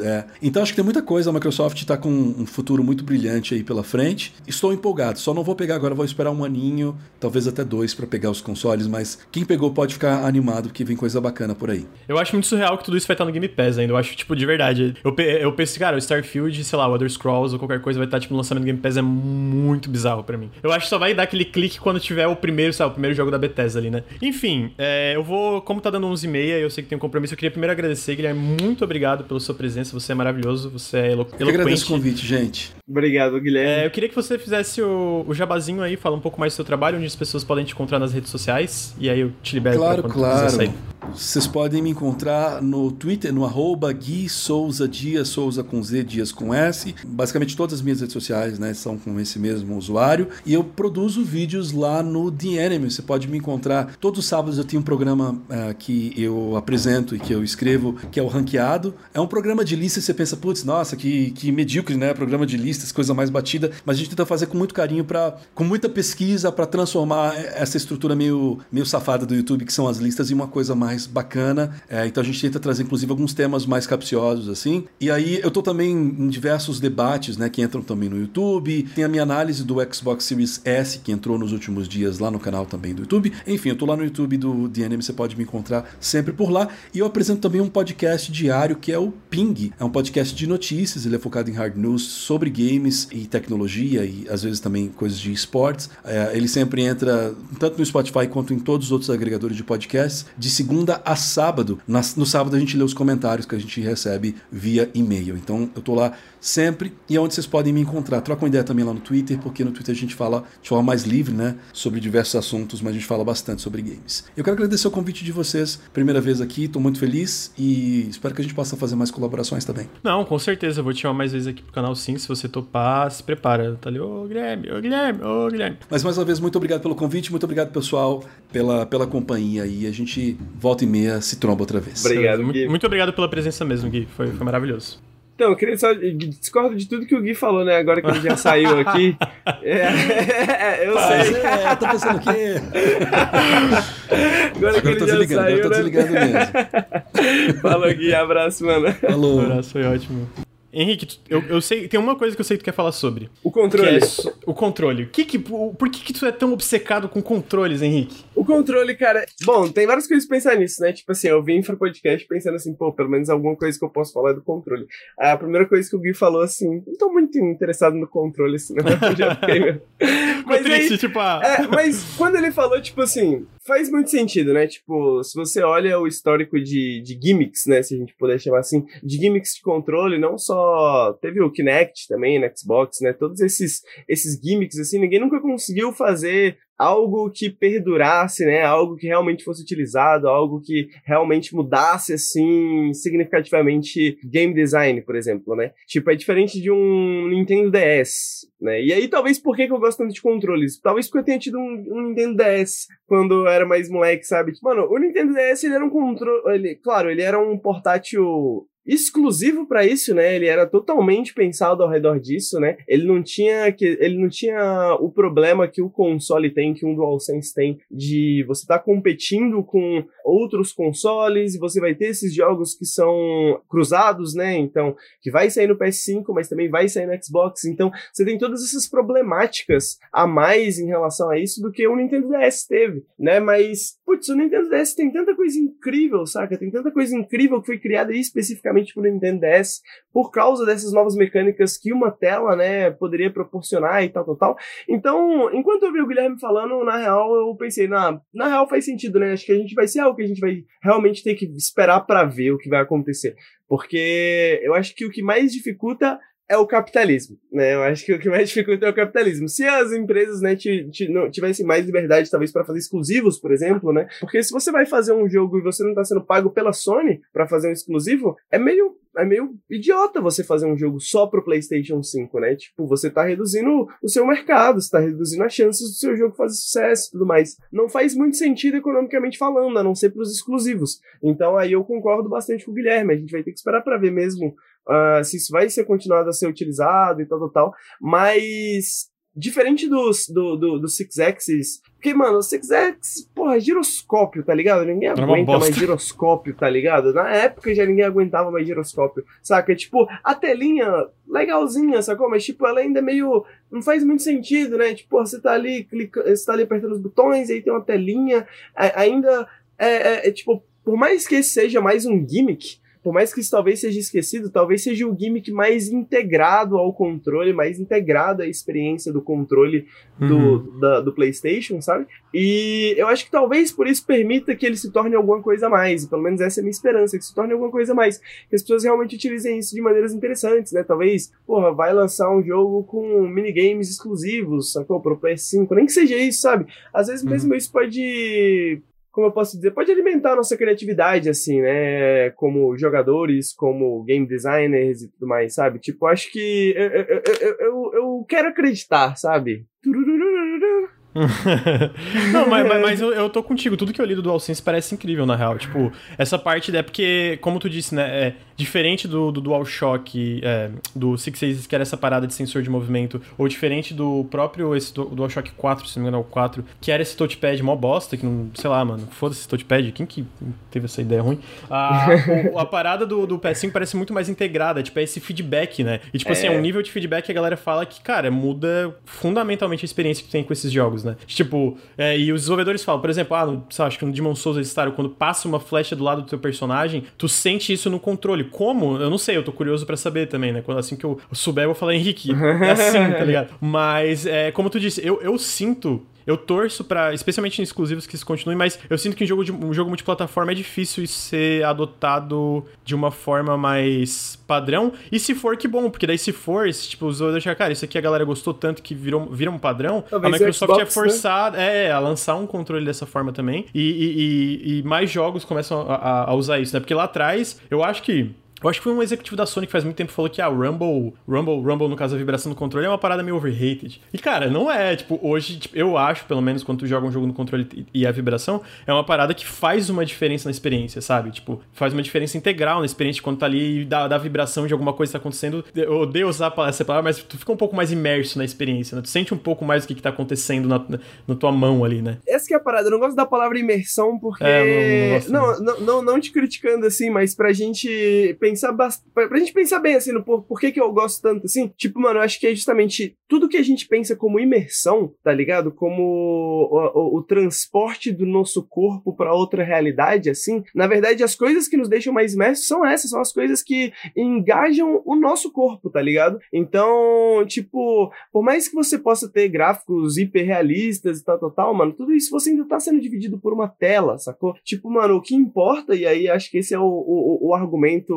É. Então acho que tem muita coisa. A Microsoft está com um futuro muito brilhante aí pela frente. Estou empolgado. Só não vou pegar agora, vou esperar um aninho, talvez até dois, para pegar os consoles. Mas quem pegou pode ficar animado, porque vem coisa bacana por aí. Eu acho muito surreal que tudo isso vai estar no Game Pass ainda. Eu acho, tipo, de verdade. Eu, eu penso, cara, o Starfield, sei lá, o Other Scrolls ou qualquer coisa vai estar, tipo, no lançamento do Game Pass. É muito bizarro para mim. Eu acho que só vai dar aquele clique quando tiver o primeiro, sabe, o primeiro jogo da Bethesda ali, né? Enfim, é, eu vou, como tá dando 11h30, eu sei que tem um compromisso, eu queria primeiro agradecer, Guilherme. Muito obrigado pela sua presença. Você é maravilhoso, você é elo eloquente. Eu agradeço o convite, gente. Obrigado, Guilherme. É, eu queria que você fizesse o, o jabazinho aí, fala um pouco mais do seu trabalho, onde as pessoas podem te encontrar nas redes sociais, e aí eu te libero claro, pra claro. quiser sair. Vocês podem me encontrar no Twitter, no arroba Gui Souza Dias, Souza com Z, Dias com S. Basicamente todas as minhas redes sociais né, são com esse mesmo usuário. E eu produzo vídeos lá no The Enemy. Você pode me encontrar. Todos os sábados eu tenho um programa uh, que eu apresento e que eu escrevo, que é o Ranqueado. É um programa de listas, você pensa, putz, nossa, que, que medíocre, né? Programa de listas, coisa mais batida. Mas a gente tenta fazer com muito carinho, pra, com muita pesquisa, para transformar essa estrutura meio, meio safada do YouTube, que são as listas, em uma coisa mais bacana. É, então a gente tenta trazer, inclusive, alguns temas mais capciosos, assim. E aí eu tô também em diversos debates, né, que entram também no YouTube. Tem a minha análise do Xbox Series S, que entrou nos últimos dias lá no canal também do YouTube. Enfim, eu tô lá no YouTube do DNM, você pode me encontrar sempre por lá. E eu apresento também um podcast diário que é o Ping é um podcast de notícias, ele é focado em hard news sobre games e tecnologia e às vezes também coisas de esportes. É, ele sempre entra tanto no Spotify quanto em todos os outros agregadores de podcasts, de segunda a sábado. no sábado a gente lê os comentários que a gente recebe via e-mail. Então eu tô lá sempre e é onde vocês podem me encontrar. Troca uma ideia também lá no Twitter, porque no Twitter a gente fala de forma mais livre, né, sobre diversos assuntos, mas a gente fala bastante sobre games. Eu quero agradecer o convite de vocês, primeira vez aqui, estou muito feliz e espero que a gente possa fazer mais colaborações também. Não, com certeza, eu vou te chamar mais vezes aqui pro canal sim, se você topar, se prepara. Tá ali, ô Guilherme, ô Guilherme, ô Guilherme. Mas mais uma vez, muito obrigado pelo convite, muito obrigado pessoal pela, pela companhia e a gente volta e meia se tromba outra vez. Obrigado, Gui. Muito obrigado pela presença mesmo, Gui, foi, foi maravilhoso. Então, eu queria só. Discordo de tudo que o Gui falou, né? Agora que ele já saiu aqui. É, eu sei. É, tô pensando o quê? Agora, que ele já desligando, saiu, agora tô desligando né? mesmo. Falou, Gui. Abraço, mano. Falou. Um abraço, foi ótimo. Henrique, eu, eu sei, tem uma coisa que eu sei que tu quer falar sobre. O controle. É o controle. O que que, por que, que tu é tão obcecado com controles, Henrique? O controle, cara. Bom, tem várias coisas pra pensar nisso, né? Tipo assim, eu vim pro podcast pensando assim, pô, pelo menos alguma coisa que eu posso falar é do controle. A primeira coisa que o Gui falou assim, não tô muito interessado no controle, assim, né? Eu já fiquei. mas triste, aí, tipo, ah... é, mas quando ele falou, tipo assim, faz muito sentido, né? Tipo, se você olha o histórico de, de gimmicks, né? Se a gente puder chamar assim, de gimmicks de controle, não só. Teve o Kinect também no Xbox, né? Todos esses, esses gimmicks, assim, ninguém nunca conseguiu fazer algo que perdurasse, né? Algo que realmente fosse utilizado, algo que realmente mudasse assim significativamente game design, por exemplo, né? Tipo, é diferente de um Nintendo DS, né? E aí talvez por que, eu gosto tanto de controles? Talvez porque eu tenha tido um, um Nintendo DS quando eu era mais moleque, sabe? Mano, o Nintendo DS ele era um controle, claro, ele era um portátil exclusivo para isso, né? Ele era totalmente pensado ao redor disso, né? Ele não tinha que ele não tinha o problema que o console tem, que um DualSense tem de você estar tá competindo com outros consoles e você vai ter esses jogos que são cruzados, né? Então, que vai sair no PS5, mas também vai sair no Xbox. Então, você tem todas essas problemáticas a mais em relação a isso do que o Nintendo DS teve, né? Mas, putz, o Nintendo DS tem tanta coisa incrível, saca? Tem tanta coisa incrível que foi criada especificamente especificamente para o Nintendo DS, por causa dessas novas mecânicas que uma tela, né, poderia proporcionar e tal, tal, tal. Então, enquanto eu vi o Guilherme falando, na real, eu pensei, na, na real faz sentido, né? Acho que a gente vai ser algo que a gente vai realmente ter que esperar para ver o que vai acontecer. Porque eu acho que o que mais dificulta é o capitalismo, né? Eu acho que o que mais dificulta é o capitalismo. Se as empresas, né, tivessem mais liberdade, talvez, para fazer exclusivos, por exemplo, né? Porque se você vai fazer um jogo e você não está sendo pago pela Sony para fazer um exclusivo, é meio é meio idiota você fazer um jogo só pro PlayStation 5, né? Tipo, você tá reduzindo o seu mercado, você tá reduzindo as chances do seu jogo fazer sucesso e tudo mais. Não faz muito sentido economicamente falando, a não ser pros exclusivos. Então aí eu concordo bastante com o Guilherme, a gente vai ter que esperar para ver mesmo uh, se isso vai ser continuado a ser utilizado e tal, tal, tal. Mas Diferente dos, do, do, do Six Axis. Porque, mano, o Six Axis, porra, é giroscópio, tá ligado? Ninguém aguenta mais giroscópio, tá ligado? Na época já ninguém aguentava mais giroscópio, saca? Tipo, a telinha, legalzinha, sacou? Mas, tipo, ela ainda é meio. Não faz muito sentido, né? Tipo, você tá ali, clica, você tá ali apertando os botões, aí tem uma telinha. Ainda é, é, é tipo, por mais que esse seja mais um gimmick por mais que isso talvez seja esquecido, talvez seja o gimmick mais integrado ao controle, mais integrado à experiência do controle do, uhum. da, do PlayStation, sabe? E eu acho que talvez por isso permita que ele se torne alguma coisa a mais. Pelo menos essa é a minha esperança, que se torne alguma coisa a mais. Que as pessoas realmente utilizem isso de maneiras interessantes, né? Talvez, porra, vai lançar um jogo com minigames exclusivos, sacou? Pro PS5. Nem que seja isso, sabe? Às vezes mesmo uhum. isso pode como eu posso dizer, pode alimentar a nossa criatividade, assim, né? Como jogadores, como game designers e tudo mais, sabe? Tipo, acho que eu, eu, eu, eu quero acreditar, sabe? não, mas, mas eu, eu, tô contigo. Tudo que eu li do DualSense parece incrível, na real. Tipo, essa parte é porque, como tu disse, né? É diferente do, do DualShock, é, do Six Aces, que era essa parada de sensor de movimento, ou diferente do próprio esse do, DualShock 4, se não me engano, é o 4, que era esse touchpad mó bosta, que não, sei lá, mano, foda-se esse touchpad, quem que teve essa ideia ruim? A, o, a parada do, do PS5 parece muito mais integrada, tipo, é esse feedback, né? E, tipo é. assim, é um nível de feedback que a galera fala que, cara, muda fundamentalmente a experiência que tem com esses jogos, né? Tipo, é, e os desenvolvedores falam, por exemplo, ah, no, sabe, acho que no Demon Souls Star, quando passa uma flecha do lado do teu personagem, tu sente isso no controle, Como? Eu não sei, eu tô curioso para saber também, né? Quando assim que eu souber, eu vou falar, Henrique, é assim, tá ligado? Mas, é, como tu disse, eu, eu sinto eu torço para, especialmente em exclusivos, que isso continue, mas eu sinto que em jogo, de, um jogo multiplataforma é difícil ser adotado de uma forma mais padrão. E se for, que bom, porque daí se for, esse, tipo, os outros cara, isso aqui a galera gostou tanto que virou, vira um padrão, Talvez a Microsoft Xbox, é forçada né? é, a lançar um controle dessa forma também. E, e, e, mais jogos começam a, a usar isso, né? Porque lá atrás, eu acho que eu acho que foi um executivo da Sony que faz muito tempo falou que a Rumble, Rumble, Rumble, no caso a vibração do controle, é uma parada meio overrated. E cara, não é. Tipo, hoje, tipo, eu acho, pelo menos, quando tu joga um jogo no controle e a vibração, é uma parada que faz uma diferença na experiência, sabe? Tipo, faz uma diferença integral na experiência quando tá ali e dá, dá vibração de alguma coisa que tá acontecendo. Eu odeio usar essa palavra, mas tu fica um pouco mais imerso na experiência, né? Tu sente um pouco mais o que, que tá acontecendo na, na, na tua mão ali, né? Essa que é a parada. Eu não gosto da palavra imersão porque. É, não, não, não, não, não, não te criticando assim, mas pra gente pensar bastante pra gente pensar bem, assim, no por, por que, que eu gosto tanto, assim. Tipo, mano, eu acho que é justamente tudo que a gente pensa como imersão, tá ligado? Como o, o, o transporte do nosso corpo para outra realidade, assim. Na verdade, as coisas que nos deixam mais imersos são essas, são as coisas que engajam o nosso corpo, tá ligado? Então, tipo, por mais que você possa ter gráficos hiperrealistas e tal, tal, tal, mano, tudo isso você ainda tá sendo dividido por uma tela, sacou? Tipo, mano, o que importa, e aí acho que esse é o, o, o argumento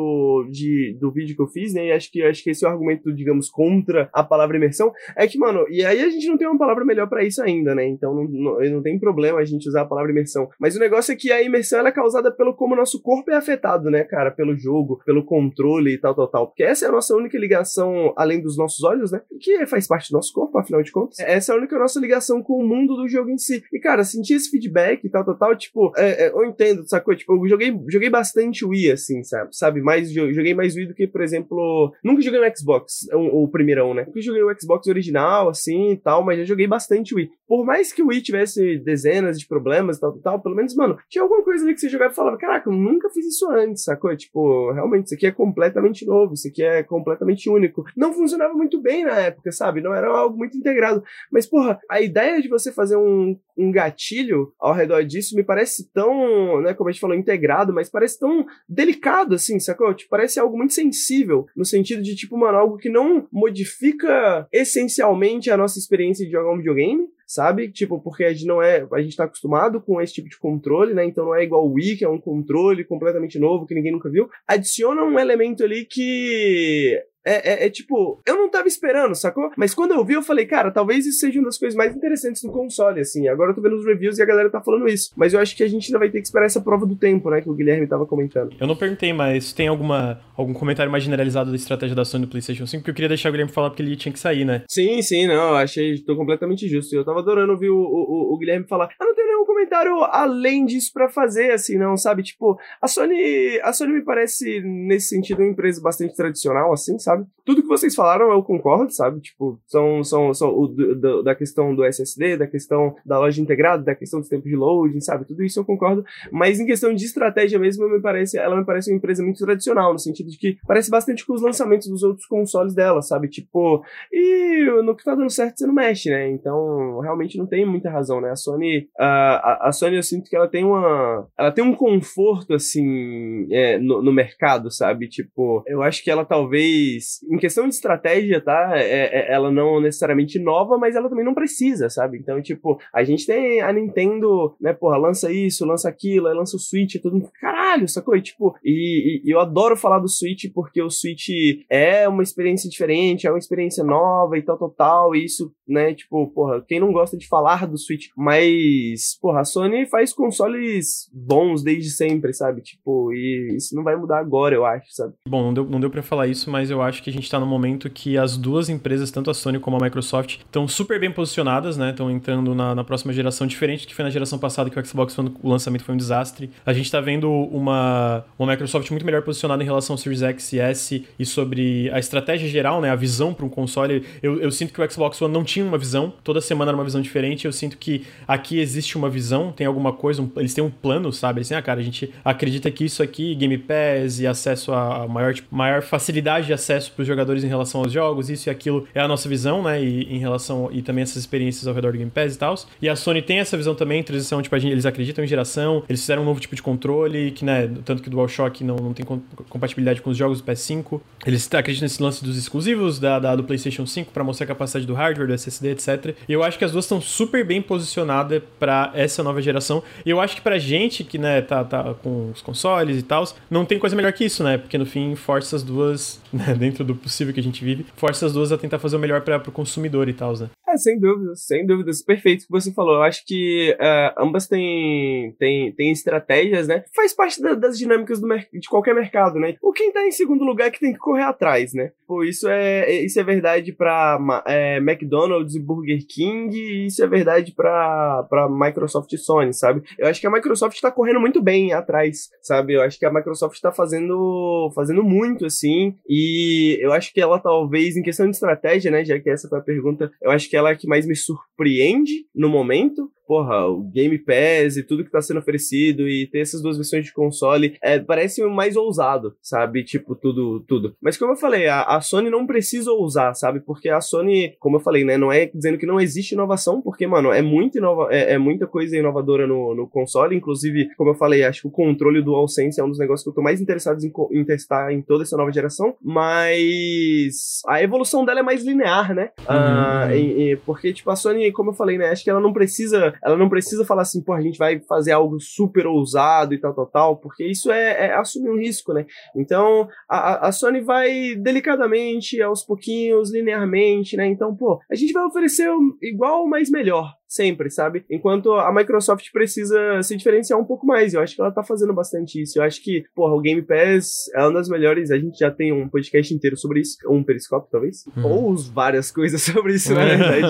de, do vídeo que eu fiz, né? E acho que, acho que esse é o argumento, digamos, contra a palavra imersão. É que, mano, e aí a gente não tem uma palavra melhor para isso ainda, né? Então não, não, não, tem problema a gente usar a palavra imersão. Mas o negócio é que a imersão ela é causada pelo como o nosso corpo é afetado, né, cara? Pelo jogo, pelo controle e tal, tal, tal. Porque essa é a nossa única ligação, além dos nossos olhos, né? Que faz parte do nosso corpo, afinal de contas. Essa é a única nossa ligação com o mundo do jogo em si. E, cara, sentir esse feedback e tal, tal, tal, tipo, é, é, eu entendo, sacou? Tipo, eu joguei, joguei bastante Wii, assim, sabe? Sabe? Mais, joguei mais Wii do que, por exemplo. Nunca joguei no Xbox, o, o primeirão, né? Nunca joguei o Xbox original, assim e tal, mas já joguei bastante Wii. Por mais que o Wii tivesse dezenas de problemas e tal, tal, tal, pelo menos, mano, tinha alguma coisa ali que você jogava e falava: caraca, eu nunca fiz isso antes, sacou? Tipo, realmente, isso aqui é completamente novo, isso aqui é completamente único. Não funcionava muito bem na época, sabe? Não era algo muito integrado. Mas, porra, a ideia de você fazer um, um gatilho ao redor disso me parece tão, né, como a gente falou, integrado, mas parece tão delicado, assim, sacou? Tipo, parece algo muito sensível, no sentido de, tipo, mano, algo que não modifica essencialmente a nossa experiência de jogar um videogame, sabe? Tipo, porque a gente não é, a gente tá acostumado com esse tipo de controle, né? Então não é igual o Wii, que é um controle completamente novo que ninguém nunca viu. Adiciona um elemento ali que é, é, é, tipo, eu não tava esperando, sacou? Mas quando eu vi, eu falei, cara, talvez isso seja uma das coisas mais interessantes do console, assim. Agora eu tô vendo os reviews e a galera tá falando isso. Mas eu acho que a gente ainda vai ter que esperar essa prova do tempo, né? Que o Guilherme tava comentando. Eu não perguntei, mas tem alguma, algum comentário mais generalizado da estratégia da Sony no PlayStation 5? Porque eu queria deixar o Guilherme falar porque ele tinha que sair, né? Sim, sim, não. Achei, tô completamente justo. Eu tava adorando ouvir o, o, o Guilherme falar. Eu não tenho nenhum comentário além disso para fazer, assim, não, sabe? Tipo, a Sony, a Sony me parece, nesse sentido, uma empresa bastante tradicional, assim, sabe? Tudo que vocês falaram, eu concordo, sabe? Tipo, são, são, são o, do, da questão do SSD, da questão da loja integrada, da questão dos tempos de loading, sabe? Tudo isso eu concordo. Mas em questão de estratégia mesmo, me parece, ela me parece uma empresa muito tradicional, no sentido de que parece bastante com os lançamentos dos outros consoles dela, sabe? Tipo, e no que tá dando certo você não mexe, né? Então, realmente não tem muita razão, né? A Sony, a, a Sony eu sinto que ela tem uma, ela tem um conforto, assim, é, no, no mercado, sabe? Tipo, eu acho que ela talvez, em questão de estratégia, tá? É, é, ela não necessariamente nova, mas ela também não precisa, sabe? Então, tipo, a gente tem a Nintendo, né, porra, lança isso, lança aquilo, lança o Switch, todo mundo, caralho, sacou? E, tipo, e, e, eu adoro falar do Switch porque o Switch é uma experiência diferente, é uma experiência nova e tal, tal, tal, e isso, né, tipo, porra, quem não gosta de falar do Switch, mas, porra, a Sony faz consoles bons desde sempre, sabe? Tipo, e isso não vai mudar agora, eu acho, sabe? Bom, não deu, não deu pra falar isso, mas eu acho que a gente tá no momento que as duas empresas, tanto a Sony como a Microsoft, estão super bem posicionadas, né? Estão entrando na, na, próxima geração, diferente do que foi na geração passada, que o Xbox, quando o lançamento foi um desastre. A gente tá vendo uma, uma Microsoft muito melhor posicionada em relação ao Series X e S e sobre a estratégia geral, né? A visão para um console. Eu, eu sinto que o Xbox One não tinha uma visão, toda semana era uma visão diferente. Eu sinto que aqui existe uma visão tem alguma coisa, um, eles têm um plano, sabe? Assim, ah, cara, a gente acredita que isso aqui, Game Pass e acesso a maior, tipo, maior facilidade de acesso para os jogadores em relação aos jogos, isso e aquilo é a nossa visão, né? E em relação e também essas experiências ao redor do Game Pass e tal. E a Sony tem essa visão também, transição, tipo, gente, eles acreditam em geração, eles fizeram um novo tipo de controle, que, né, tanto que o DualShock não, não tem compatibilidade com os jogos do PS5. Eles acreditam nesse lance dos exclusivos da, da do PlayStation 5 para mostrar a capacidade do hardware, do SSD, etc. E eu acho que as duas estão super bem posicionadas para essa nova geração. E eu acho que pra gente que, né, tá, tá com os consoles e tal, não tem coisa melhor que isso, né? Porque no fim força as duas, né, dentro do possível que a gente vive, força as duas a tentar fazer o melhor para o consumidor e tal, né? É, sem dúvidas, sem dúvidas. Perfeito o que você falou. Eu acho que uh, ambas têm, têm, têm estratégias, né? Faz parte da, das dinâmicas de qualquer mercado, né? O quem tá em segundo lugar é que tem que correr atrás, né? Pô, isso é, isso é verdade pra é, McDonald's e Burger King, e isso é verdade pra, pra Microsoft e Sony, sabe? Eu acho que a Microsoft tá correndo muito bem atrás, sabe? Eu acho que a Microsoft tá fazendo, fazendo muito, assim, e eu acho que ela talvez, em questão de estratégia, né? Já que essa foi a pergunta, eu acho que ela é a que mais me surpreende no momento, porra, o Game Pass e tudo que tá sendo oferecido e ter essas duas versões de console é, parece mais ousado, sabe? Tipo, tudo, tudo. Mas como eu falei, a, a, Sony não precisa ousar, sabe? Porque a Sony, como eu falei, né, não é dizendo que não existe inovação, porque, mano, é, muito inova é, é muita coisa inovadora no, no console, inclusive, como eu falei, acho que o controle do DualSense é um dos negócios que eu tô mais interessado em, em testar em toda essa nova geração, mas a evolução dela é mais linear, né? Uhum. Ah, e, e, porque, tipo, a Sony, como eu falei, né, acho que ela não precisa ela não precisa falar assim, pô, a gente vai fazer algo super ousado e tal, tal, tal, porque isso é, é assumir um risco, né? Então, a, a Sony vai delicadamente, aos pouquinhos, linearmente, né? Então, pô, a gente vai oferecer igual, mas melhor, sempre, sabe? Enquanto a Microsoft precisa se diferenciar um pouco mais. Eu acho que ela tá fazendo bastante isso. Eu acho que, porra, o Game Pass é uma das melhores. A gente já tem um podcast inteiro sobre isso, um periscópio, talvez. Uhum. Ou várias coisas sobre isso, na verdade.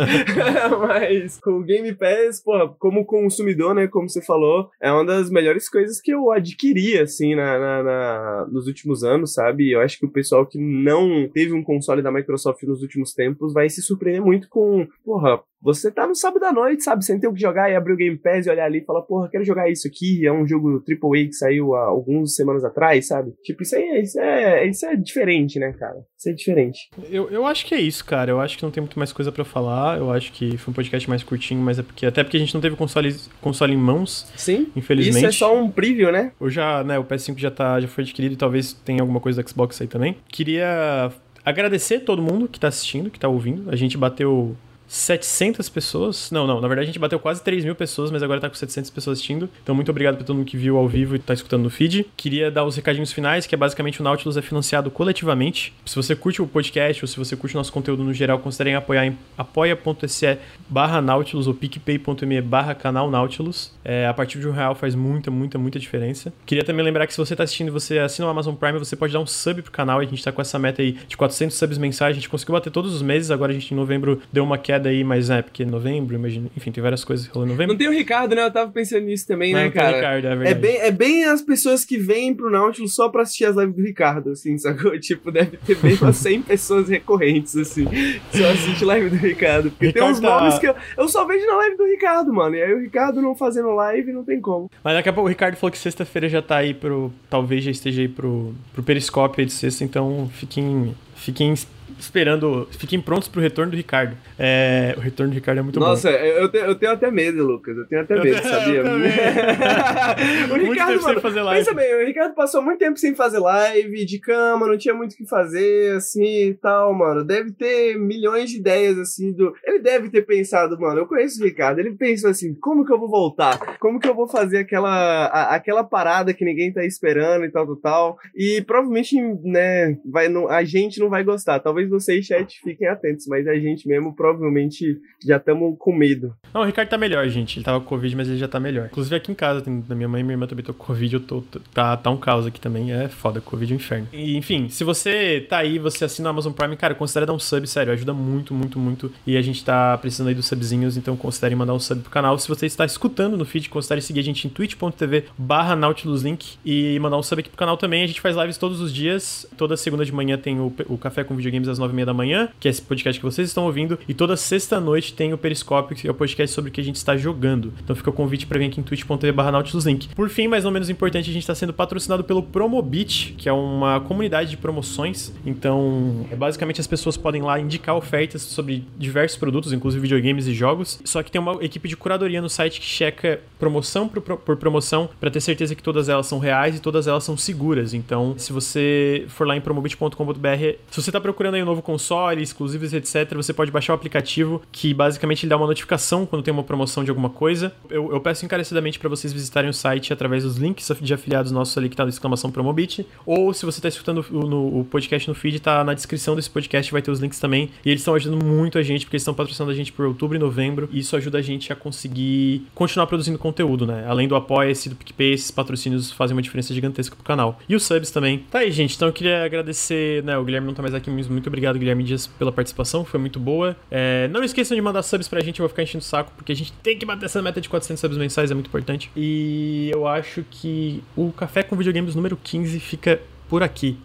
Mas o Game Pass, porra, como consumidor, né? Como você falou, é uma das melhores coisas que eu adquiri, assim, na, na, na nos últimos anos, sabe? Eu acho que o pessoal que não teve um console da Microsoft nos últimos tempos vai se surpreender muito com, porra, você tá no sábado à noite, sabe? Sem ter o que jogar e abrir o Game Pass e olhar ali e falar, porra, quero jogar isso aqui. É um jogo AAA que saiu há algumas semanas atrás, sabe? Tipo, isso aí isso é, isso é diferente, né, cara? Isso é diferente. Eu, eu acho que é isso, cara. Eu acho que não tem muito mais coisa para falar. Eu acho que foi um podcast mais curtinho, mas é porque. Até porque a gente não teve console, console em mãos. Sim. Infelizmente. Isso é só um preview, né? Ou já, né, o PS5 já, tá, já foi adquirido e talvez tenha alguma coisa do Xbox aí também. Queria agradecer todo mundo que tá assistindo, que tá ouvindo. A gente bateu 700 pessoas. Não, não, na verdade a gente bateu quase 3 mil pessoas, mas agora tá com 700 pessoas assistindo. Então, muito obrigado pra todo mundo que viu ao vivo e tá escutando no feed. Queria dar os recadinhos finais, que é basicamente o Nautilus é financiado coletivamente. Se você curte o podcast ou se você curte o nosso conteúdo no geral, considerem apoiar em apoia.se barra Nautilus ou picpay.me barra canal Nautilus. É, a partir de um real faz muita, muita, muita diferença. Queria também lembrar que se você tá assistindo e você assina o Amazon Prime, você pode dar um sub pro canal. A gente tá com essa meta aí de 400 subs mensais. A gente conseguiu bater todos os meses, agora a gente em novembro deu uma queda queda aí, mas é, porque novembro, imagina. Enfim, tem várias coisas rolando em novembro. Não tem o Ricardo, né? Eu tava pensando nisso também, não, né, cara? Ricardo, é, é, bem, é bem as pessoas que vêm pro Nautilus só pra assistir as lives do Ricardo, assim, sacou? Tipo, deve ter bem umas 100 pessoas recorrentes, assim, que só assiste live do Ricardo. Porque Ricardo tem uns tá... nomes que eu, eu só vejo na live do Ricardo, mano. E aí o Ricardo não fazendo live não tem como. Mas daqui a pouco o Ricardo falou que sexta-feira já tá aí pro. Talvez já esteja aí pro, pro periscópio aí de sexta, então fiquem. Fiquem esperando, fiquem prontos pro retorno do Ricardo. É, o retorno do Ricardo é muito Nossa, bom. Nossa, eu, eu, tenho até medo, Lucas. Eu tenho até medo, sabia? o Ricardo, mano, fazer live. pensa bem, o Ricardo passou muito tempo sem fazer live, de cama, não tinha muito o que fazer, assim, e tal, mano. Deve ter milhões de ideias, assim, do... Ele deve ter pensado, mano, eu conheço o Ricardo, ele pensou assim, como que eu vou voltar? Como que eu vou fazer aquela, a, aquela parada que ninguém tá esperando e tal, tal, tal. E provavelmente, né, vai, não, a gente não vai gostar. Talvez vocês, chat, fiquem atentos, mas a gente mesmo provavelmente já estamos com medo. Não, o Ricardo tá melhor, gente. Ele tava com Covid, mas ele já tá melhor. Inclusive aqui em casa, tem, da minha mãe e minha irmã também tô com Covid, eu tô, tá, tá um caos aqui também. É foda, Covid é um inferno. E, enfim, se você tá aí, você assina o Amazon Prime, cara, considere dar um sub, sério, ajuda muito, muito, muito. E a gente tá precisando aí dos subzinhos, então considere mandar um sub pro canal. Se você está escutando no feed, considere seguir a gente em twitch.tv barra NautilusLink e mandar um sub aqui pro canal também. A gente faz lives todos os dias. Toda segunda de manhã tem o, o Café com Videogames Games às 9h30 da manhã, que é esse podcast que vocês estão ouvindo, e toda sexta-noite tem o Periscópio, que é o podcast sobre o que a gente está jogando. Então fica o convite para vir aqui em twitch.tv barra Link. Por fim, mais ou menos importante, a gente está sendo patrocinado pelo Promobit, que é uma comunidade de promoções. Então, é basicamente as pessoas podem lá indicar ofertas sobre diversos produtos, inclusive videogames e jogos. Só que tem uma equipe de curadoria no site que checa promoção por, por promoção para ter certeza que todas elas são reais e todas elas são seguras. Então, se você for lá em promobit.com.br, se você está procurando aí novo console, exclusivos, etc., você pode baixar o aplicativo que basicamente lhe dá uma notificação quando tem uma promoção de alguma coisa. Eu, eu peço encarecidamente para vocês visitarem o site através dos links de afiliados nossos ali que tá na exclamação Promobit. Ou se você está escutando o, no, o podcast no feed, tá na descrição desse podcast, vai ter os links também. E eles estão ajudando muito a gente, porque eles estão patrocinando a gente por outubro e novembro. E isso ajuda a gente a conseguir continuar produzindo conteúdo, né? Além do apoia-se, do PicPay, esses patrocínios fazem uma diferença gigantesca pro canal. E os subs também. Tá aí, gente. Então eu queria agradecer, né? O Guilherme não tá mais aqui, mas muito obrigado, Guilherme Dias, pela participação. Foi muito boa. É, não esqueçam de mandar subs pra gente, eu vou ficar enchendo o saco, porque a gente tem que bater essa meta de 400 subs mensais, é muito importante. E eu acho que o Café com Videogames número 15 fica por aqui.